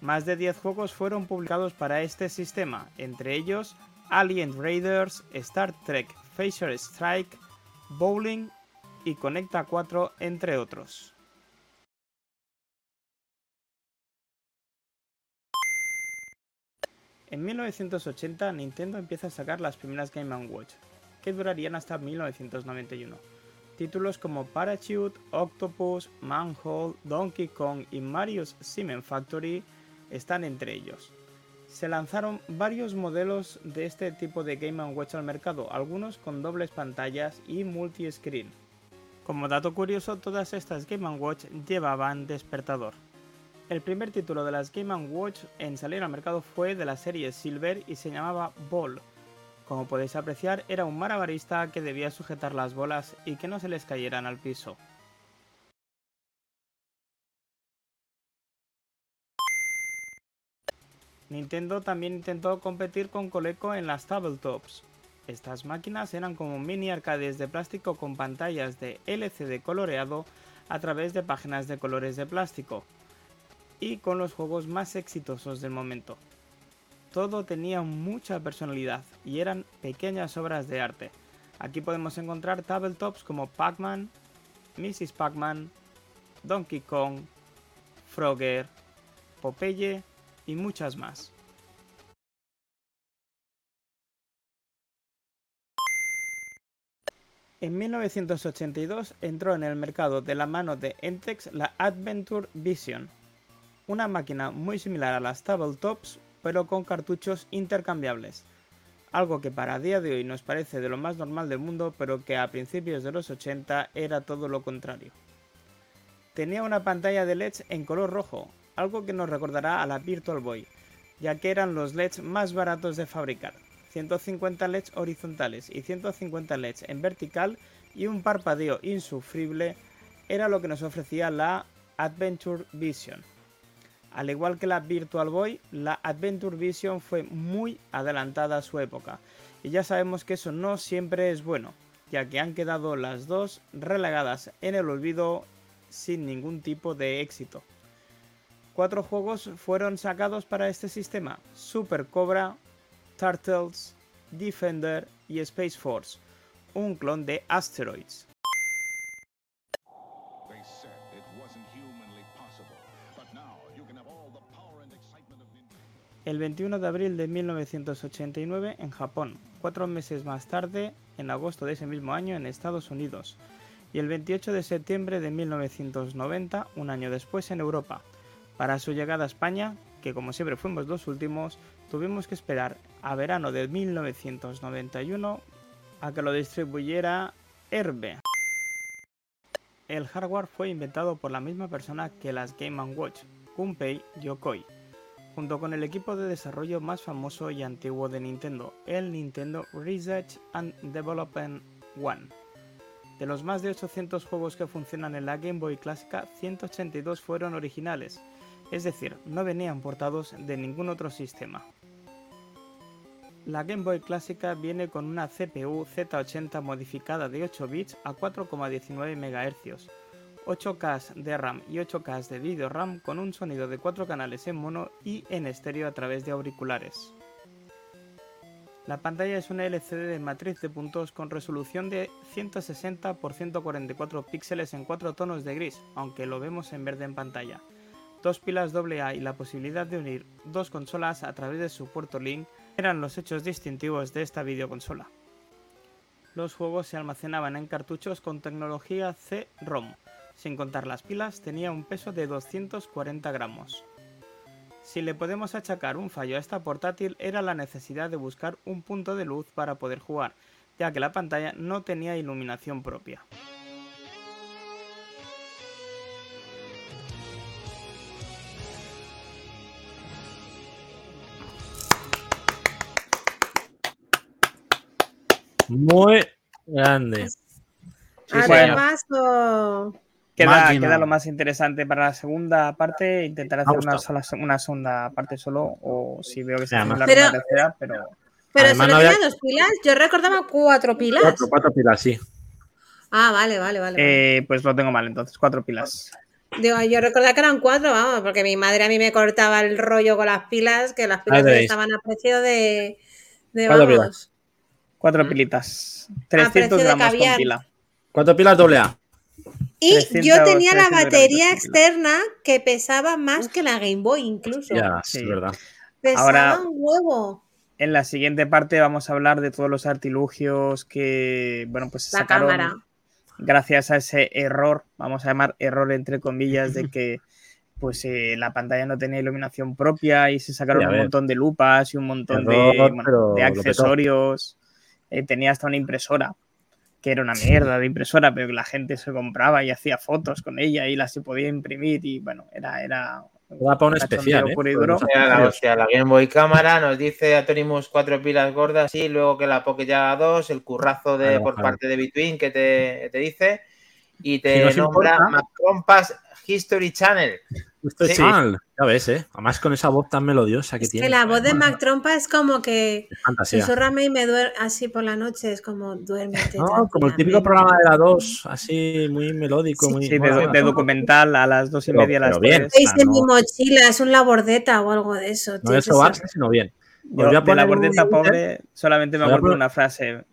Más de 10 juegos fueron publicados para este sistema, entre ellos Alien Raiders, Star Trek Phaser Strike, Bowling y Conecta 4, entre otros. En 1980 Nintendo empieza a sacar las primeras Game Watch, que durarían hasta 1991. Títulos como Parachute, Octopus, Manhole, Donkey Kong y Mario's Cement Factory están entre ellos. Se lanzaron varios modelos de este tipo de Game Watch al mercado, algunos con dobles pantallas y multi-screen. Como dato curioso, todas estas Game Watch llevaban despertador. El primer título de las Game Watch en salir al mercado fue de la serie Silver y se llamaba Ball. Como podéis apreciar, era un marabarista que debía sujetar las bolas y que no se les cayeran al piso. Nintendo también intentó competir con Coleco en las tabletops. Estas máquinas eran como mini arcades de plástico con pantallas de LCD coloreado a través de páginas de colores de plástico, y con los juegos más exitosos del momento. Todo tenía mucha personalidad y eran pequeñas obras de arte. Aquí podemos encontrar tabletops como Pac-Man, Mrs. Pac-Man, Donkey Kong, Frogger, Popeye y muchas más. En 1982 entró en el mercado de la mano de Entex la Adventure Vision, una máquina muy similar a las tabletops, pero con cartuchos intercambiables. Algo que para día de hoy nos parece de lo más normal del mundo, pero que a principios de los 80 era todo lo contrario. Tenía una pantalla de LEDs en color rojo, algo que nos recordará a la Virtual Boy, ya que eran los LEDs más baratos de fabricar. 150 LEDs horizontales y 150 LEDs en vertical y un parpadeo insufrible era lo que nos ofrecía la Adventure Vision. Al igual que la Virtual Boy, la Adventure Vision fue muy adelantada a su época, y ya sabemos que eso no siempre es bueno, ya que han quedado las dos relegadas en el olvido sin ningún tipo de éxito. Cuatro juegos fueron sacados para este sistema, Super Cobra, Turtles, Defender y Space Force, un clon de Asteroids. el 21 de abril de 1989 en Japón, cuatro meses más tarde, en agosto de ese mismo año, en Estados Unidos, y el 28 de septiembre de 1990, un año después, en Europa. Para su llegada a España, que como siempre fuimos los últimos, tuvimos que esperar a verano de 1991 a que lo distribuyera Herbe. El hardware fue inventado por la misma persona que las Game Watch, Gunpei Yokoi, junto con el equipo de desarrollo más famoso y antiguo de Nintendo, el Nintendo Research and Development One. De los más de 800 juegos que funcionan en la Game Boy clásica, 182 fueron originales, es decir, no venían portados de ningún otro sistema. La Game Boy clásica viene con una CPU Z80 modificada de 8 bits a 4,19 MHz, 8K de RAM y 8K de video RAM con un sonido de 4 canales en mono y en estéreo a través de auriculares. La pantalla es una LCD de matriz de puntos con resolución de 160 x 144 píxeles en 4 tonos de gris, aunque lo vemos en verde en pantalla. Dos pilas AA y la posibilidad de unir dos consolas a través de su puerto Link eran los hechos distintivos de esta videoconsola. Los juegos se almacenaban en cartuchos con tecnología C-ROM. Sin contar las pilas, tenía un peso de 240 gramos. Si le podemos achacar un fallo a esta portátil era la necesidad de buscar un punto de luz para poder jugar, ya que la pantalla no tenía iluminación propia. Muy grande. Además, o- Queda, Máquina. queda lo más interesante para la segunda parte. Intentar hacer una, sola, una segunda parte solo, o si veo que se hace Pero- tercera, pero pero Además, solo no había- tenía dos pilas. Yo recordaba cuatro pilas. Cuatro, cuatro pilas, sí. Ah, vale, vale, vale. eh, pues lo tengo mal entonces, cuatro pilas. Digo, yo recordaba que eran cuatro, vamos, porque mi madre a mí me cortaba el rollo con las pilas, que las pilas estaban a precio de, de vamos. Cuatro pilitas. 300 precio de gramos con pila. Cuatro pilas doble A. Y 300, yo tenía la 300 batería externa que pesaba más que la Game Boy incluso. Ya, Sí. es verdad. Pesaba Ahora- un huevo. En la siguiente parte vamos a hablar de todos los artilugios que, bueno, pues La sacaron cámara. gracias a ese error, vamos a llamar error entre comillas, de que pues eh, la pantalla no tenía iluminación propia y se sacaron un montón de lupas y un montón de, bueno, accesorios. Eh, tenía hasta una impresora, que era una mierda de impresora, pero que la gente se compraba y hacía fotos con ella y las se podía imprimir y bueno, era... era Da para un especial, ¿eh? la, hostia, la Game Boy Cámara nos dice Atonimus cuatro pilas gordas y luego que la Pocket ya dos, el currazo de por claro. parte de Between que te, te dice y Si te nos nombra importa- Macrompass History Channel. Esto es Sí. mal, ya ves, ¿eh? Además con esa voz tan melodiosa que Es tiene. que la voz de Mac Trompa es como que susurrame y me duerme así por la noche, es como duérmete. [LAUGHS] No, como el típico programa de la 2, así muy melódico, muy. Sí, de, de documental a las dos y Pero- media, a las pero bien. tres. Veis en mi mochila, es un labordeta o algo de eso. No tío, eso es- sino bien. Yo, voy a de la poner bordeta pobre solamente me acuerdo de poner- una frase.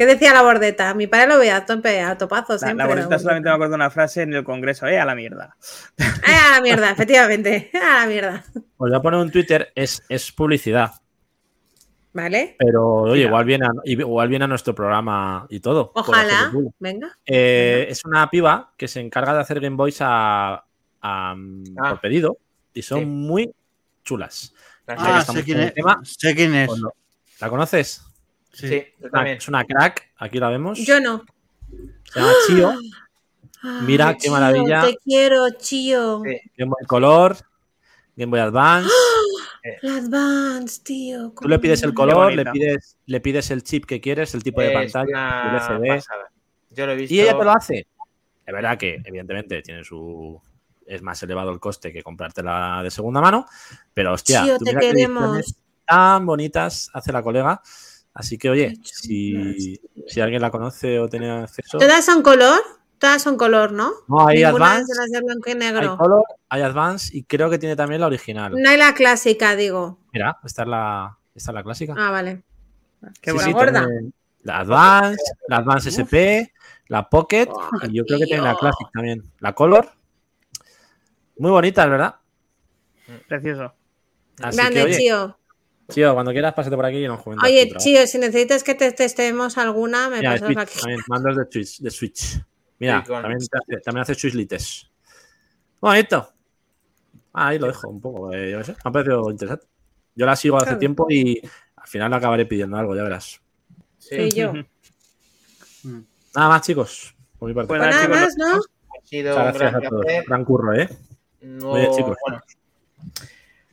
¿Qué decía la bordeta? Mi padre lo veía a tope, a topazo La, siempre. la bordeta solamente me acuerdo de una frase en el congreso, eh, a la mierda. Eh, a la mierda, [LAUGHS] efectivamente. A la mierda. Os voy a poner un Twitter, es, es publicidad. ¿Vale? Pero oye, igual viene, a, igual viene a nuestro programa y todo. Ojalá. culo. Venga. Eh, es una piba que se encarga de hacer Game Boys a, a- Ah. por pedido y son Sí. muy chulas. La Ah, sé quién es. Sé quién es. ¿La conoces? Sí, Sí. yo Una- también. es una crack, aquí la vemos. Yo no. Se llama Chio. Ay, Mira qué Chío, maravilla. Te quiero, Chío. Sí. Game Boy Color, Game Boy Advance. La Advance, tío. Tú le pides el color, le pides, le pides el chip que quieres, el tipo de Es pantalla, el LCD. pasada. Yo lo he visto. Y ella te lo hace. Es verdad que, evidentemente, tiene su. Es más elevado el coste que comprártela de segunda mano. Pero, hostia, Chío, tú te mira queremos. tan bonitas hace la colega. Así que, oye, si, si alguien la conoce o tiene acceso. ¿Todas son color? Todas son color, ¿no? No, hay Ninguna Advance, de las de blanco y hay negro. Color, hay Advance y creo que tiene también la original. No hay la clásica, digo. Mira, esta es la, esta es la clásica. Ah, vale. Qué Sí, buena sí, gorda. La Advance, la Advance SP, la Pocket y yo creo que tiene la tío. Classic también. La Color. Muy bonita, ¿verdad? Precioso. Así Grande, que, oye, Chío. Chío, cuando quieras pásate por aquí y nos comentas. Oye. Chío, si necesitas que te testemos alguna, me Mira, pasas Switch, aquí. también, [LAUGHS] mandos de Switch. De Switch. Mira, Sí, con- también, hace, también hace Switch Lites. Bonito. Ah, ahí lo dejo un poco. eh, yo sé, me ha parecido interesante. Yo la sigo hace Claro. tiempo y al final la acabaré pidiendo algo, ya verás. Sí, Sí, yo. [LAUGHS] Nada más, chicos. Por mi parte. Pues Pues nada, más, ¿no? ha sido Muchas un gracias gran a todos. Gran curro, ¿eh? No- Muy bien, chicos. bueno,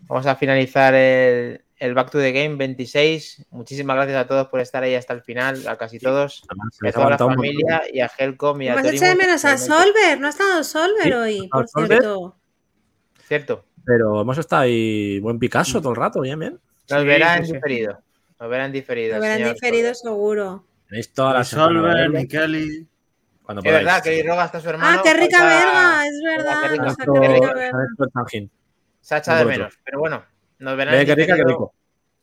vamos a finalizar el, el Back to the Game 26. Muchísimas gracias a todos por estar ahí hasta el final, a casi todos, a toda la familia y a Helcom y a hecho de menos a. Solver. No ha estado Solver Sí, hoy, por Solver. cierto. Cierto. Pero hemos estado ahí buen Picasso todo el rato, bien, bien. Nos Sí, verán sí, sí. diferido. Nos verán diferido. Lo verán diferido seguro. Tenéis toda la. Solver, Mikeli. Cuando Es verdad que Roga está su hermano. Ah, qué rica verga, es verdad. qué rica- o sea, Esto- qué rica rica verga. esto es Tangin. Se ha echado de menos. Pero bueno, nos verán rica, rico.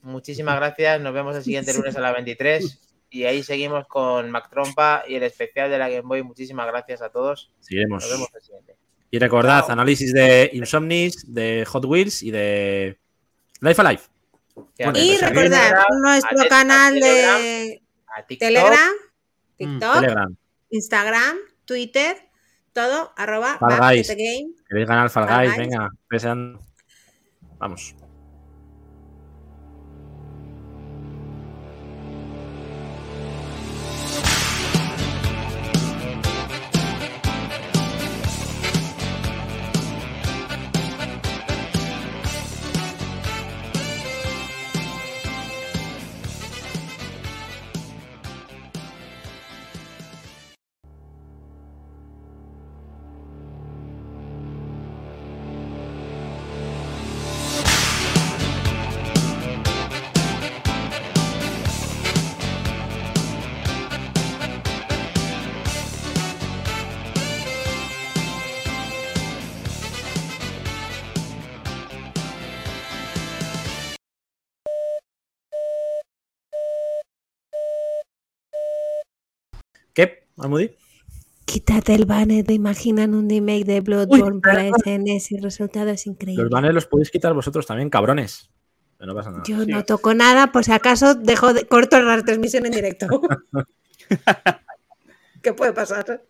Muchísimas gracias. Nos vemos el [LAUGHS] siguiente lunes a las 23. Y ahí seguimos con Mac Trompa y el especial de la Game Boy. Muchísimas gracias a todos. Seguiremos. Nos vemos el siguiente. Y recordad, Chao. análisis de Insomnis, de Hot Wheels y de Life Alive. Bueno, Y recordad nuestro a canal Telegram, de A TikTok. Telegram, Mm, TikTok, Telegram. Instagram, Twitter, todo, arroba Fall Back to Guys. the Game. ¿Queréis ganar Fall Fall Guys? Guys. Venga, deseando. Vamos. ¿Almudí? Quítate el banner de imaginan un remake de Bloodborne para SNS y el resultado es increíble. Los banners los podéis quitar vosotros también, cabrones. Pero no pasa nada. Yo no toco nada, por si acaso dejo de, corto la transmisión en directo. [LAUGHS] ¿Qué puede pasar?